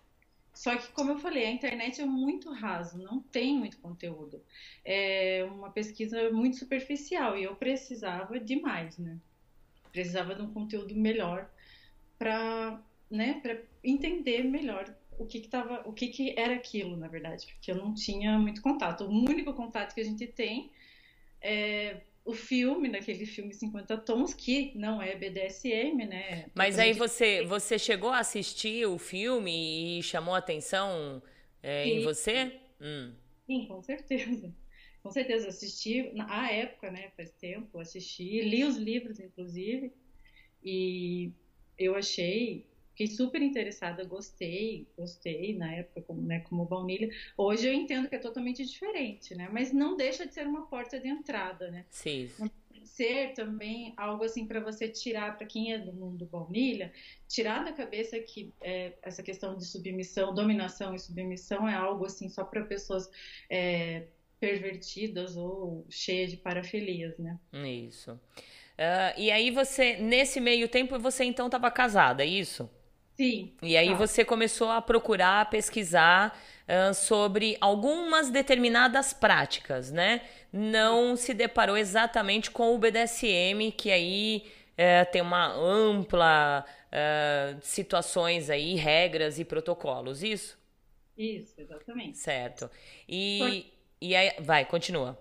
Só que, como eu falei, a internet é muito raso, não tem muito conteúdo. É uma pesquisa muito superficial e eu precisava de mais, né? precisava de um conteúdo melhor para né, entender melhor o que que tava, o que que era aquilo, na verdade, porque eu não tinha muito contato. O único contato que a gente tem é o filme, naquele filme 50 tons, que não é BDSM, né? Mas aí você, você chegou a assistir o filme e chamou atenção é, em você? Hum. Sim, com certeza. Com certeza, assisti, na época, né, faz tempo, assisti, li os livros, inclusive, e eu achei Fiquei super interessada, gostei, gostei na época como, né, como baunilha. Hoje eu entendo que é totalmente diferente, né? Mas não deixa de ser uma porta de entrada, né? Sim. Ser também algo assim para você tirar, para quem é do mundo baunilha, tirar da cabeça que é, essa questão de submissão, dominação e submissão é algo assim só para pessoas é, pervertidas ou cheias de parafilias, né? Isso. Uh, e aí você, nesse meio tempo, você então estava casada, é isso? Sim. E aí tá. você começou a procurar, a pesquisar uh, sobre algumas determinadas práticas, né? Não se deparou exatamente com o BDSM, que aí uh, tem uma ampla uh, situações aí, regras e protocolos, isso? Isso, exatamente. Certo. E, e aí, vai, continua.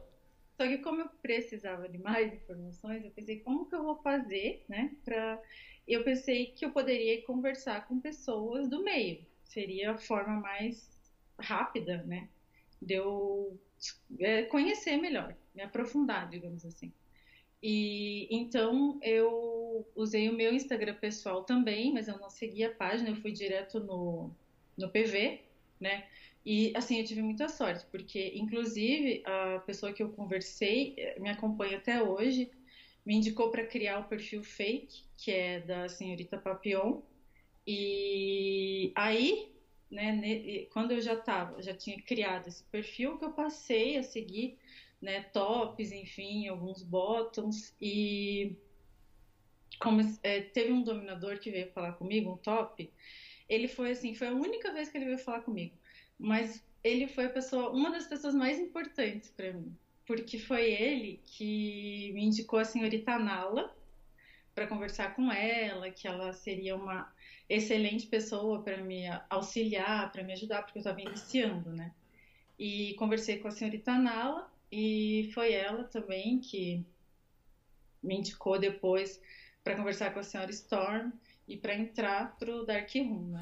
Só que como eu precisava de mais informações, eu pensei, como que eu vou fazer, né, para eu pensei que eu poderia conversar com pessoas do meio. Seria a forma mais rápida, né? De eu é, conhecer melhor, me aprofundar, digamos assim. E então eu usei o meu Instagram pessoal também, mas eu não segui a página, eu fui direto no, no PV, né? E assim, eu tive muita sorte, porque inclusive a pessoa que eu conversei eh, me acompanha até hoje me indicou para criar o perfil fake, que é da senhorita Papillon. E aí, né, quando eu já tava, já tinha criado esse perfil, que eu passei a seguir, né, tops, enfim, alguns bottoms. E como é, teve um dominador que veio falar comigo, um top, ele foi assim, foi a única vez que ele veio falar comigo, mas ele foi pessoa, uma das pessoas mais importantes para mim, porque foi ele que me indicou a senhorita Nala para conversar com ela, que ela seria uma excelente pessoa para me auxiliar, para me ajudar, porque eu estava iniciando, né? E conversei com a senhorita Nala e foi ela também que me indicou depois para conversar com a senhora Storm e para entrar pro Dark Room, né?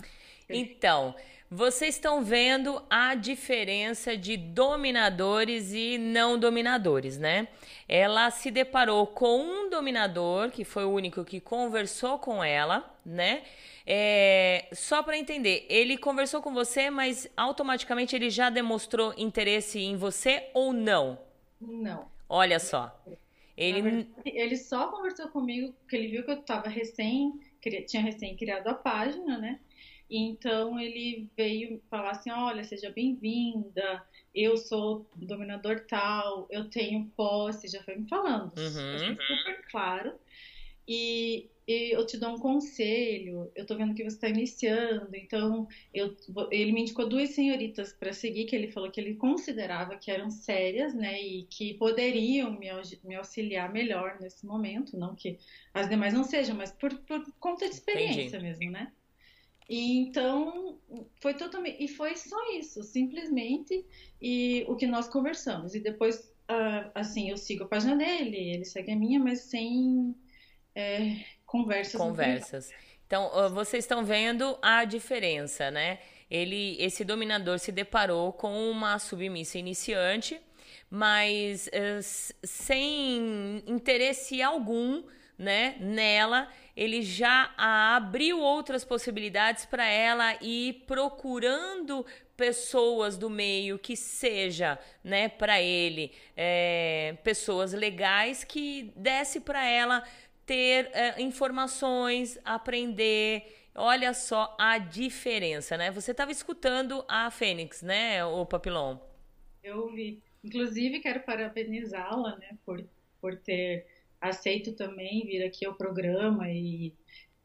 Então, vocês estão vendo a diferença de dominadores e não dominadores, né? Ela se deparou com um dominador, que foi o único que conversou com ela, né? É, só para entender, ele conversou com você, mas automaticamente ele já demonstrou interesse em você ou não? Não. Olha só. Ele, verdade, ele só conversou comigo porque ele viu que eu estava recém, tinha recém criado a página, né? Então ele veio falar assim: olha, seja bem-vinda, eu sou dominador tal, eu tenho posse, já foi me falando. Uhum. super claro. E, e, eu te dou um conselho, eu tô vendo que você está iniciando, então eu, ele me indicou duas senhoritas para seguir, que ele falou que ele considerava que eram sérias, né, e que poderiam me, me auxiliar melhor nesse momento, não que as demais não sejam, mas por, por conta de experiência Entendi. mesmo, né? E então foi totalmente e foi só isso, simplesmente e o que nós conversamos. E depois, uh, assim, eu sigo a página dele, ele segue a minha, mas sem é, conversas. Conversas. Então, vocês estão vendo a diferença, né? Ele, esse dominador se deparou com uma submissa iniciante, mas uh, sem interesse algum, né, nela ele já abriu outras possibilidades para ela ir procurando pessoas do meio que seja, né, para ele, é, pessoas legais que desse para ela ter é, informações, aprender. Olha só a diferença, né? Você estava escutando a Fênix, né, o Papilon? Eu ouvi. Inclusive, quero parabenizá-la, né, por, por ter aceito também vir aqui ao programa e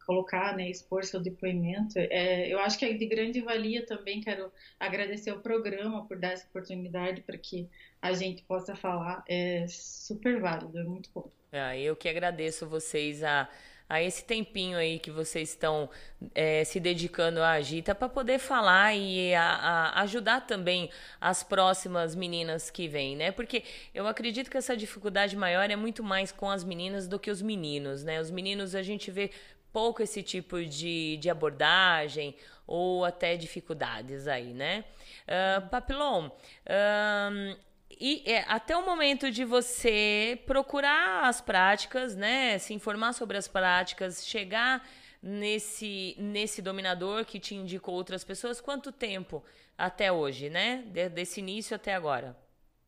colocar, né, expor seu depoimento. É, eu acho que é de grande valia também. Quero agradecer ao programa por dar essa oportunidade para que a gente possa falar. É super válido, é muito bom. Ah, eu que agradeço vocês a, a esse tempinho aí que vocês estão é, se dedicando à Agita para poder falar e a, a ajudar também as próximas meninas que vêm, né? Porque eu acredito que essa dificuldade maior é muito mais com as meninas do que os meninos, né? Os meninos a gente vê pouco esse tipo de, de abordagem ou até dificuldades aí, né? Uh, Papilon, uh, e é, até o momento de você procurar as práticas, né? Se informar sobre as práticas, chegar nesse, nesse dominador que te indicou outras pessoas, quanto tempo até hoje, né? De, desse início até agora?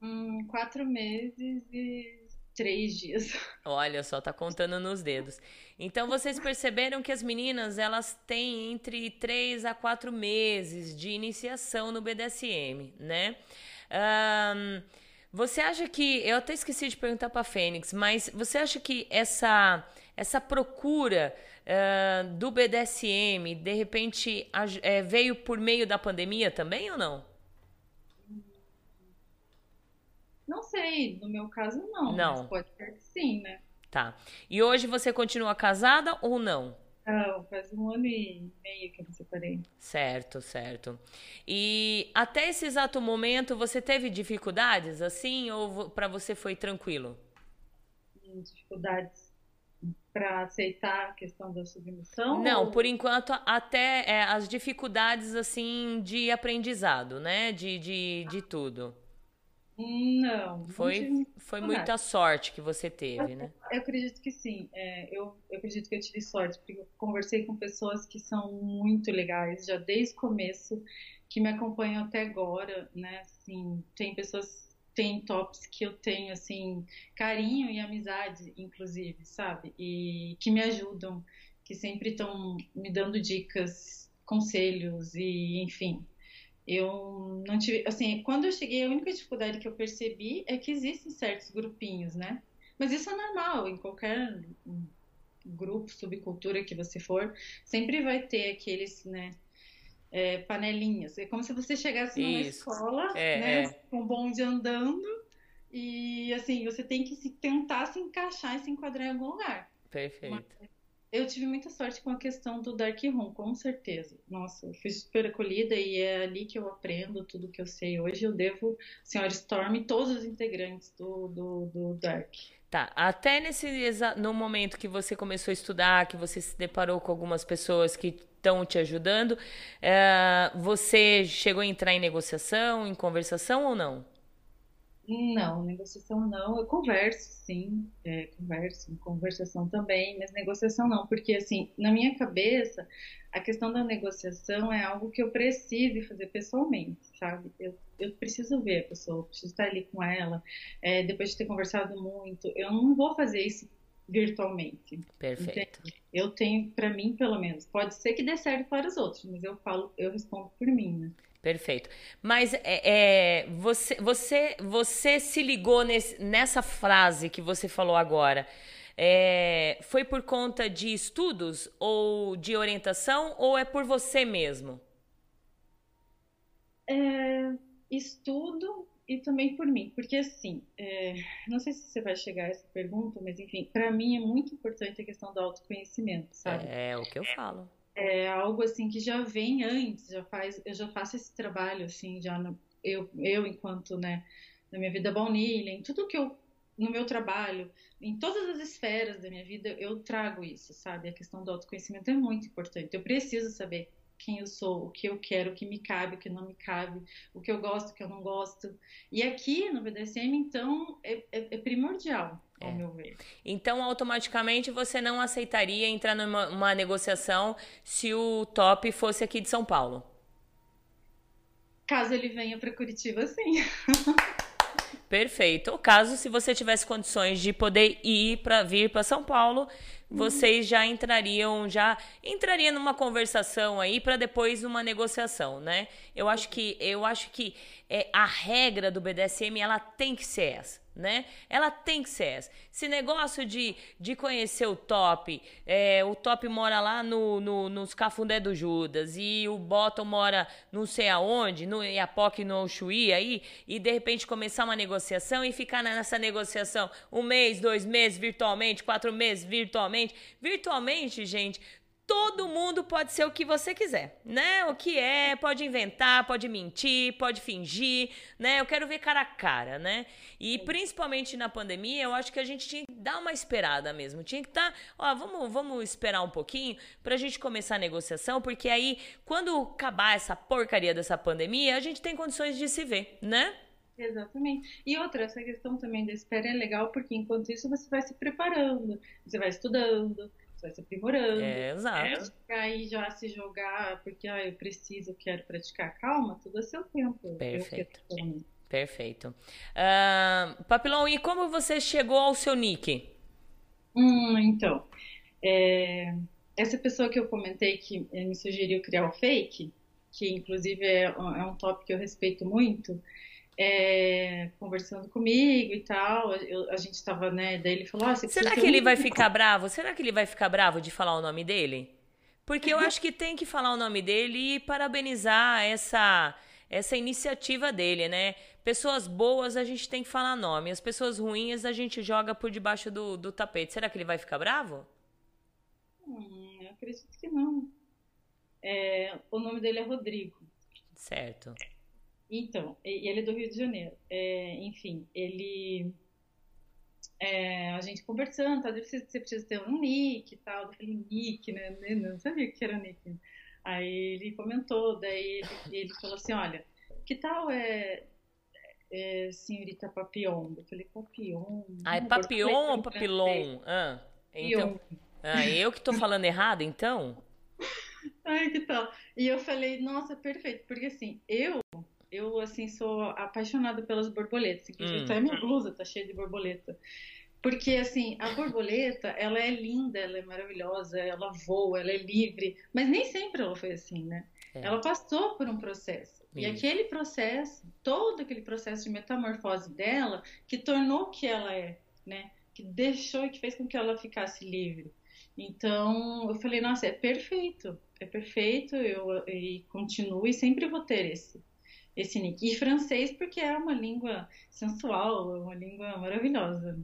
Hum, quatro meses e três dias. Olha só, tá contando nos dedos. Então vocês perceberam que as meninas elas têm entre três a quatro meses de iniciação no BDSM, né? Um, você acha que. Eu até esqueci de perguntar para a Fênix, mas você acha que essa, essa procura uh, do BDSM, de repente, uh, veio por meio da pandemia também ou não? Não sei, no meu caso não. Não. pode ser que sim, né? Tá. E hoje você continua casada ou não? Não, faz um ano e meio que eu me separei. Certo, certo. E até esse exato momento você teve dificuldades assim ou para você foi tranquilo? Dificuldades para aceitar a questão da submissão? Não, ou... por enquanto até é, as dificuldades assim de aprendizado, né? De, de, de tudo. Não. Foi, foi muita sorte que você teve, eu, né? Eu acredito que sim. É, eu, eu acredito que eu tive sorte, porque eu conversei com pessoas que são muito legais, já desde o começo, que me acompanham até agora, né? Assim, tem pessoas, tem tops que eu tenho, assim, carinho e amizade, inclusive, sabe? E que me ajudam, que sempre estão me dando dicas, conselhos e, enfim, eu não tive, assim, quando eu cheguei, a única dificuldade que eu percebi é que existem certos grupinhos, né? Mas isso é normal, em qualquer grupo, subcultura que você for, sempre vai ter aqueles, né, é, panelinhas. É como se você chegasse numa isso. escola, é, né, é. com um bonde andando, e assim, você tem que se tentar se encaixar e se enquadrar em algum lugar. Perfeito. Mas, eu tive muita sorte com a questão do Dark Room, com certeza. Nossa, eu fui super acolhida e é ali que eu aprendo tudo que eu sei. Hoje eu devo Senhora Storm todos os integrantes do, do, do Dark. Tá, até nesse no momento que você começou a estudar, que você se deparou com algumas pessoas que estão te ajudando, é, você chegou a entrar em negociação, em conversação ou não? Não, negociação não. Eu converso, sim, é, converso, conversação também, mas negociação não, porque assim, na minha cabeça, a questão da negociação é algo que eu preciso fazer pessoalmente, sabe? Eu, eu preciso ver a pessoa, preciso estar ali com ela, é, depois de ter conversado muito. Eu não vou fazer isso virtualmente. Perfeito. Entende? Eu tenho, para mim, pelo menos, pode ser que dê certo para os outros, mas eu falo, eu respondo por mim, né? Perfeito. Mas é, é, você, você, você se ligou nesse, nessa frase que você falou agora. É, foi por conta de estudos ou de orientação ou é por você mesmo? É, estudo e também por mim, porque assim, é, não sei se você vai chegar a essa pergunta, mas enfim, para mim é muito importante a questão do autoconhecimento, sabe? É o que eu falo é algo assim que já vem antes, já faz, eu já faço esse trabalho assim, já no, eu, eu enquanto, né, na minha vida baunilha, em tudo que eu no meu trabalho, em todas as esferas da minha vida, eu trago isso, sabe? A questão do autoconhecimento é muito importante. Eu preciso saber quem eu sou, o que eu quero, o que me cabe, o que não me cabe, o que eu gosto, o que eu não gosto. E aqui no BDSM, então, é, é, é primordial, ao é. meu ver. Então, automaticamente, você não aceitaria entrar numa negociação se o top fosse aqui de São Paulo? Caso ele venha para Curitiba, sim. Perfeito. O caso, se você tivesse condições de poder ir para vir para São Paulo, vocês já entrariam, já entraria numa conversação aí para depois uma negociação, né? Eu acho que eu acho que é, a regra do BDSM ela tem que ser essa né? Ela tem que ser essa. Esse negócio de, de conhecer o top, é, o top mora lá no, no, nos Cafundé do Judas e o Bottom mora não sei aonde, no Iapoque, no Chuí aí, e de repente começar uma negociação e ficar nessa negociação um mês, dois meses virtualmente, quatro meses virtualmente virtualmente. Virtualmente, gente, todo mundo pode ser o que você quiser, né? O que é, pode inventar, pode mentir, pode fingir, né? Eu quero ver cara a cara, né? E principalmente na pandemia, eu acho que a gente tinha que dar uma esperada mesmo. Tinha que estar, tá, ó, vamos, vamos esperar um pouquinho pra gente começar a negociação, porque aí, quando acabar essa porcaria dessa pandemia, a gente tem condições de se ver, né? Exatamente. E outra, essa questão também da espera é legal, porque enquanto isso você vai se preparando, você vai estudando, vai se aprimorando. É, exato. É, aí já se jogar, porque ah, eu preciso, quero praticar. Calma, tudo a seu tempo. Perfeito. Perfeito. Uh, Papilão, e como você chegou ao seu nick? Hum, então, é, essa pessoa que eu comentei que me sugeriu criar o fake, que inclusive é, é um tópico que eu respeito muito, é, conversando comigo e tal. Eu, a gente estava, né? Daí ele falou: ah, Será que ele um... vai ficar bravo? Será que ele vai ficar bravo de falar o nome dele? Porque eu acho que tem que falar o nome dele e parabenizar essa essa iniciativa dele, né? Pessoas boas a gente tem que falar nome, as pessoas ruins a gente joga por debaixo do, do tapete. Será que ele vai ficar bravo? Hum, eu acredito que não. É, o nome dele é Rodrigo. Certo. Então, ele é do Rio de Janeiro. É, enfim, ele. É, a gente conversando, tá, você, você precisa ter um nick e tal. Eu falei, nick, né? Eu não sabia que era nick. Aí ele comentou, daí ele, ele falou assim: olha, que tal é, é senhorita Papillon? Eu falei, Papillon. Ah, é Papillon ou Papillon? Ah, então, ah, eu que tô falando errado, então? Ai, que tal? E eu falei, nossa, perfeito, porque assim, eu eu, assim, sou apaixonada pelas borboletas. Inclusive, hum. até minha blusa tá cheia de borboleta. Porque, assim, a borboleta, ela é linda, ela é maravilhosa, ela voa, ela é livre. Mas nem sempre ela foi assim, né? É. Ela passou por um processo. Isso. E aquele processo, todo aquele processo de metamorfose dela, que tornou o que ela é, né? Que deixou e que fez com que ela ficasse livre. Então, eu falei, nossa, é perfeito. É perfeito, eu e continuo e sempre vou ter esse esse nick. E francês porque é uma língua sensual, é uma língua maravilhosa.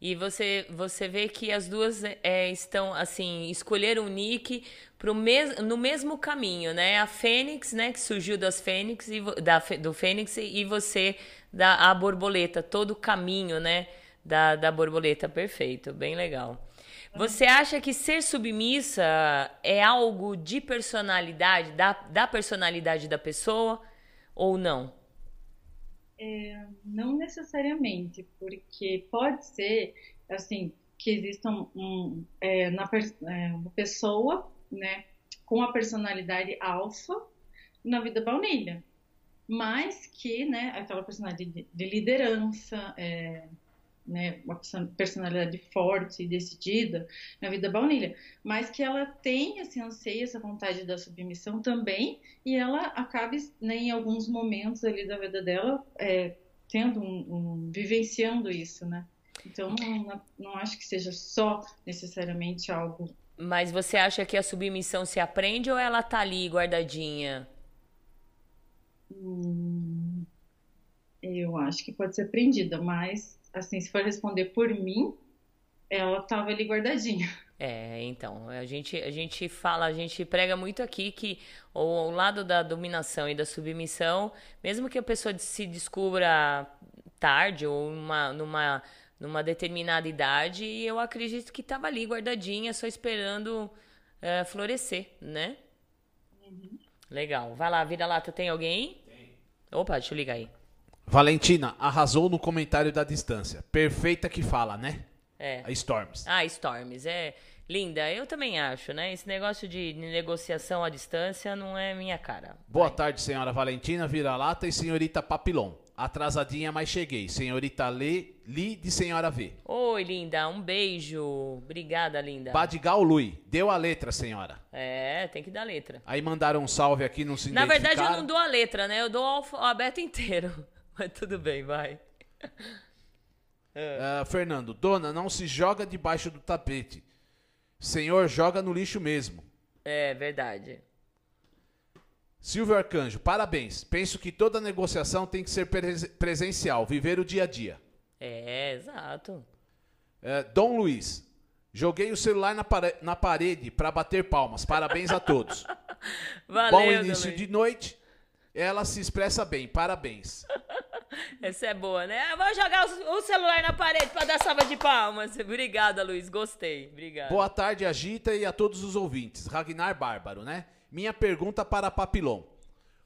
E você, você vê que as duas é, estão, assim, escolheram o nick pro mes, no mesmo caminho, né? A Fênix, né, que surgiu das Fênix, e, da, do Fênix, e você da a borboleta, todo o caminho, né, da, da borboleta. Perfeito, bem legal. Você acha que ser submissa é algo de personalidade, da, da personalidade da pessoa? Ou não? É, não necessariamente, porque pode ser assim que exista um, é, na, é, uma pessoa, né, com a personalidade alfa na vida baunilha, mas que, né, aquela personalidade de, de liderança, é, né, uma personalidade forte e decidida na vida baunilha, mas que ela tem esse anseio, essa vontade da submissão também, e ela acabe, né, em alguns momentos ali da vida dela, é, tendo um, um, vivenciando isso, né? Então, não, não acho que seja só necessariamente algo. Mas você acha que a submissão se aprende ou ela tá ali guardadinha? Hum, eu acho que pode ser aprendida, mas assim, se for responder por mim, ela tava ali guardadinha. É, então, a gente, a gente fala, a gente prega muito aqui que o, o lado da dominação e da submissão, mesmo que a pessoa se descubra tarde ou uma, numa, numa determinada idade, eu acredito que estava ali guardadinha, só esperando é, florescer, né? Uhum. Legal. Vai lá, vira lata, tem alguém? Tem. Opa, deixa eu ligar aí. Valentina, arrasou no comentário da distância. Perfeita que fala, né? É. A Storms. Ah, Storms, é. Linda, eu também acho, né? Esse negócio de negociação à distância não é minha cara. Boa Vai. tarde, senhora Valentina, vira-lata e senhorita Papilon. Atrasadinha, mas cheguei. Senhorita Lê, Li de senhora V. Oi, linda, um beijo. Obrigada, linda. Badigal Lui, deu a letra, senhora. É, tem que dar letra. Aí mandaram um salve aqui, não se Na verdade, eu não dou a letra, né? Eu dou o alfabeto inteiro. Mas tudo bem, vai. Uh, Fernando, dona, não se joga debaixo do tapete. Senhor, joga no lixo mesmo. É verdade. Silvio Arcanjo, parabéns. Penso que toda negociação tem que ser presencial, viver o dia a dia. É, exato. Uh, Dom Luiz, Joguei o celular na, pare na parede para bater palmas. Parabéns a todos. Valeu, Bom início de noite. Ela se expressa bem. Parabéns. Essa é boa, né? Eu vou jogar o celular na parede pra dar salva de palmas. Obrigada, Luiz. Gostei. Obrigada. Boa tarde, Agita, e a todos os ouvintes. Ragnar Bárbaro, né? Minha pergunta para Papilon.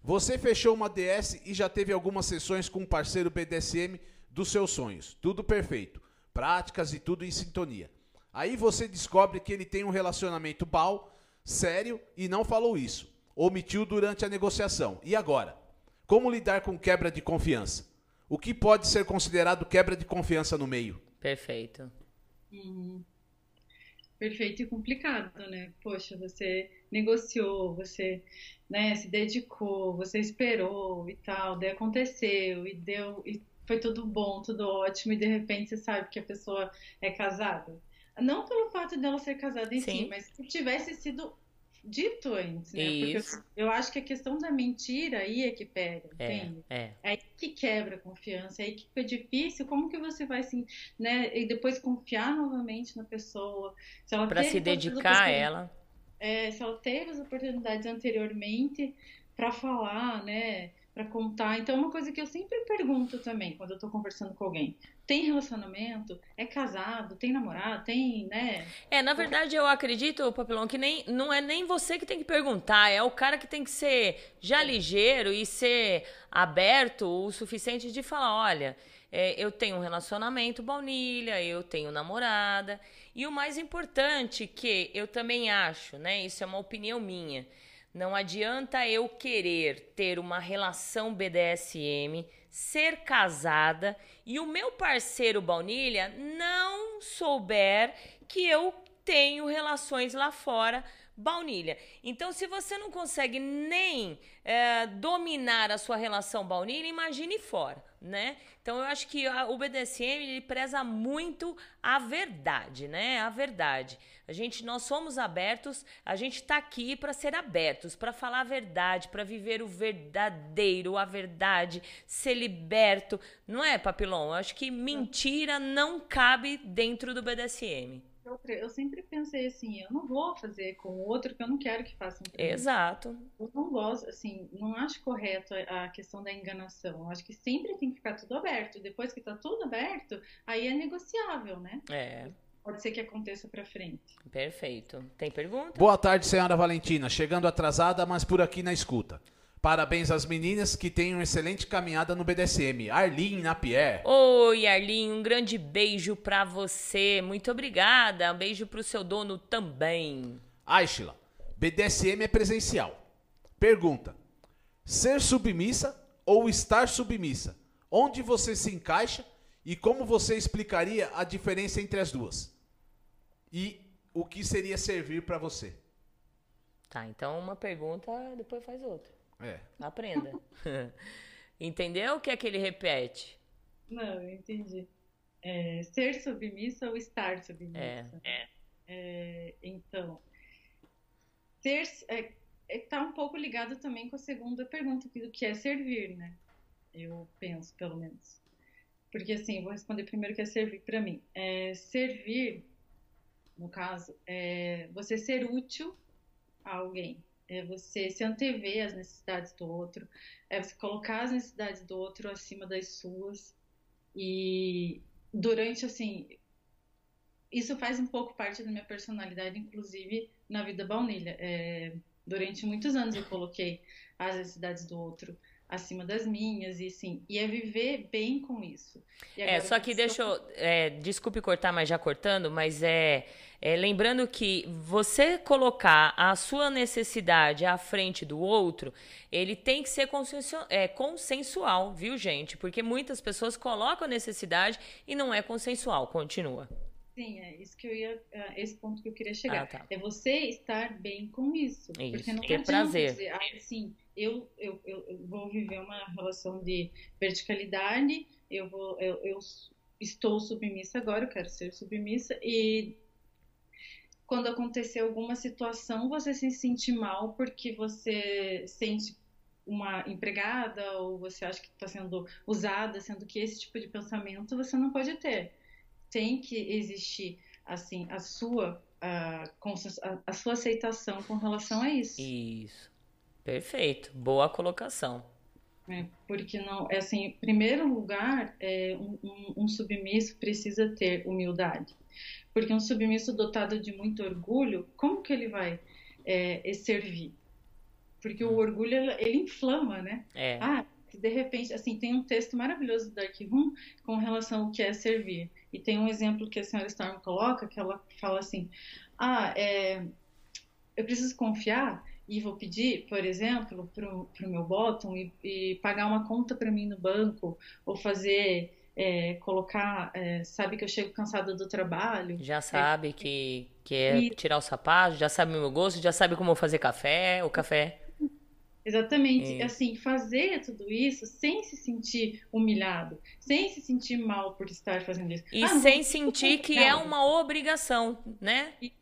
Você fechou uma DS e já teve algumas sessões com um parceiro BDSM dos seus sonhos. Tudo perfeito. Práticas e tudo em sintonia. Aí você descobre que ele tem um relacionamento bal, sério, e não falou isso. Omitiu durante a negociação. E agora? Como lidar com quebra de confiança? O que pode ser considerado quebra de confiança no meio? Perfeito. Perfeito e complicado, né? Poxa, você negociou, você né, se dedicou, você esperou e tal, daí aconteceu e deu e foi tudo bom, tudo ótimo e de repente você sabe que a pessoa é casada. Não pelo fato dela ser casada em Sim. si, mas se tivesse sido dito antes, né? Isso. Porque eu, eu acho que a questão da mentira aí é que pega, É, entende? é. É aí que quebra a confiança, é aí que fica difícil. Como que você vai se, né, e depois confiar novamente na pessoa? Se ela Pra se dedicar a ela. é, se ela teve as oportunidades anteriormente para falar, né, para contar. Então, é uma coisa que eu sempre pergunto também quando eu tô conversando com alguém: tem relacionamento? É casado? Tem namorado? Tem, né? É, na verdade, eu acredito, Papilão, que nem, não é nem você que tem que perguntar, é o cara que tem que ser já ligeiro e ser aberto o suficiente de falar, olha, é, eu tenho um relacionamento baunilha, eu tenho namorada, e o mais importante que eu também acho, né, isso é uma opinião minha, não adianta eu querer ter uma relação BDSM, ser casada e o meu parceiro baunilha não souber que eu tenho relações lá fora baunilha. Então, se você não consegue nem eh, dominar a sua relação baunilha, imagine fora, né? Então, eu acho que a- o BDSM ele preza muito a verdade, né? A verdade. A gente, nós somos abertos, a gente tá aqui para ser abertos, para falar a verdade, para viver o verdadeiro, a verdade, ser liberto, não é, Papilon? Eu acho que mentira não cabe dentro do BDSM. Outra, eu sempre pensei assim: eu não vou fazer com o outro que eu não quero que façam mim. Exato. Eu não gosto, assim, não acho correto a a questão da enganação. Eu acho que sempre tem que ficar tudo aberto. Depois que tá tudo aberto, aí é negociável, né? É, Pode ser que aconteça pra frente. perfeito. Tem pergunta? Boa tarde, senhora Valentina. Chegando atrasada, mas por aqui na escuta. Parabéns às meninas que têm uma excelente caminhada no BDSM. Arlene Napier. Oi, Arlinho, um grande beijo pra você. Muito obrigada. Um beijo pro seu dono também. Aishla. BDSM é presencial. Pergunta: Ser submissa ou estar submissa? Onde você se encaixa e como você explicaria a diferença entre as duas? E o que seria servir para você? Tá, então uma pergunta, depois faz outra. É. Aprenda. Entendeu o que é que ele repete? Não, eu entendi. É, ser submissa ou estar submissa? É. É, então, ser é, é, tá um pouco ligado também com a segunda pergunta, do que é servir, né? Eu penso, pelo menos. Porque assim, vou responder primeiro o que é servir para mim. É, servir, no caso, é você ser útil a alguém. É você se antever às necessidades do outro, é você colocar as necessidades do outro acima das suas. E durante, assim, isso faz um pouco parte da minha personalidade, inclusive na vida baunilha. É, durante muitos anos eu coloquei as necessidades do outro acima das minhas e assim, e é viver bem com isso. É, só que deixa eu. é, desculpe cortar, mas já cortando, mas é, é. Lembrando que você colocar a sua necessidade à frente do outro, ele tem que ser consensu- é, consensual, viu, gente? Porque muitas pessoas colocam a necessidade e não é consensual. Continua. Sim, é isso que eu ia, é, esse ponto que eu queria chegar. Ah, tá. É você estar bem com isso. Isso, Porque não ter adianta prazer. dizer, ah, assim, eu, eu, eu, vou viver uma relação de verticalidade, eu, vou, eu, eu estou submissa agora, eu quero ser submissa, e quando acontecer alguma situação, você se sentir mal porque você sente uma empregada ou você acha que está sendo usada, sendo que esse tipo de pensamento você não pode ter tem que existir assim, a sua, a, a sua aceitação com relação a isso. Isso. Perfeito. Boa colocação. É, porque não, é assim, em primeiro lugar, é, um, um, um submisso precisa ter humildade. Porque um submisso dotado de muito orgulho, como que ele vai é, servir? Porque o orgulho, ele inflama, né? É. Ah, de repente, assim, tem um texto maravilhoso do Dark Room com relação ao que é servir. E tem um exemplo que a senhora Storm coloca, que ela fala assim, ah, é, eu preciso confiar e vou pedir, por exemplo, para o meu bottom e, e, pagar uma conta para mim no banco, ou fazer, é, colocar, é, sabe que eu chego cansada do trabalho. Já sabe é, que, que é e, tirar o sapato, já sabe o meu gosto, já sabe como fazer café, o café. Exatamente, assim, fazer tudo isso sem se sentir humilhado, sem se sentir mal por estar fazendo isso. E ah, sem sentir que é uma obrigação, né? Isso.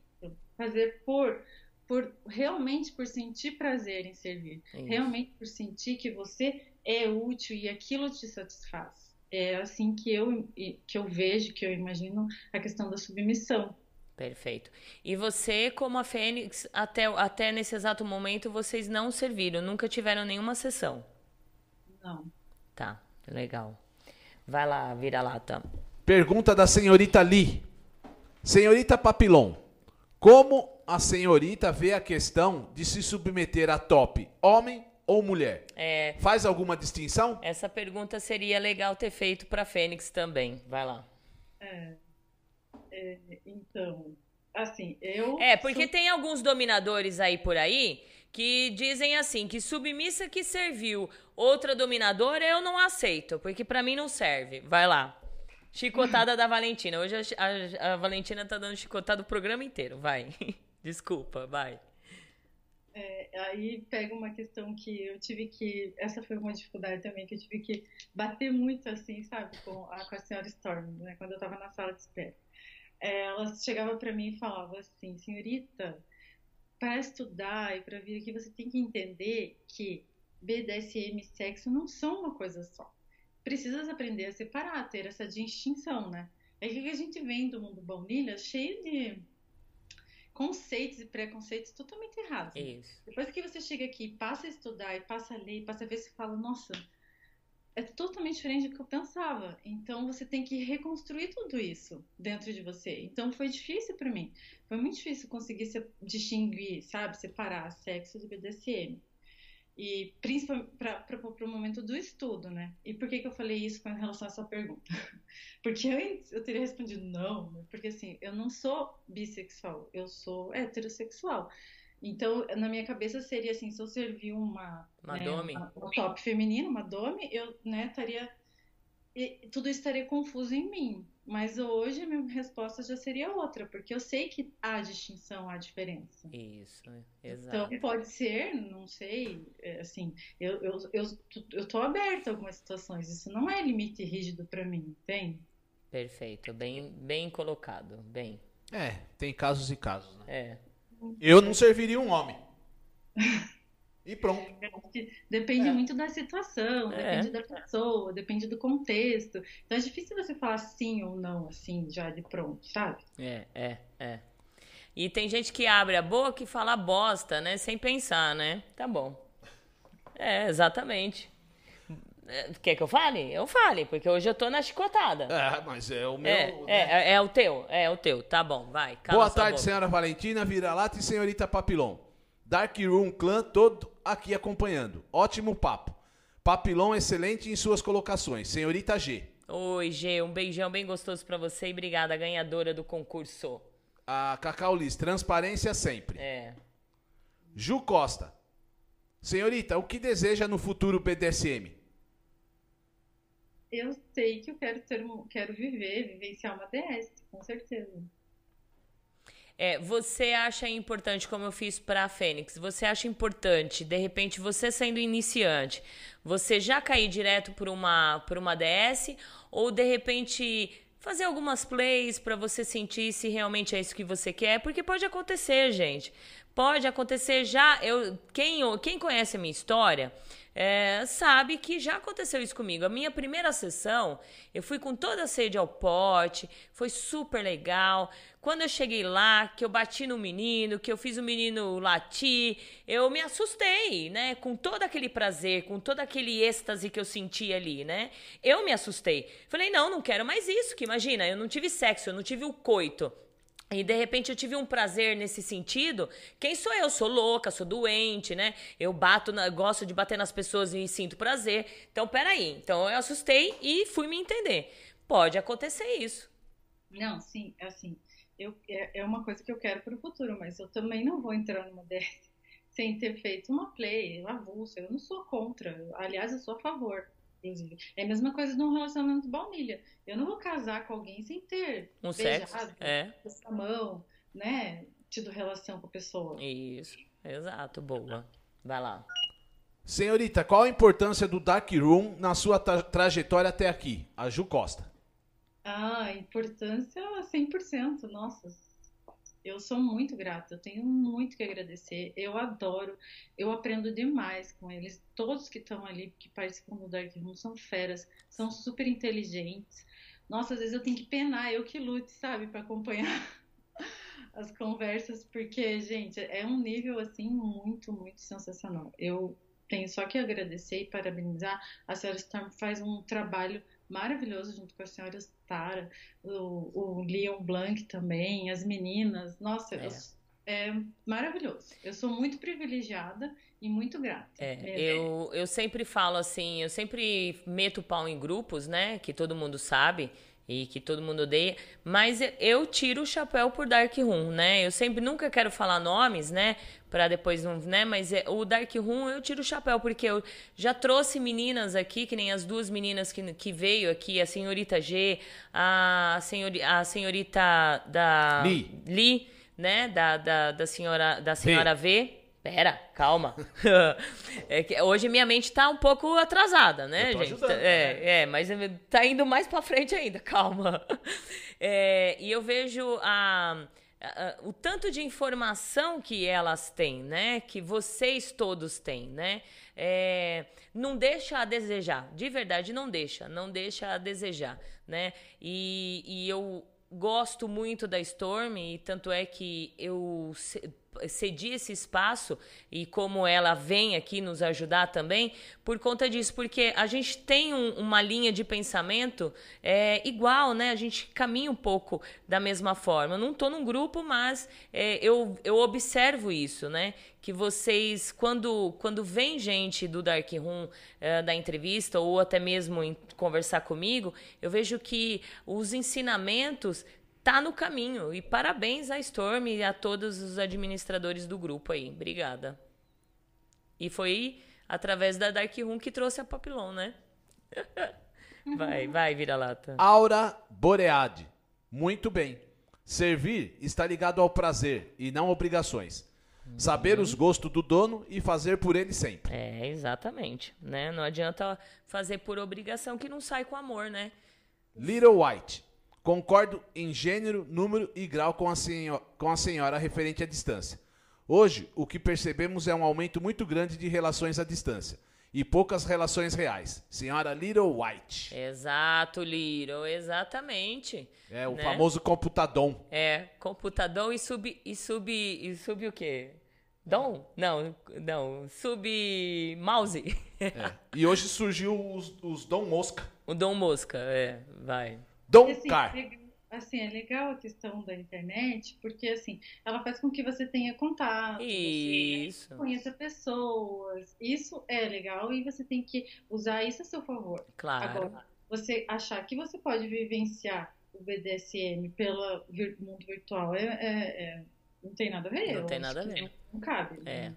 Fazer por por realmente por sentir prazer em servir, Isso. realmente por sentir que você é útil e aquilo te satisfaz. É assim que eu que eu vejo, que eu imagino a questão da submissão. Perfeito. E você, como a Fênix, até, até nesse exato momento, vocês não serviram, nunca tiveram nenhuma sessão? Não. Tá, legal. Vai lá, vira-lata. Pergunta da senhorita Lee. Senhorita Papilon, como a senhorita vê a questão de se submeter a top homem ou mulher? É, Faz alguma distinção? essa pergunta seria legal ter feito para Fênix também. Vai lá. É, é, então, assim, eu. É, porque tem alguns dominadores aí por aí que dizem assim, que submissa que serviu outra dominadora eu não aceito, porque para mim não serve. Vai lá. Chicotada da Valentina. Hoje a, a, a Valentina tá dando chicotada o programa inteiro. Vai. Desculpa, vai. É, aí pega uma questão que eu tive que. Essa foi uma dificuldade também, que eu tive que bater muito assim, sabe, com a, com a senhora Storm, né, quando eu tava na sala de espera. Ela chegava para mim e falava assim: senhorita, para estudar e para vir aqui, você tem que entender que BDSM e sexo não são uma coisa só. Precisas aprender a separar, ter essa distinção, né? É que a gente vem do mundo baunilha cheio de conceitos e preconceitos totalmente errados. Né? Isso. Depois que você chega aqui, passa a estudar e passa a ler, passa a ver, você fala, nossa, é totalmente diferente do que eu pensava. Então você tem que reconstruir tudo isso dentro de você. Então foi difícil para mim. Foi muito difícil conseguir se, distinguir, sabe, separar sexo do BDSM. E principalmente para o momento do estudo, né? E por que, que eu falei isso com relação a essa pergunta? Porque eu, eu teria respondido não, porque assim, eu não sou bissexual, eu sou heterossexual. Então, na minha cabeça seria assim, se eu servir uma, uma né, dome, uma, um top feminino, uma dome, eu, né, estaria tudo estaria confuso em mim. Mas hoje a minha resposta já seria outra, porque eu sei que há distinção, há diferença. Isso, exato. Então pode ser, não sei, é, assim, eu, eu, eu, eu tô aberta a algumas situações, isso não é limite rígido para mim, tem? Perfeito, bem, bem colocado, bem. É, tem casos e casos, né? É. Eu não serviria um homem. E pronto. Depende é. muito da situação, é. depende da pessoa, depende do contexto. Então é difícil você falar sim ou não, assim, já de pronto, sabe? É, é, é. E tem gente que abre a boca e fala bosta, né? Sem pensar, né? Tá bom. É, exatamente. É, quer que eu fale? Eu fale, porque hoje eu tô na chicotada. É, mas é o meu. É, né? é, é, é, o teu, é o teu. Tá bom, vai. Boa tarde, boca. senhora Valentina, vira-lata e senhorita Papilon. Dark Room Clã todo aqui acompanhando. Ótimo papo. Papilon excelente em suas colocações. Senhorita G. Oi, G. Um beijão bem gostoso para você e obrigada, ganhadora do concurso. A Cacau Liz, transparência sempre. É. Ju Costa. Senhorita, o que deseja no futuro BDSM? Eu sei que eu quero ter, quero viver, vivenciar uma DS, com certeza. É, você acha importante, como eu fiz para a Fênix, você acha importante, de repente, você sendo iniciante, você já cair direto por uma, por uma DS ou de repente fazer algumas plays para você sentir se realmente é isso que você quer? Porque pode acontecer, gente. Pode acontecer já. Eu, quem, quem conhece a minha história é, sabe que já aconteceu isso comigo. A minha primeira sessão, eu fui com toda a sede ao pote, foi super legal. Quando eu cheguei lá, que eu bati no menino, que eu fiz o menino latir, eu me assustei, né? Com todo aquele prazer, com todo aquele êxtase que eu senti ali, né? Eu me assustei. Falei, não, não quero mais isso, que imagina, eu não tive sexo, eu não tive o coito. E de repente eu tive um prazer nesse sentido. Quem sou eu? Sou louca, sou doente, né? Eu bato, na, gosto de bater nas pessoas e sinto prazer. Então, peraí. Então eu assustei e fui me entender. Pode acontecer isso. Não, sim, assim. Eu, é, é uma coisa que eu quero para o futuro, mas eu também não vou entrar numa dessas sem ter feito uma play, avulsa. Eu não sou contra. Aliás, eu sou a favor inclusive. É a mesma coisa de um relacionamento baunilha. Eu não vou casar com alguém sem ter um beijado, sexo, é. a mão, né? Tido relação com a pessoa. Isso, exato, boa. Vai lá. Senhorita, qual a importância do Dark Room na sua tra trajetória até aqui? A Ju Costa. Ah, importância 100%, nossa, eu sou muito grata, eu tenho muito que agradecer. Eu adoro, eu aprendo demais com eles. Todos que estão ali, que participam do Dark Room, são feras, são super inteligentes. Nossa, às vezes eu tenho que penar, eu que lute, sabe, para acompanhar as conversas, porque, gente, é um nível assim muito, muito sensacional. Eu tenho só que agradecer e parabenizar. A senhora Storm faz um trabalho maravilhoso junto com a senhora Tara, o, o Leon Blanc também, as meninas. Nossa, é. Eu, é maravilhoso. Eu sou muito privilegiada e muito grata. É, eu, eu sempre falo assim, eu sempre meto o pau em grupos, né? Que todo mundo sabe e que todo mundo odeia, mas eu tiro o chapéu por Dark Room, né? Eu sempre nunca quero falar nomes, né? Para depois não, né? Mas é, o Dark Room eu tiro o chapéu porque eu já trouxe meninas aqui, que nem as duas meninas que, que veio aqui, a senhorita G, a, senhori, a senhorita da Li, Li né? Da, da, da senhora da senhora v. v Pera, calma. é que hoje minha mente tá um pouco atrasada, né, gente? Ajudando, é, né? é, mas tá indo mais para frente ainda, calma. É, e eu vejo a, a, o tanto de informação que elas têm, né? Que vocês todos têm, né? É, não deixa a desejar, de verdade não deixa, não deixa a desejar, né? E, e eu gosto muito da Storm e tanto é que eu cedi esse espaço e como ela vem aqui nos ajudar também por conta disso, porque a gente tem um, uma linha de pensamento é, igual, né? A gente caminha um pouco da mesma forma. Eu não estou num grupo, mas é, eu, eu observo isso, né? Que vocês, quando, quando vem gente do Dark Room é, da entrevista ou até mesmo conversar comigo, eu vejo que os ensinamentos tá no caminho. E parabéns à Storm e a todos os administradores do grupo aí. Obrigada. E foi através da Dark Room que trouxe a Papilon, né? vai, vai, vira-lata. Aura Boreade. Muito bem. Servir está ligado ao prazer e não obrigações. Saber os gostos do dono e fazer por ele sempre. É, exatamente. Né? Não adianta fazer por obrigação que não sai com amor, né? Little White. Concordo em gênero, número e grau com a, senhora, com a senhora referente à distância. Hoje, o que percebemos é um aumento muito grande de relações à distância e poucas relações reais. Senhora Little White. Exato, Little, exatamente. É, o né? famoso computadom. É, computadom e sub, e sub, e sub o quê? Dom? Não, não, sub mouse. É. E hoje surgiu os, os Dom Mosca. O Dom Mosca, é, vai. Dom assim. Assim, é legal a questão da internet, porque assim, ela faz com que você tenha contato, isso. você conheça pessoas. Isso é legal e você tem que usar isso a seu favor. Claro. Agora, você achar que você pode vivenciar o BDSM pelo mundo virtual é, é, é não tem nada a ver. Não tem nada a ver. Não, não cabe. É. Né?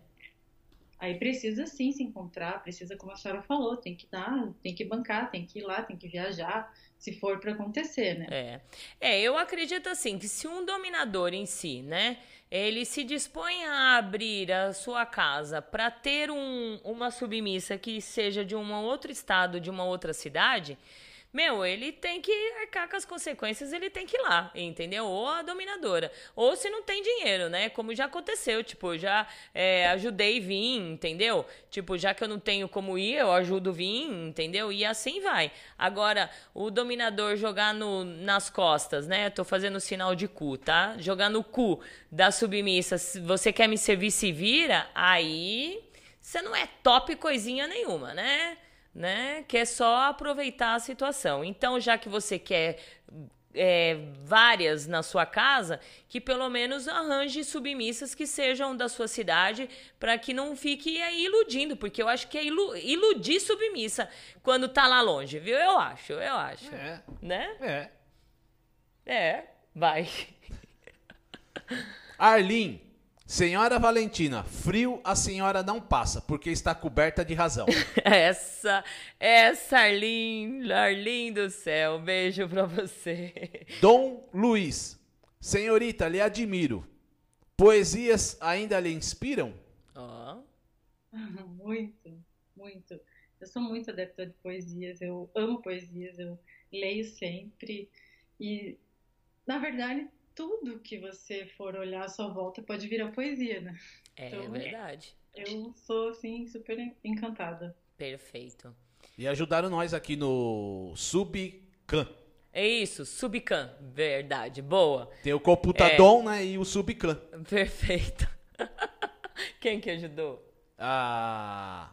Aí precisa sim se encontrar, precisa, como a senhora falou, tem que dar, tem que bancar, tem que ir lá, tem que viajar, se for para acontecer, né? É. É, eu acredito assim que se um dominador em si, né, ele se dispõe a abrir a sua casa para ter um, uma submissa que seja de um outro estado, de uma outra cidade, meu, ele tem que arcar com as consequências, ele tem que ir lá, entendeu? Ou a dominadora. Ou se não tem dinheiro, né? Como já aconteceu, tipo, já é, ajudei vir, entendeu? Tipo, já que eu não tenho como ir, eu ajudo vir, entendeu? E assim vai. Agora, o dominador jogar no, nas costas, né? Tô fazendo sinal de cu, tá? Jogar no cu da submissa, você quer me servir, se vira, aí você não é top coisinha nenhuma, né? Né? Quer só aproveitar a situação. Então, já que você quer é, várias na sua casa, que pelo menos arranje submissas que sejam da sua cidade, para que não fique aí iludindo, porque eu acho que é ilu iludir submissa quando tá lá longe, viu? Eu acho, eu acho. É. Né? É. É, vai. Arlin, Senhora Valentina, frio a senhora não passa, porque está coberta de razão. essa, essa Arlin, Arlin do céu, beijo pra você. Dom Luiz, senhorita, lhe admiro. Poesias ainda lhe inspiram? Ó. Oh. muito, muito. Eu sou muito adepta de poesias, eu amo poesias, eu leio sempre. E, na verdade, tudo que você for olhar à sua volta pode virar poesia, né? É então, verdade. Eu sou, assim, super encantada. Perfeito. E ajudaram nós aqui no Subcan. É isso, Subcan, verdade, boa. Tem o Computadom, é. né, e o Subcan. Perfeito. Quem que ajudou? A...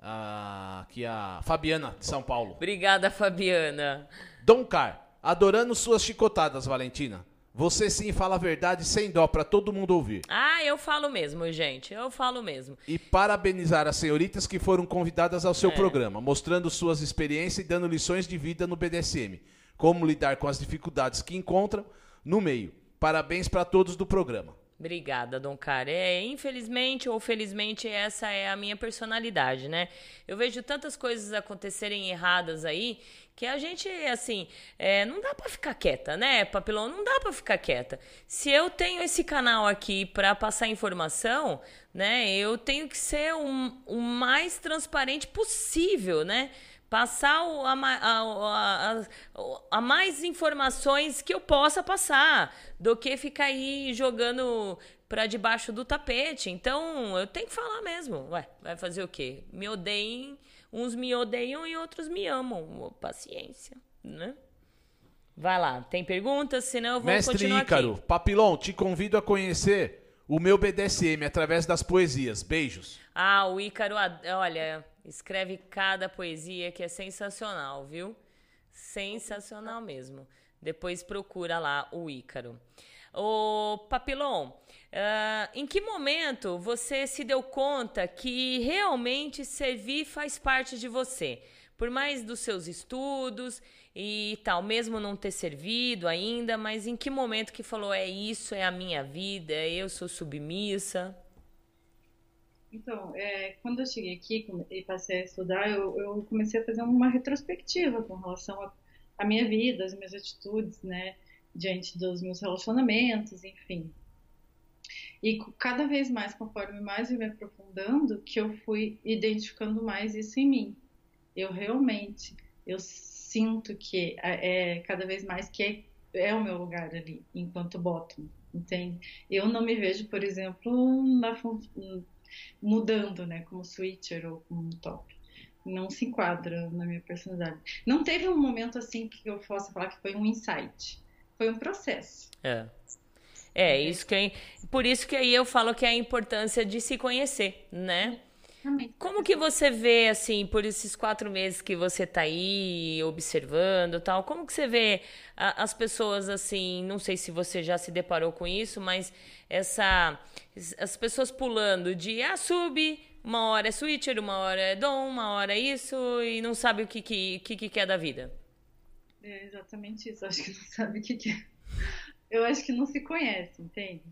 a... Aqui a Fabiana, de São Paulo. Obrigada, Fabiana. Dom Car, adorando suas chicotadas, Valentina. Você sim fala a verdade sem dó para todo mundo ouvir. Ah, eu falo mesmo, gente. Eu falo mesmo. E parabenizar as senhoritas que foram convidadas ao seu é. programa, mostrando suas experiências e dando lições de vida no BDSM. Como lidar com as dificuldades que encontram no meio. Parabéns para todos do programa. Obrigada, Dom Cara. É, infelizmente ou felizmente, essa é a minha personalidade, né? Eu vejo tantas coisas acontecerem erradas aí que a gente, assim, é, não dá para ficar quieta, né, Papilão? Não dá para ficar quieta. Se eu tenho esse canal aqui para passar informação, né, eu tenho que ser o, o mais transparente possível, né? Passar a, a, a, a, mais informações que eu possa passar do que ficar aí jogando para debaixo do tapete. Então, eu tenho que falar mesmo. Ué, vai fazer o quê? Me odeiem Uns me odeiam e outros me amam. Paciência, né? Vai lá, tem perguntas? Senão eu vou Mestre continuar Ícaro, aqui. Papilon, te convido a conhecer o meu BDSM através das poesias. Beijos. Ah, o Ícaro, olha, escreve cada poesia que é sensacional, viu? Sensacional mesmo. Depois procura lá o Ícaro. O Papilon, Uh, em que momento você se deu conta que realmente servir faz parte de você? Por mais dos seus estudos e tal, mesmo não ter servido ainda, mas em que momento que falou é isso, é a minha vida, eu sou submissa? Então, é, quando eu cheguei aqui e passei a estudar, eu, eu, comecei a fazer uma retrospectiva com relação à minha vida, as minhas atitudes, né, diante dos meus relacionamentos, enfim. E cada vez mais, conforme mais eu me aprofundando, que eu fui identificando mais isso em mim. Eu realmente, eu sinto que é, cada vez mais que é, é, o meu lugar ali, enquanto bottom, entende? Eu não me vejo, por exemplo, na, mudando, né, como switcher ou como top. Não se enquadra na minha personalidade. Não teve um momento assim que eu possa falar que foi um insight. Foi um processo. É. É, isso que por isso que aí eu falo que é a importância de se conhecer, né? Como que você vê, assim, por esses quatro meses que você tá aí observando tal, como que você vê a, as pessoas, assim, não sei se você já se deparou com isso, mas essa, as pessoas pulando de, ah, sub, uma hora é switcher, uma hora é dom, uma hora é isso, e não sabe o que, que, que, que quer da vida. É exatamente isso, acho que não sabe o que quer eu acho que não se conhece, entende?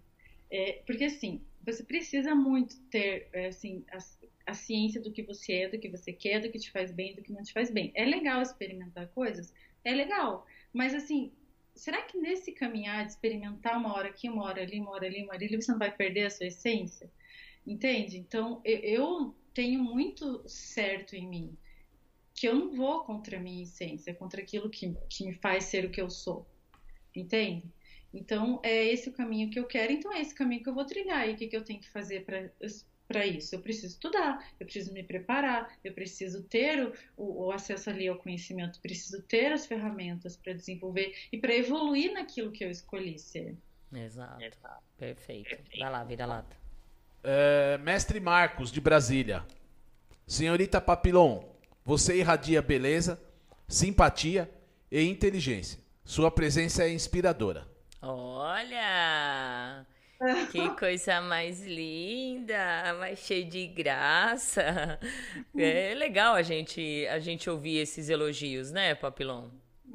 É, porque assim, você precisa muito ter é, assim, a, a, ciência do que você é, do que você quer, do que te faz bem, do que não te faz bem. É legal experimentar coisas? É legal. Mas assim, será que nesse caminhar de experimentar uma hora aqui, uma hora ali, uma hora ali, uma hora ali, você não vai perder a sua essência? Entende? Então, eu, tenho muito certo em mim que eu não vou contra a minha essência, contra aquilo que, que me faz ser o que eu sou. Entende? Então, é esse o caminho que eu quero, então é esse caminho que eu vou trilhar. E o que, que eu tenho que fazer para isso? Eu preciso estudar, eu preciso me preparar, eu preciso ter o, o, o acesso ali ao conhecimento, preciso ter as ferramentas para desenvolver e para evoluir naquilo que eu escolhi ser. Exato. Perfeito. Vai lá, vira lata. É, mestre Marcos, de Brasília. Senhorita Papilon, você irradia beleza, simpatia e inteligência. Sua presença é inspiradora. Olha! Que coisa mais linda, mais cheia de graça. É legal a gente, a gente ouvir esses elogios, né, Papilon?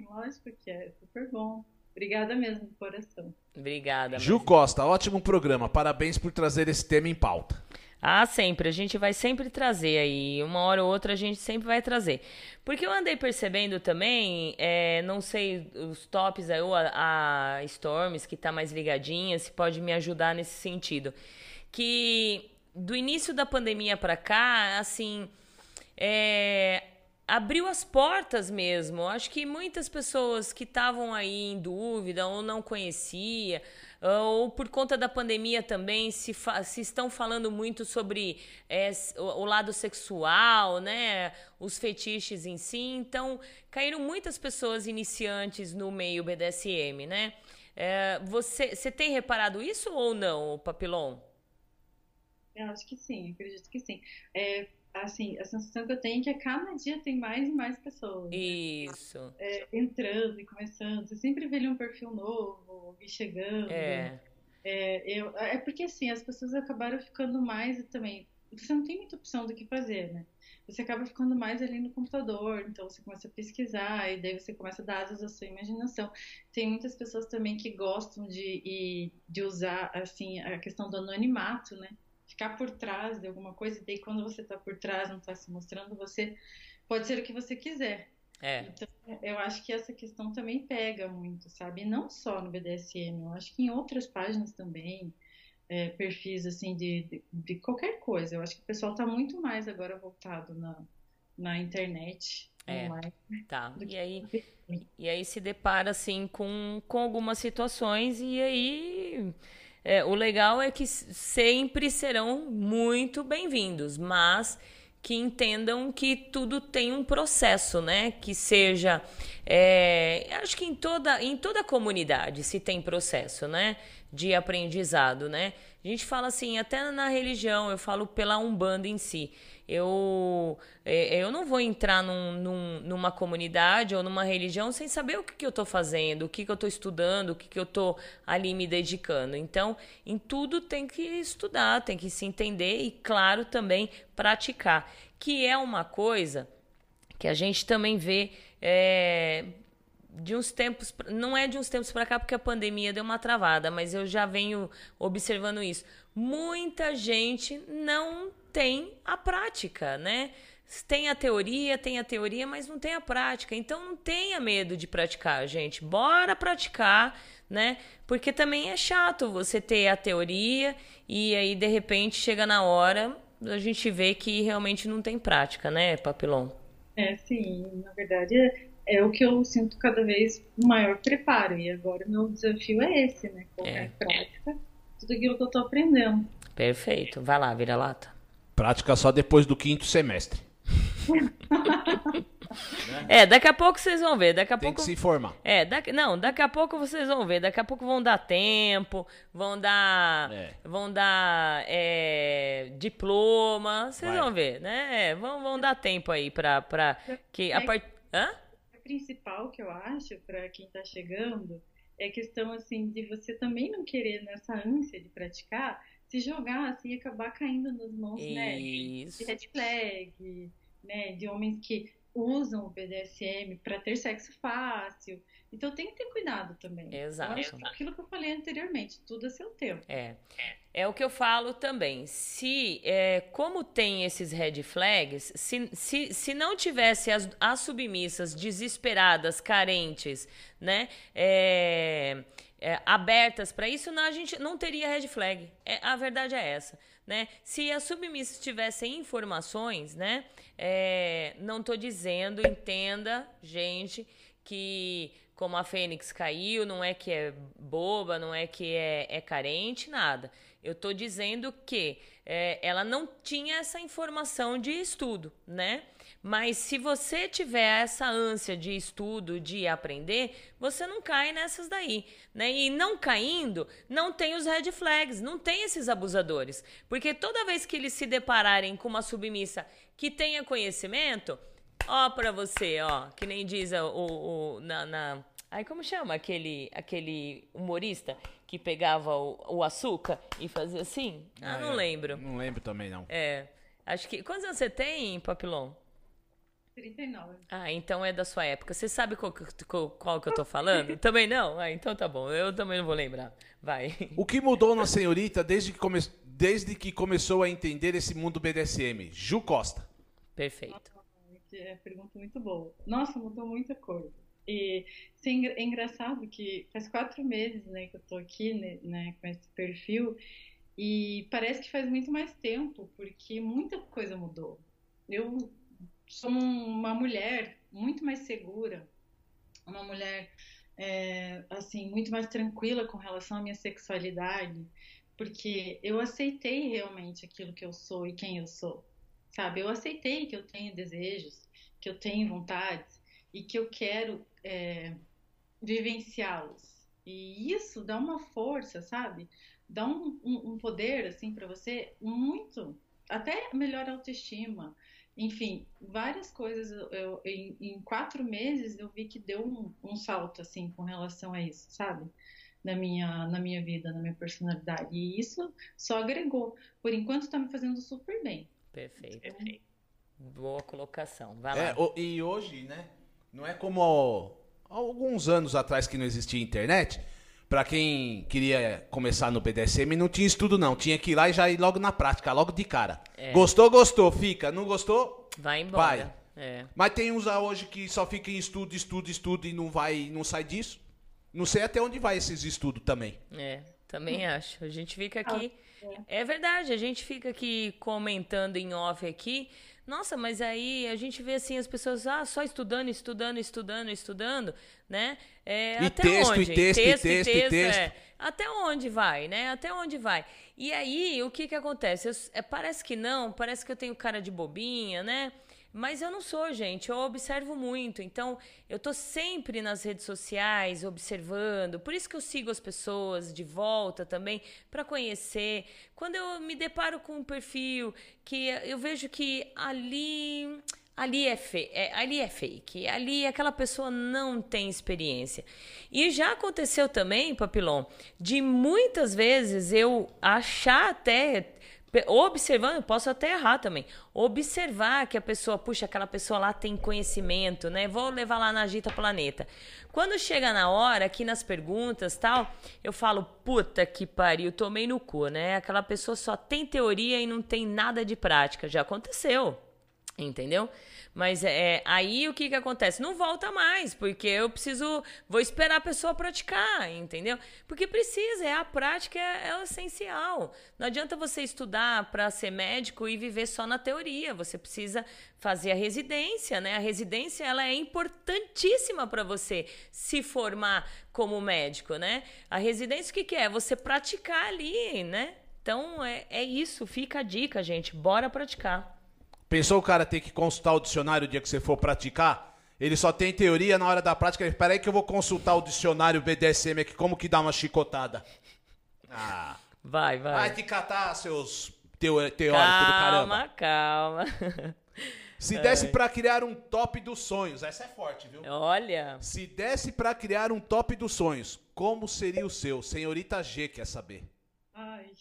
Lógico que é, super bom. Obrigada mesmo, coração. Obrigada. Ju Costa, ótimo programa. Parabéns por trazer esse tema em pauta. Ah, sempre. A gente vai sempre trazer aí. Uma hora ou outra a gente sempre vai trazer. Porque eu andei percebendo também, é, não sei, os tops aí, a, a Storms, que tá mais ligadinha, se pode me ajudar nesse sentido. Que do início da pandemia para cá, assim, é, abriu as portas mesmo. Acho que muitas pessoas que estavam aí em dúvida ou não conhecia ou por conta da pandemia também se, se estão falando muito sobre é, o, o, lado sexual, né, os fetiches em si. Então caíram muitas pessoas iniciantes no meio BDSM, né? É, você, você tem reparado isso ou não, Papilon? Eu acho que sim, acredito que sim. É, assim, a sensação que eu tenho é que a cada dia tem mais e mais pessoas. Né? Isso. Né? É, entrando e começando. Você sempre vê um perfil novo e chegando. É. É, eu, é porque assim, as pessoas acabaram ficando mais também. Você não tem muita opção do que fazer, né? Você acaba ficando mais ali no computador, então você começa a pesquisar e daí você começa a dar asas à sua imaginação. Tem muitas pessoas também que gostam de, de usar assim a questão do anonimato, né? Ficar por trás de alguma coisa, e daí quando você está por trás, não está se mostrando, você pode ser o que você quiser. É. Então, eu acho que essa questão também pega muito, sabe? E não só no BDSM, eu acho que em outras páginas também, é, perfis assim de, de, de, qualquer coisa. Eu acho que o pessoal está muito mais agora voltado na, na internet. É, online, tá. E aí, e aí se depara assim com, com algumas situações e aí é, o legal é que sempre serão muito bem-vindos, mas que entendam que tudo tem um processo, né? Que seja, é, acho que em toda em toda comunidade se tem processo, né? De aprendizado, né? A gente fala assim, até na religião, eu falo pela umbanda em si. Eu, é, eu não vou entrar num, num, numa comunidade ou numa religião sem saber o que, que eu estou fazendo, o que, que eu estou estudando, o que, que eu estou ali me dedicando. Então, em tudo tem que estudar, tem que se entender e, claro, também praticar, que é uma coisa que a gente também vê. É, de uns tempos, não é de uns tempos para cá porque a pandemia deu uma travada, mas eu já venho observando isso. Muita gente não tem a prática, né? Tem a teoria, tem a teoria, mas não tem a prática. Então não tenha medo de praticar, gente. Bora praticar, né? Porque também é chato você ter a teoria e aí de repente chega na hora a gente vê que realmente não tem prática, né, Papilon? É, sim. Na verdade, é, é o que eu sinto cada vez maior preparo. E agora o meu desafio é esse, né? Colocar é. em prática tudo aquilo que eu tô aprendendo. Perfeito. Vai lá, vira lata. Prática só depois do quinto semestre. É, daqui a pouco vocês vão ver. Daqui a Tem pouco. que se informar. É, daqui... não, daqui a pouco vocês vão ver. Daqui a pouco vão dar tempo, vão dar. É. Vão dar é, diploma. Vocês vão ver, né? É, vão, vão dar tempo aí pra. pra que a part... Hã? A principal que eu acho, pra quem tá chegando, é questão assim de você também não querer nessa ânsia de praticar se jogar assim e acabar caindo nas mãos né, de red flag, né, de homens que usam o BDSM para ter sexo fácil. Então tem que ter cuidado também. Exato. Então, aquilo que eu falei anteriormente, tudo a seu tempo. É. É o que eu falo também. Se, é, como tem esses red flags, se, se, se não tivesse as, as submissas desesperadas, carentes, né? É, é, abertas para isso, não, a gente não teria red flag. É, a verdade é essa. Né? Se as submissas tivessem informações, né? É, não estou dizendo, entenda, gente, que como a Fênix caiu, não é que é boba, não é que é, é carente, nada. Eu estou dizendo que é, ela não tinha essa informação de estudo, né? Mas se você tiver essa ânsia de estudo, de aprender, você não cai nessas daí, né? E não caindo, não tem os red flags, não tem esses abusadores. Porque toda vez que eles se depararem com uma submissa que tenha conhecimento, ó para você, ó, que nem diz o, o na, na Aí como chama aquele aquele humorista que pegava o, o açúcar e fazia assim? Ah, ah não lembro. Não lembro também não. É. Acho que quantos anos você tem, Papilon? 39. Ah, então é da sua época. Você sabe qual, qual, qual que eu tô falando? também não? Ah, então tá bom. Eu também não vou lembrar. Vai. O que mudou na senhorita desde que, come... desde que começou a entender esse mundo BDSM? Ju Costa. Perfeito. É pergunta muito boa. Nossa, mudou muita coisa. E sim, é engraçado que faz quatro meses né, que eu tô aqui né, né, com esse perfil e parece que faz muito mais tempo, porque muita coisa mudou. Eu sou uma mulher muito mais segura, uma mulher é, assim muito mais tranquila com relação à minha sexualidade, porque eu aceitei realmente aquilo que eu sou e quem eu sou, sabe? Eu aceitei que eu tenho desejos, que eu tenho vontades e que eu quero é, vivenciá-los. E isso dá uma força, sabe? Dá um, um, um poder assim para você muito, até melhor autoestima enfim, várias coisas. Eu, em, em, quatro meses eu vi que deu um, um, salto assim com relação a isso, sabe? Na minha, na minha vida, na minha personalidade. E isso só agregou. Por enquanto está me fazendo super bem. Perfeito. Perfeito. Boa colocação. Vai é, lá. e hoje, né? Não é como alguns anos atrás que não existia internet. Para quem queria começar no BDSM, não tinha estudo não. Tinha que ir lá e já ir logo na prática, logo de cara. É. Gostou, gostou, fica. Não gostou, vai embora. Vai. É. Mas tem uns hoje que só fica em estudo, estudo, estudo e não vai, não sai disso. Não sei até onde vai esses estudos também. É, também acho. A gente fica aqui. Ah, é. é verdade, a gente fica aqui comentando em off aqui. Nossa, mas aí a gente vê assim as pessoas ah, só estudando, estudando, estudando, estudando, né? É, e até texto, onde? E texto, texto, e texto, e texto, texto. É. Até onde vai, né? Até onde vai? E aí, o que que acontece? Eu, é, parece que não, parece que eu tenho cara de bobinha, né? Mas eu não sou, gente. Eu observo muito. Então, eu tô sempre nas redes sociais observando. Por isso que eu sigo as pessoas de volta também para conhecer. Quando eu me deparo com um perfil que eu vejo que ali ali é, é, ali é fake, ali aquela pessoa não tem experiência. E já aconteceu também, Papilon, de muitas vezes eu achar até observando, posso até errar também. Observar que a pessoa, puxa, aquela pessoa lá tem conhecimento, né? Vou levar lá na Agita Planeta. Quando chega na hora, aqui nas perguntas tal, eu falo, puta que pariu, tomei no cu, né? Aquela pessoa só tem teoria e não tem nada de prática. Já aconteceu, entendeu? Mas é, aí o que que acontece? Não volta mais, porque eu preciso, vou esperar a pessoa praticar, entendeu? Porque precisa, é a prática é, é o essencial. Não adianta você estudar para ser médico e viver só na teoria. Você precisa fazer a residência, né? A residência ela é importantíssima para você se formar como médico, né? A residência o que, que é? Você praticar ali, né? Então é, é isso, fica a dica, gente. Bora praticar. Pensou o cara ter que consultar o dicionário o dia que você for praticar? Ele só tem teoria na hora da prática. Espera aí que eu vou consultar o dicionário BDSM aqui, como que dá uma chicotada. Ah. Vai, vai. Vai te catar, seus teóricos do caramba. Calma, calma. Se desse para criar um top dos sonhos, essa é forte, viu? Olha. Se desse para criar um top dos sonhos, como seria o seu? Senhorita G quer saber. Ai.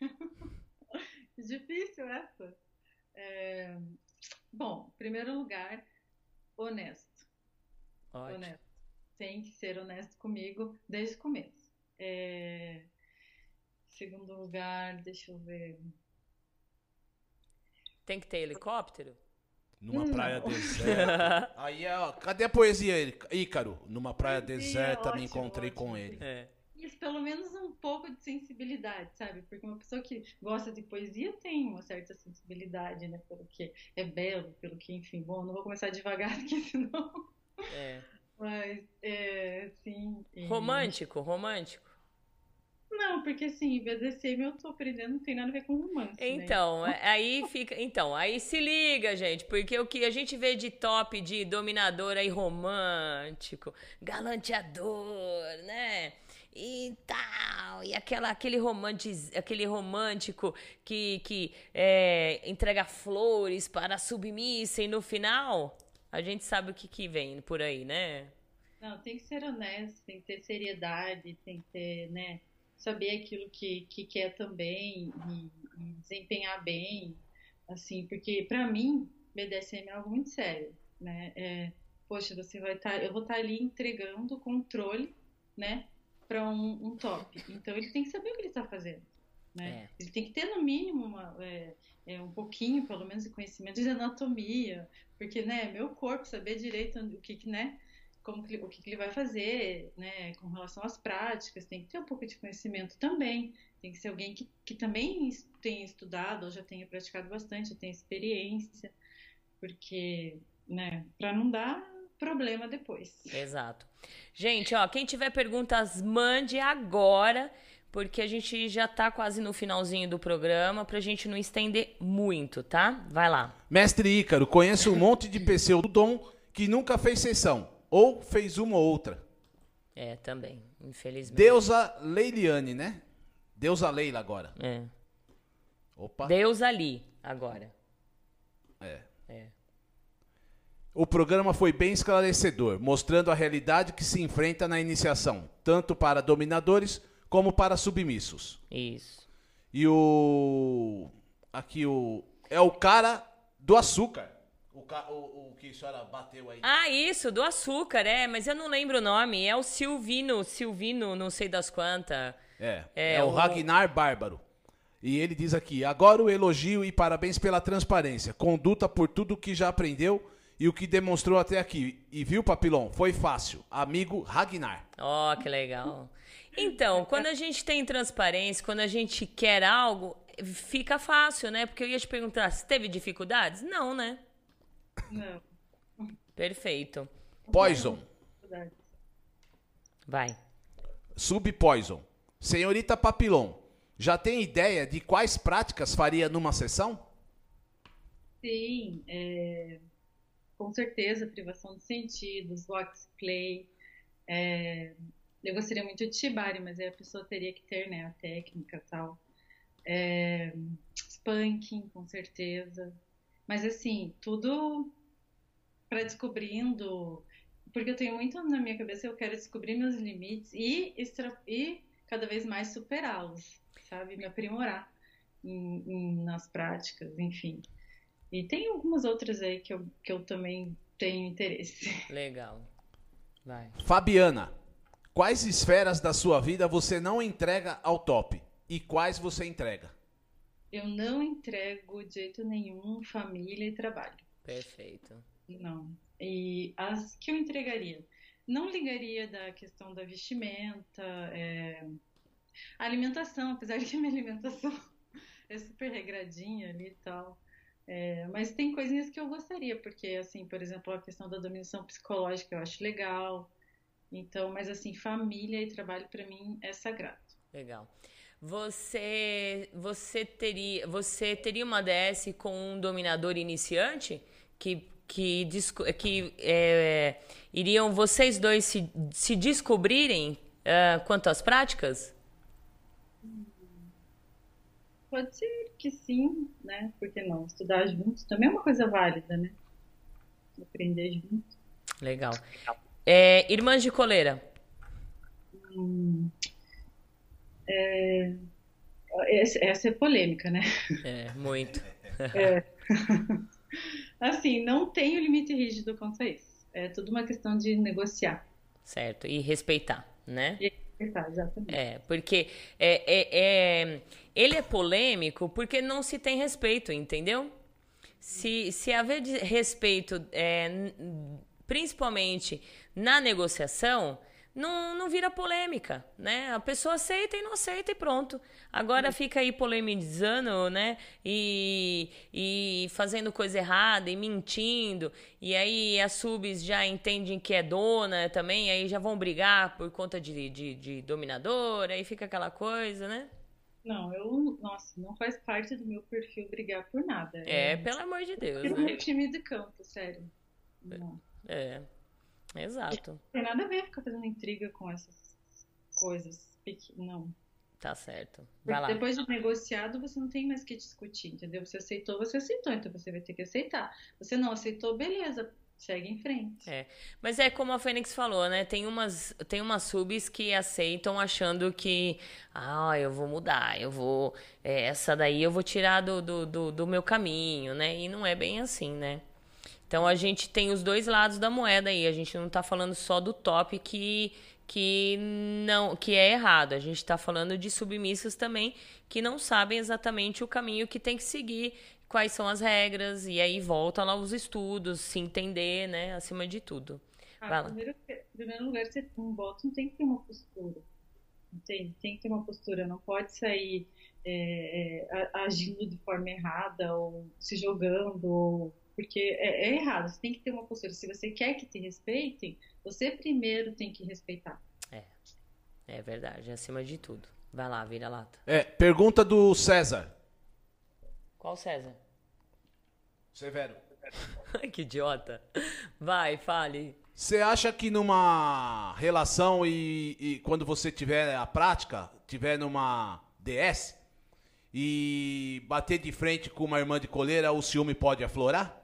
Difícil essa. É... Bom, primeiro lugar, honesto. Ótimo. Honesto. Tem que ser honesto comigo desde o começo. É... Segundo lugar, deixa eu ver. Tem que ter helicóptero? Numa Não. praia deserta. Aí, ó, cadê a poesia, Ícaro? Numa praia poesia, deserta, ótimo, me encontrei ótimo. com ele. É. E pelo menos um pouco de sensibilidade, sabe? Porque uma pessoa que gosta de poesia tem uma certa sensibilidade, né? Pelo que é belo, pelo que, enfim, bom, não vou começar devagar, porque senão. É. Mas, é, sim. E... Romântico, romântico. Não, porque assim, BDSM eu tô aprendendo, não tem nada a ver com romance. Né? Então, né? aí fica. Então, aí se liga, gente, porque o que a gente vê de top de dominador aí romântico, galanteador, né? E tal, e aquela, aquele, romantis, aquele romântico que, que é, entrega flores para a submissa e no final a gente sabe o que, que vem por aí, né? Não, tem que ser honesto, tem que ter seriedade, tem que ter, né? saber aquilo que, que quer também e, e desempenhar bem, assim, porque para mim BDSM é algo muito sério, né? É, poxa, você vai estar, tá, eu vou estar tá ali entregando controle, né, para um, um, top. Então ele tem que saber o que ele está fazendo, né? É. Ele tem que ter no mínimo uma, é, é, um pouquinho, pelo menos, de conhecimento de anatomia, porque, né, meu corpo saber direito o que, que né, como que, o que, que, ele vai fazer, né, com relação às práticas, tem que ter um pouco de conhecimento também, tem que ser alguém que, que também tenha estudado ou já tenha praticado bastante, já tenha experiência, porque, né, para não dar problema depois. Exato. Gente, ó, quem tiver perguntas, mande agora, porque a gente já tá quase no finalzinho do programa, pra gente não estender muito, tá? Vai lá. Mestre Ícaro, conheço um monte de PC do Dom que nunca fez sessão ou fez uma ou outra. É, também, infelizmente. Deusa Leiliane, né? Deusa Leila agora. É. Opa. Deus ali, agora. É. É. O programa foi bem esclarecedor, mostrando a realidade que se enfrenta na iniciação, tanto para dominadores como para submissos. Isso. E o. Aqui o. É o cara do açúcar. O, o, o, que a senhora bateu aí. Ah, isso, do açúcar, é, mas eu não lembro o nome. É o Silvino, Silvino, não sei das quantas. É, é, é o, o Ragnar Bárbaro. E ele diz aqui: agora o elogio e parabéns pela transparência, conduta por tudo que já aprendeu e o que demonstrou até aqui. E viu, Papilon? Foi fácil. Amigo Ragnar. Ó, oh, que legal. Então, quando a gente tem transparência, quando a gente quer algo, fica fácil, né? Porque eu ia te perguntar, se teve dificuldades? Não, né? Não. Perfeito. Poison. Vai. Subpoison. Senhorita Papilon, já tem ideia de quais práticas faria numa sessão? Sim, é, com certeza, privação de sentidos, wax play. É, eu gostaria muito de Shibari, mas aí a pessoa teria que ter né, a técnica tal. É, spanking, com certeza. Mas assim, tudo para descobrindo, porque eu tenho muito na minha cabeça, eu quero descobrir meus limites e, extra, e cada vez mais superá-los, sabe? Me aprimorar em, em, nas práticas, enfim. E tem algumas outras aí que eu, que eu também tenho interesse. Legal. Vai. Fabiana, quais esferas da sua vida você não entrega ao top? E quais você entrega? Eu não entrego de jeito nenhum família e trabalho. Perfeito. Não. E as que eu entregaria? Não ligaria da questão da vestimenta, é... alimentação, apesar de que a minha alimentação é super regradinha ali e tal. É, mas tem coisinhas que eu gostaria, porque, assim, por exemplo, a questão da dominação psicológica eu acho legal. Então, mas assim, família e trabalho para mim é sagrado. Legal. Você, você teria, você teria uma DS com um dominador iniciante que que, que é, iriam vocês dois se, se descobrirem uh, quanto às práticas? Pode ser que sim, né? Por que não? Estudar juntos também é uma coisa válida, né? Aprender juntos. Legal. É, irmãs de coleira. Hum, é, essa é polêmica, né? É, muito. É. Assim, não tem o limite rígido quanto a isso. É tudo uma questão de negociar. Certo, e respeitar, né? E É, porque é, é, é, ele é polêmico porque não se tem respeito, entendeu? Se, se haver respeito, é, principalmente na negociação, não, não vira polêmica, né? A pessoa aceita e não aceita e pronto. Agora fica aí polemizando, né? E, e fazendo coisa errada e mentindo. E aí as subs já entendem que é dona também, aí já vão brigar por conta de, de, de dominador, aí fica aquela coisa, né? Não, eu, nossa, não faz parte do meu perfil brigar por nada. É, é pelo amor de Deus. Eu né? time de campo, sério. Não. É. Exato. Não tem nada a ver ficar fazendo intriga com essas coisas. Não. Tá certo. Vai lá. Depois de negociado, você não tem mais que discutir, entendeu? Você aceitou, você aceitou, então você vai ter que aceitar. Você não aceitou, beleza, segue em frente. É. Mas é como a Fênix falou, né? Tem umas, tem umas subs que aceitam achando que, ah, eu vou mudar, eu vou. É, essa daí eu vou tirar do, do, do, do meu caminho, né? E não é bem assim, né? Então a gente tem os dois lados da moeda aí. A gente não está falando só do top que, que não que é errado. A gente está falando de submissas também que não sabem exatamente o caminho que tem que seguir, quais são as regras, e aí volta lá os estudos, se entender, né? Acima de tudo. Ah, primeiro, primeiro lugar, você, um bottom tem que ter uma postura. Entende? Tem que ter uma postura, não pode sair é, é, agindo de forma errada, ou se jogando, ou porque é, é, errado. Você tem que ter uma postura. Se você quer que te respeitem, você primeiro tem que respeitar. É, é verdade, acima de tudo. Vai lá, vira lata. É, pergunta do César. Qual César? Severo. que idiota. Vai, fale. Você acha que numa relação e, e, quando você tiver a prática, tiver numa DS e bater de frente com uma irmã de coleira, o ciúme pode aflorar?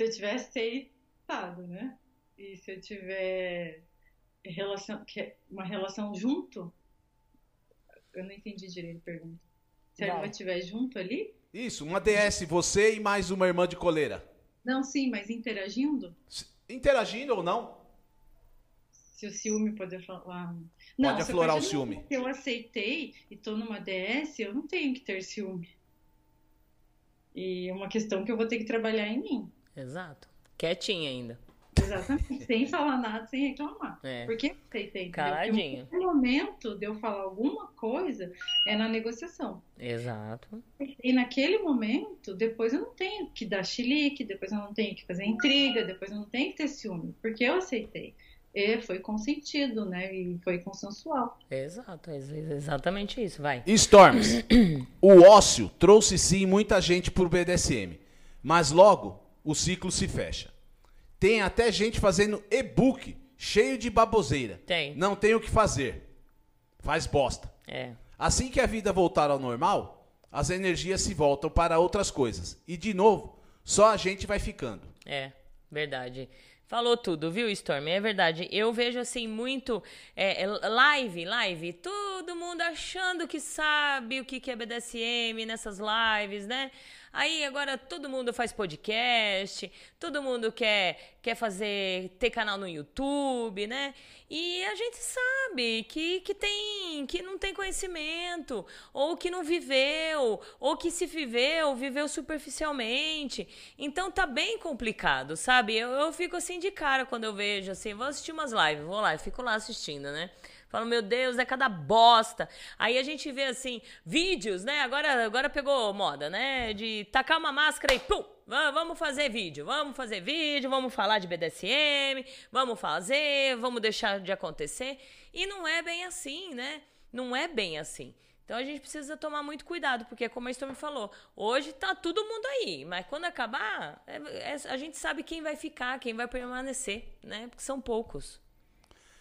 Se eu tiver aceitado, né? E se eu tiver relação, é uma relação junto, eu não entendi direito a pergunta. Se a irmã estiver junto ali? Isso, uma DS, você e mais uma irmã de coleira. Não, sim, mas interagindo? Interagindo ou não? Se o ciúme pode falar. Não, pode aflorar o ciúme. Se eu aceitei e tô numa DS, eu não tenho que ter ciúme. E é uma questão que eu vou ter que trabalhar em mim. Exato. Quietinha ainda. Exatamente, sem falar nada, sem reclamar. É. Porque aceitei. Caladinho. Porque o momento de eu falar alguma coisa é na negociação. Exato. E naquele momento, depois eu não tenho que dar chilique, depois eu não tenho que fazer intriga, depois eu não tenho que ter ciúme, porque eu aceitei. E foi consentido, né? E foi consensual. Exato, é exatamente isso, vai. Storms. o ócio trouxe sim muita gente pro BDSM. Mas logo o ciclo se fecha. Tem até gente fazendo e-book cheio de baboseira. Tem. Não tem o que fazer. Faz bosta. É. Assim que a vida voltar ao normal, as energias se voltam para outras coisas. E de novo, só a gente vai ficando. É, verdade. Falou tudo, viu, Storm? É verdade. Eu vejo assim muito é, é live, live, todo mundo achando que sabe o que é BDSM nessas lives, né? Aí agora todo mundo faz podcast, todo mundo quer, quer fazer, ter canal no YouTube, né? E a gente sabe que, que tem, que não tem conhecimento, ou que não viveu, ou que se viveu, viveu superficialmente. Então tá bem complicado, sabe? Eu, eu fico assim de cara quando eu vejo assim, vou assistir umas lives, vou lá, eu fico lá assistindo, né? Falo, meu Deus, é cada bosta. Aí a gente vê assim, vídeos, né? Agora, agora pegou moda, né? De tacar uma máscara e pum! Vamos fazer vídeo, vamos fazer vídeo, vamos falar de BDSM, vamos fazer, vamos deixar de acontecer. E não é bem assim, né? Não é bem assim. Então a gente precisa tomar muito cuidado, porque como a Storm falou, hoje tá todo mundo aí, mas quando acabar, é, é, a gente sabe quem vai ficar, quem vai permanecer, né? Porque são poucos.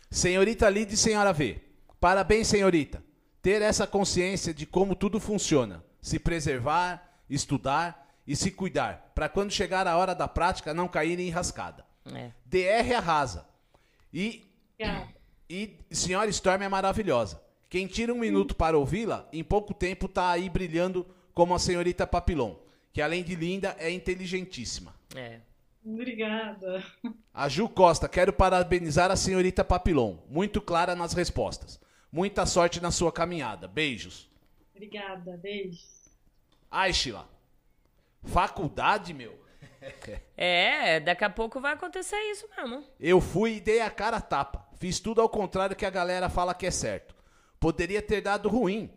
Senhorita Lid e Senhora V. Parabéns, senhorita. Ter essa consciência de como tudo funciona. Se preservar, estudar e se cuidar. Para quando chegar a hora da prática não cair em enrascada. É. DR arrasa. E, e Senhora Storm é maravilhosa. Quem tira um minuto para ouvi-la, em pouco tempo está aí brilhando como a senhorita Papilon, que além de linda, é inteligentíssima. É. Obrigada. A Ju Costa, quero parabenizar a senhorita Papilon. Muito clara nas respostas. Muita sorte na sua caminhada. Beijos. Obrigada, beijos. Aishila. Faculdade, meu? É, daqui a pouco vai acontecer isso mesmo. Eu fui e dei a cara a tapa. Fiz tudo ao contrário que a galera fala que é certo. Poderia ter dado ruim.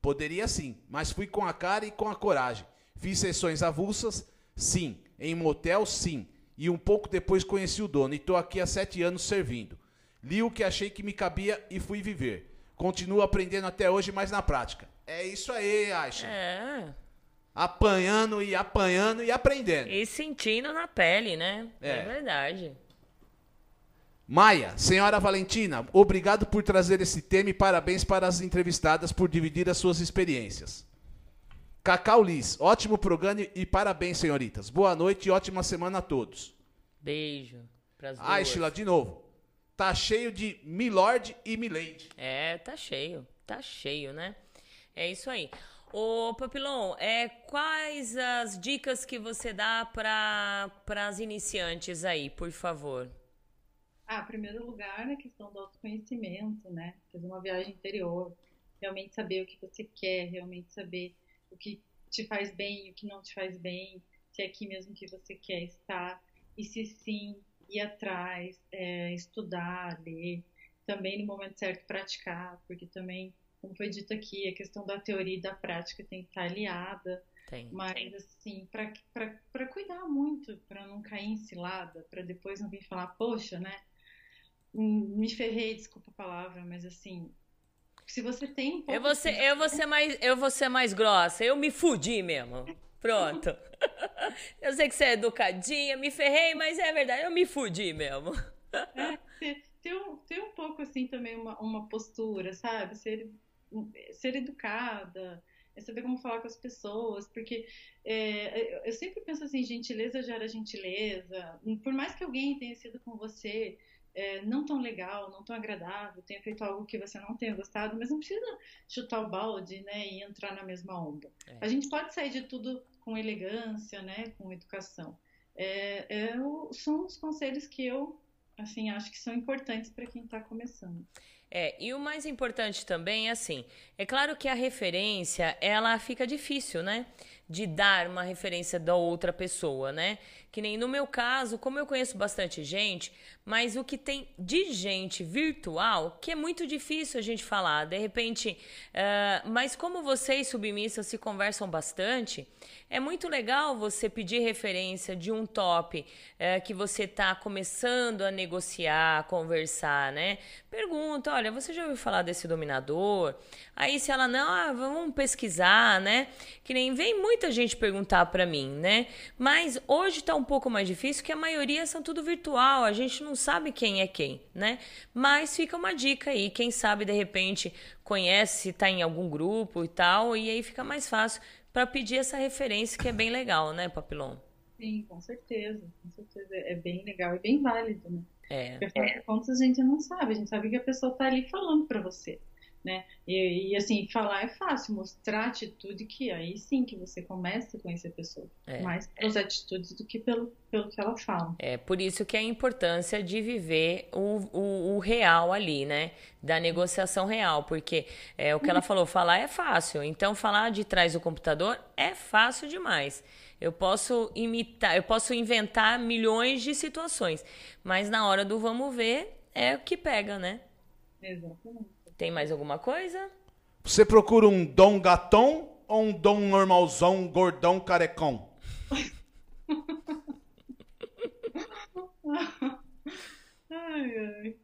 Poderia sim, mas fui com a cara e com a coragem. Fiz sessões avulsas, sim. Em motel, sim. E um pouco depois conheci o dono e tô aqui há sete anos servindo. Li o que achei que me cabia e fui viver. Continuo aprendendo até hoje, mas na prática. É isso aí, Aisha. É. Apanhando e apanhando e aprendendo. E sentindo na pele, né? É. é verdade. Maia, senhora Valentina, obrigado por trazer esse tema e parabéns para as entrevistadas por dividir as suas experiências. Cacau Liz, ótimo programa e parabéns, senhoritas. Boa noite e ótima semana a todos. Beijo. Pras duas. Aishla, de novo. Tá cheio de Milord e Milady. É, tá cheio. Tá cheio, né? É isso aí. Ô, Papilon, é, quais as dicas que você dá para as iniciantes aí, por favor? Ah, em primeiro lugar, a questão do autoconhecimento, né? Fazer uma viagem interior, realmente saber o que você quer, realmente saber o que te faz bem, o que não te faz bem, se é aqui mesmo que você quer estar, e se sim, ir atrás, é, estudar, ler, também no momento certo praticar, porque também, como foi dito aqui, a questão da teoria e da prática tem que estar aliada. Tem. Mas, assim, para cuidar muito, para não cair em cilada, para depois não vir falar, poxa, né? Me ferrei, desculpa a palavra, mas assim, se você tem um pouco eu vou ser, eu vou ser mais Eu vou ser mais grossa, eu me fudi mesmo. Pronto. eu sei que você é educadinha, me ferrei, mas é verdade, eu me fudi mesmo. É, ter, ter, um, ter um pouco assim também uma, uma postura, sabe? Ser, ser educada, é saber como falar com as pessoas, porque é, eu sempre penso assim, gentileza gera gentileza. Por mais que alguém tenha sido com você é, não tão legal, não tão agradável, tenha feito algo que você não tenha gostado, mas não precisa chutar o balde, né, e entrar na mesma onda. É. A gente pode sair de tudo com elegância, né, com educação. É, é são os conselhos que eu, assim, acho que são importantes para quem está começando. É, e o mais importante também é assim, é claro que a referência, ela fica difícil, né? De dar uma referência da outra pessoa, né? Que nem no meu caso, como eu conheço bastante gente, mas o que tem de gente virtual, que é muito difícil a gente falar, de repente, uh, mas como vocês submissas se conversam bastante, é muito legal você pedir referência de um top uh, que você está começando a negociar, a conversar, né? Pergunta, olha, você já ouviu falar desse dominador? Aí se ela não, ah, vamos pesquisar, né? Que nem vem muita gente perguntar para mim, né? Mas hoje tá um pouco mais difícil que a maioria são tudo virtual, a gente não sabe quem é quem, né? Mas fica uma dica aí, quem sabe de repente conhece, tá em algum grupo e tal, e aí fica mais fácil para pedir essa referência que é bem legal, né, Papilon? Sim, com certeza, com certeza é bem legal e bem válido, né? É. Porque afinal de contas a gente não sabe, a gente sabe que a pessoa está ali falando para você. Né? E, e, assim, falar é fácil, mostrar atitude que aí sim que você começa a conhecer a pessoa. É. Mais pelas atitudes do que pelo, pelo que ela fala. É por isso que é a importância de viver o, o, o real ali, né? Da negociação real, porque é o que ela falou, falar é fácil. Então, falar de trás do computador é fácil demais. Eu posso imitar, eu posso inventar milhões de situações, mas na hora do vamos ver é o que pega, né? Exatamente. Tem mais alguma coisa? Você procura um dom gatom ou um dom normalzão, gordão, carecão? ai, ai.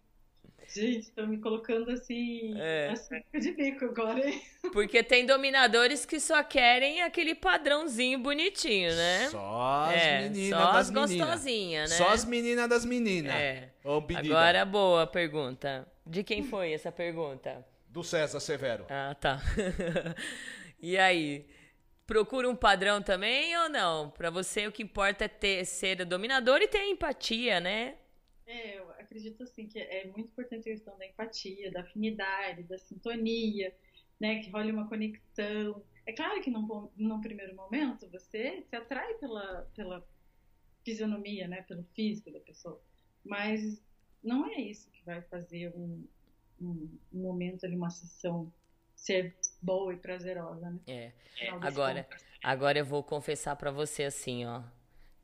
Gente, estão me colocando assim, é. assim de bico agora, hein? Porque tem dominadores que só querem aquele padrãozinho bonitinho, né? Só as é, meninas só das as gostosinhas, né? Só as meninas das meninas. É. Agora, boa pergunta. De quem foi essa pergunta? Do César Severo. Ah, tá. e aí? Procura um padrão também ou não? Para você o que importa é ter, ser dominador e ter empatia, né? É, eu acredito assim que é muito importante a questão da empatia, da afinidade, da sintonia, né? Que role uma conexão. É claro que num, num primeiro momento você se atrai pela, pela fisionomia, né? Pelo físico da pessoa. Mas não é isso que vai fazer um, um, um momento ali, uma sessão ser boa e prazerosa, né? É. Agora, agora eu vou confessar para você assim, ó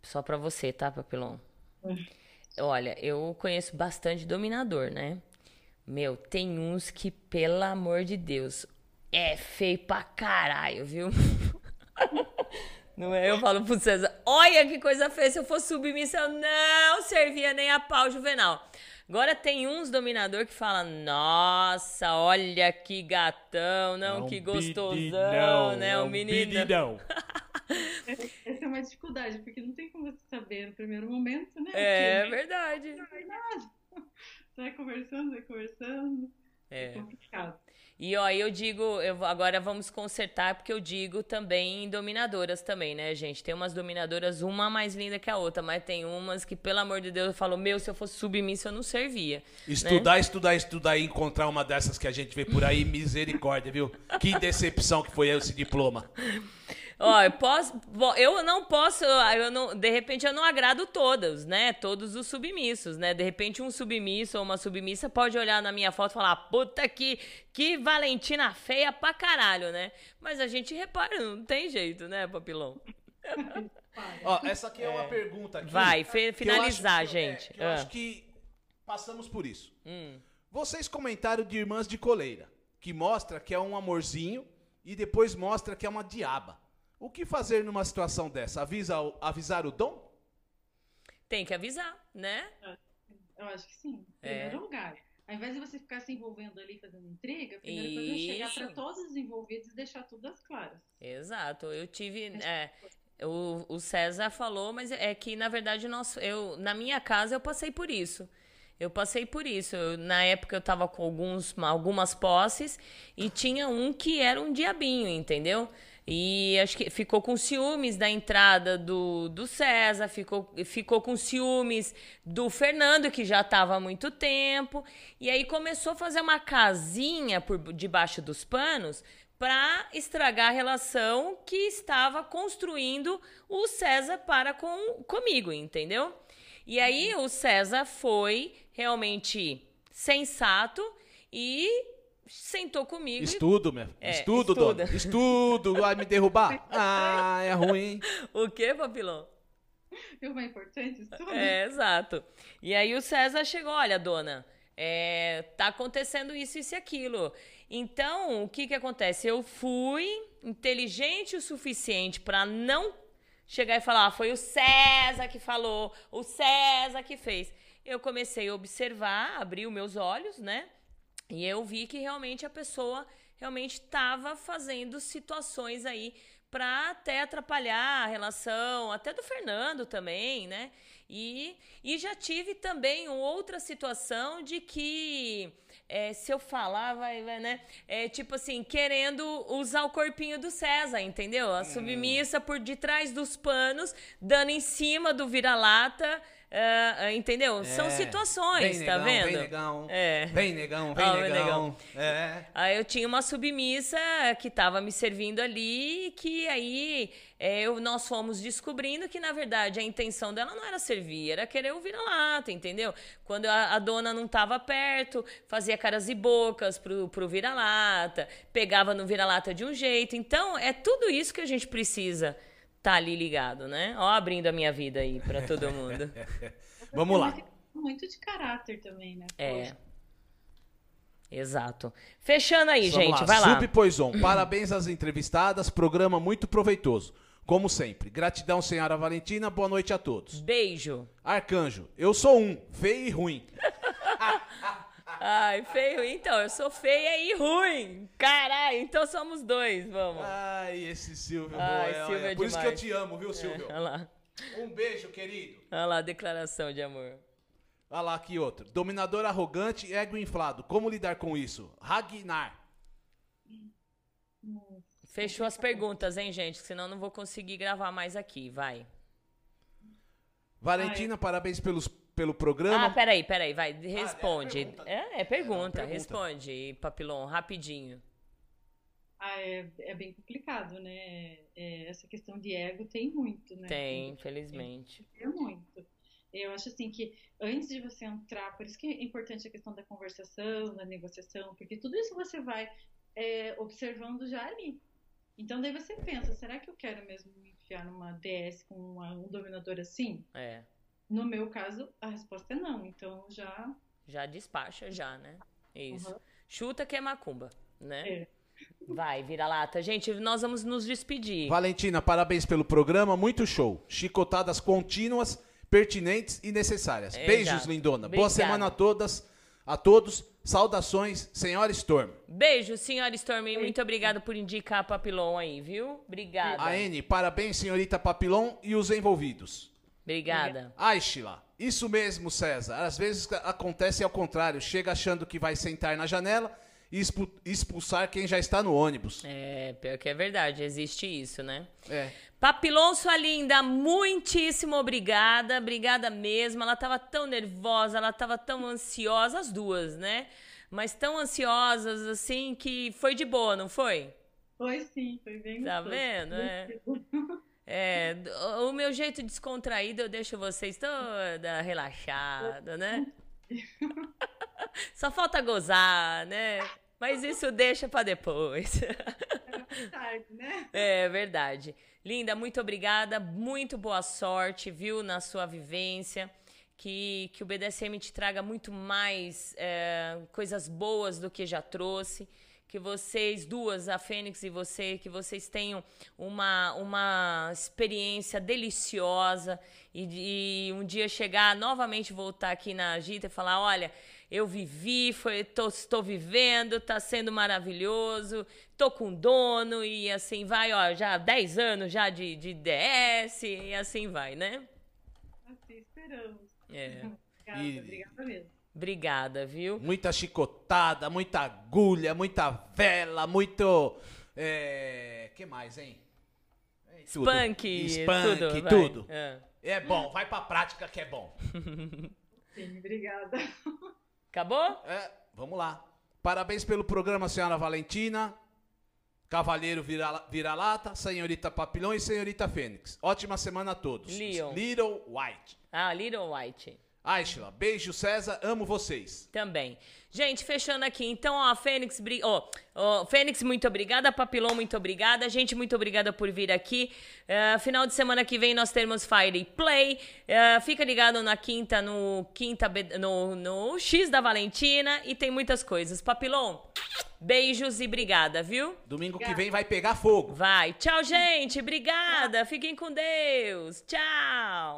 Só pra você, tá, Papilon? Hum. Olha, eu conheço bastante dominador, né? Meu, tem uns que, pelo amor de Deus, é feio pra caralho, viu? Não é? Eu falo pro César, olha que coisa feia, se eu fosse submissa, eu não servia nem a pau juvenal. Agora tem uns dominador que falam, nossa, olha que gatão, não, é que gostosão, né? É o menino. Essa é uma dificuldade, porque não tem como você saber no primeiro momento, né? É porque verdade. Não é nada. Você vai conversando, vai conversando. É, é complicado. E ó, eu digo, eu, agora vamos consertar, porque eu digo também em dominadoras também, né, gente? Tem umas dominadoras, uma mais linda que a outra, mas tem umas que, pelo amor de Deus, eu falo, meu, se eu fosse submissa, eu não servia. Estudar, né? estudar, estudar e encontrar uma dessas que a gente vê por aí, misericórdia, viu? Que decepção que foi esse diploma. Ó, eu posso, eu não posso, eu não, de repente eu não agrado todos, né? Todos os submissos, né? De repente um submisso ou uma submissa pode olhar na minha foto e falar: "Puta que que Valentina feia pra caralho", né? Mas a gente repara, não tem jeito, né, Papilão? Ó, essa aqui é, é, uma pergunta aqui, Vai, finalizar, que, gente. É, eu ah. acho que passamos por isso. Hum. Vocês comentaram de Irmãs de Coleira, que mostra que é um amorzinho e depois mostra que é uma diaba. O que fazer numa situação dessa? Avisa, avisar o dom? Tem que avisar, né? Eu acho que sim. Em é. primeiro lugar. Ao invés de você ficar se envolvendo ali fazendo intriga, primeiro coisa é chegar para todos os envolvidos e deixar tudo às claras. Exato. Eu tive. É, o, o César falou, mas é que, na verdade, nós, eu, na minha casa eu passei por isso. Eu passei por isso. Eu, na época eu tava com alguns, algumas posses e tinha um que era um diabinho, entendeu? E acho que ficou com ciúmes da entrada do, do César, ficou, ficou com ciúmes do Fernando, que já estava há muito tempo. E aí começou a fazer uma casinha por debaixo dos panos para estragar a relação que estava construindo o César para com comigo, entendeu? E aí o César foi realmente sensato e sentou comigo. Estudo, meu. É, estudo, dona. Estudo. Vai me derrubar? Ah, é ruim. O que, papilão? É uma importante estudo. É, exato. E aí o César chegou, olha, dona, é, tá acontecendo isso, isso e aquilo. Então, o que que acontece? Eu fui inteligente o suficiente para não chegar e falar, ah, foi o César que falou, o César que fez. Eu comecei a observar, abri os meus olhos, né? E eu vi que realmente a pessoa realmente estava fazendo situações aí para até atrapalhar a relação, até do Fernando também, né? E, e já tive também outra situação de que é, se eu falar, vai, vai, né? É tipo assim, querendo usar o corpinho do César, entendeu? A submissa por detrás dos panos, dando em cima do vira-lata. Uh, entendeu? É, São situações, tá negão, vendo? Vem negão, é. vem negão, vem oh, negão. negão. É. Aí eu tinha uma submissa que tava me servindo ali, que aí é, eu, nós fomos descobrindo que, na verdade, a intenção dela não era servir, era querer o vira-lata, entendeu? Quando a, a, dona não tava perto, fazia caras e bocas pro, pro vira-lata, pegava no vira-lata de um jeito. Então, é tudo isso que a gente precisa tá ali ligado, né? Ó, abrindo a minha vida aí para todo mundo. Vamos lá. Muito de caráter também, né? É. Exato. Fechando aí, Vamos gente, lá. vai lá. Sub Poison, parabéns às entrevistadas, programa muito proveitoso. Como sempre. Gratidão, senhora Valentina. Boa noite a todos. Beijo. Arcanjo, eu sou um, feio e ruim. Ai, feio. Então, eu sou feia e ruim. Caralho, então somos dois, vamos. Ai, esse Silvio. Ai, boa, Silvio é, é Por isso que eu te amo, viu, Silvio? É, olha lá. Um beijo, querido. Olha lá, declaração de amor. Olha lá, aqui outro. Dominador arrogante, ego inflado. Como lidar com isso? Ragnar. Fechou as perguntas, hein, gente? Senão não vou conseguir gravar mais aqui. Vai. Valentina, Ai. parabéns pelos pelo programa. Ah, peraí, peraí, vai, responde. Ah, é, é, pergunta. É, é, pergunta, responde, Papilon, rapidinho. Ah, é, é bem complicado, né? É, essa questão de ego tem muito, né? Tem, infelizmente. Tem muito. Eu acho assim que antes de você entrar, por isso que é importante a questão da conversação, da negociação, porque tudo isso você vai é, observando já ali. Então daí você pensa, será que eu quero mesmo me enfiar numa DS com uma, um dominador assim? É. No meu caso, a resposta é não. Então já. Já despacha, já, né? Isso. Uhum. Chuta que é macumba, né? É. Vai, vira-lata. Gente, nós vamos nos despedir. Valentina, parabéns pelo programa, muito show. Chicotadas contínuas, pertinentes e necessárias. Exato. Beijos, lindona. Obrigada. Boa semana a todas, a todos. Saudações, senhora Storm. Beijo, senhora Storm. Muito obrigado por indicar a Papilon aí, viu? Obrigada. A N, parabéns, senhorita Papilon e os envolvidos. Obrigada. Aishila, isso mesmo, César. Às vezes acontece ao contrário. Chega achando que vai sentar na janela e expulsar quem já está no ônibus. É, pior que é verdade, existe isso, né? É. Papilon, sua linda, muitíssimo obrigada, obrigada mesmo. Ela tava tão nervosa, ela tava tão ansiosa, as duas, né? Mas tão ansiosas assim que foi de boa, não foi? Foi sim, foi bem Tá vendo? É. É, o meu jeito descontraído eu deixo vocês toda relaxada, né? Só falta gozar, né? Mas isso deixa para depois. É tarde, né? É verdade. Linda, muito obrigada. Muito boa sorte, viu, na sua vivência. Que, que o BDSM te traga muito mais é, coisas boas do que já trouxe que vocês duas, a Fênix e você, que vocês tenham uma, uma experiência deliciosa e, e um dia chegar novamente voltar aqui na Gita e falar, olha, eu vivi, foi, tô, estou vivendo, tá sendo maravilhoso, tô com dono e assim vai, ó, já 10 anos já de, de DS e assim vai, né? Assim esperamos. É. Obrigada, e... obrigada mesmo. Obrigada, viu? Muita chicotada, muita agulha, muita vela, muito. É... que mais, hein? É, tudo. Spunk, Spunk, tudo. tudo. É. é. bom, vai pra prática que é bom. Sim, obrigada. Acabou? É, vamos lá. Parabéns pelo programa, senhora Valentina. Cavalheiro Vira-Lata, Senhorita Papilhão e Senhorita Fênix. Ótima semana a todos. Leon. Little White. Ah, Little White. Aishla, beijo César, amo vocês. Também. Gente, fechando aqui, então, ó, Fênix, ó, ó, Fênix, muito obrigada, Papilon, muito obrigada, gente, muito obrigada por vir aqui. Uh, final de semana que vem nós temos Fire Play. Uh, fica ligado na quinta, no quinta, no, no X da Valentina e tem muitas coisas. Papilon, beijos e obrigada, viu? Domingo obrigada. que vem vai pegar fogo. Vai. Tchau, gente. Obrigada. Fiquem com Deus. Tchau.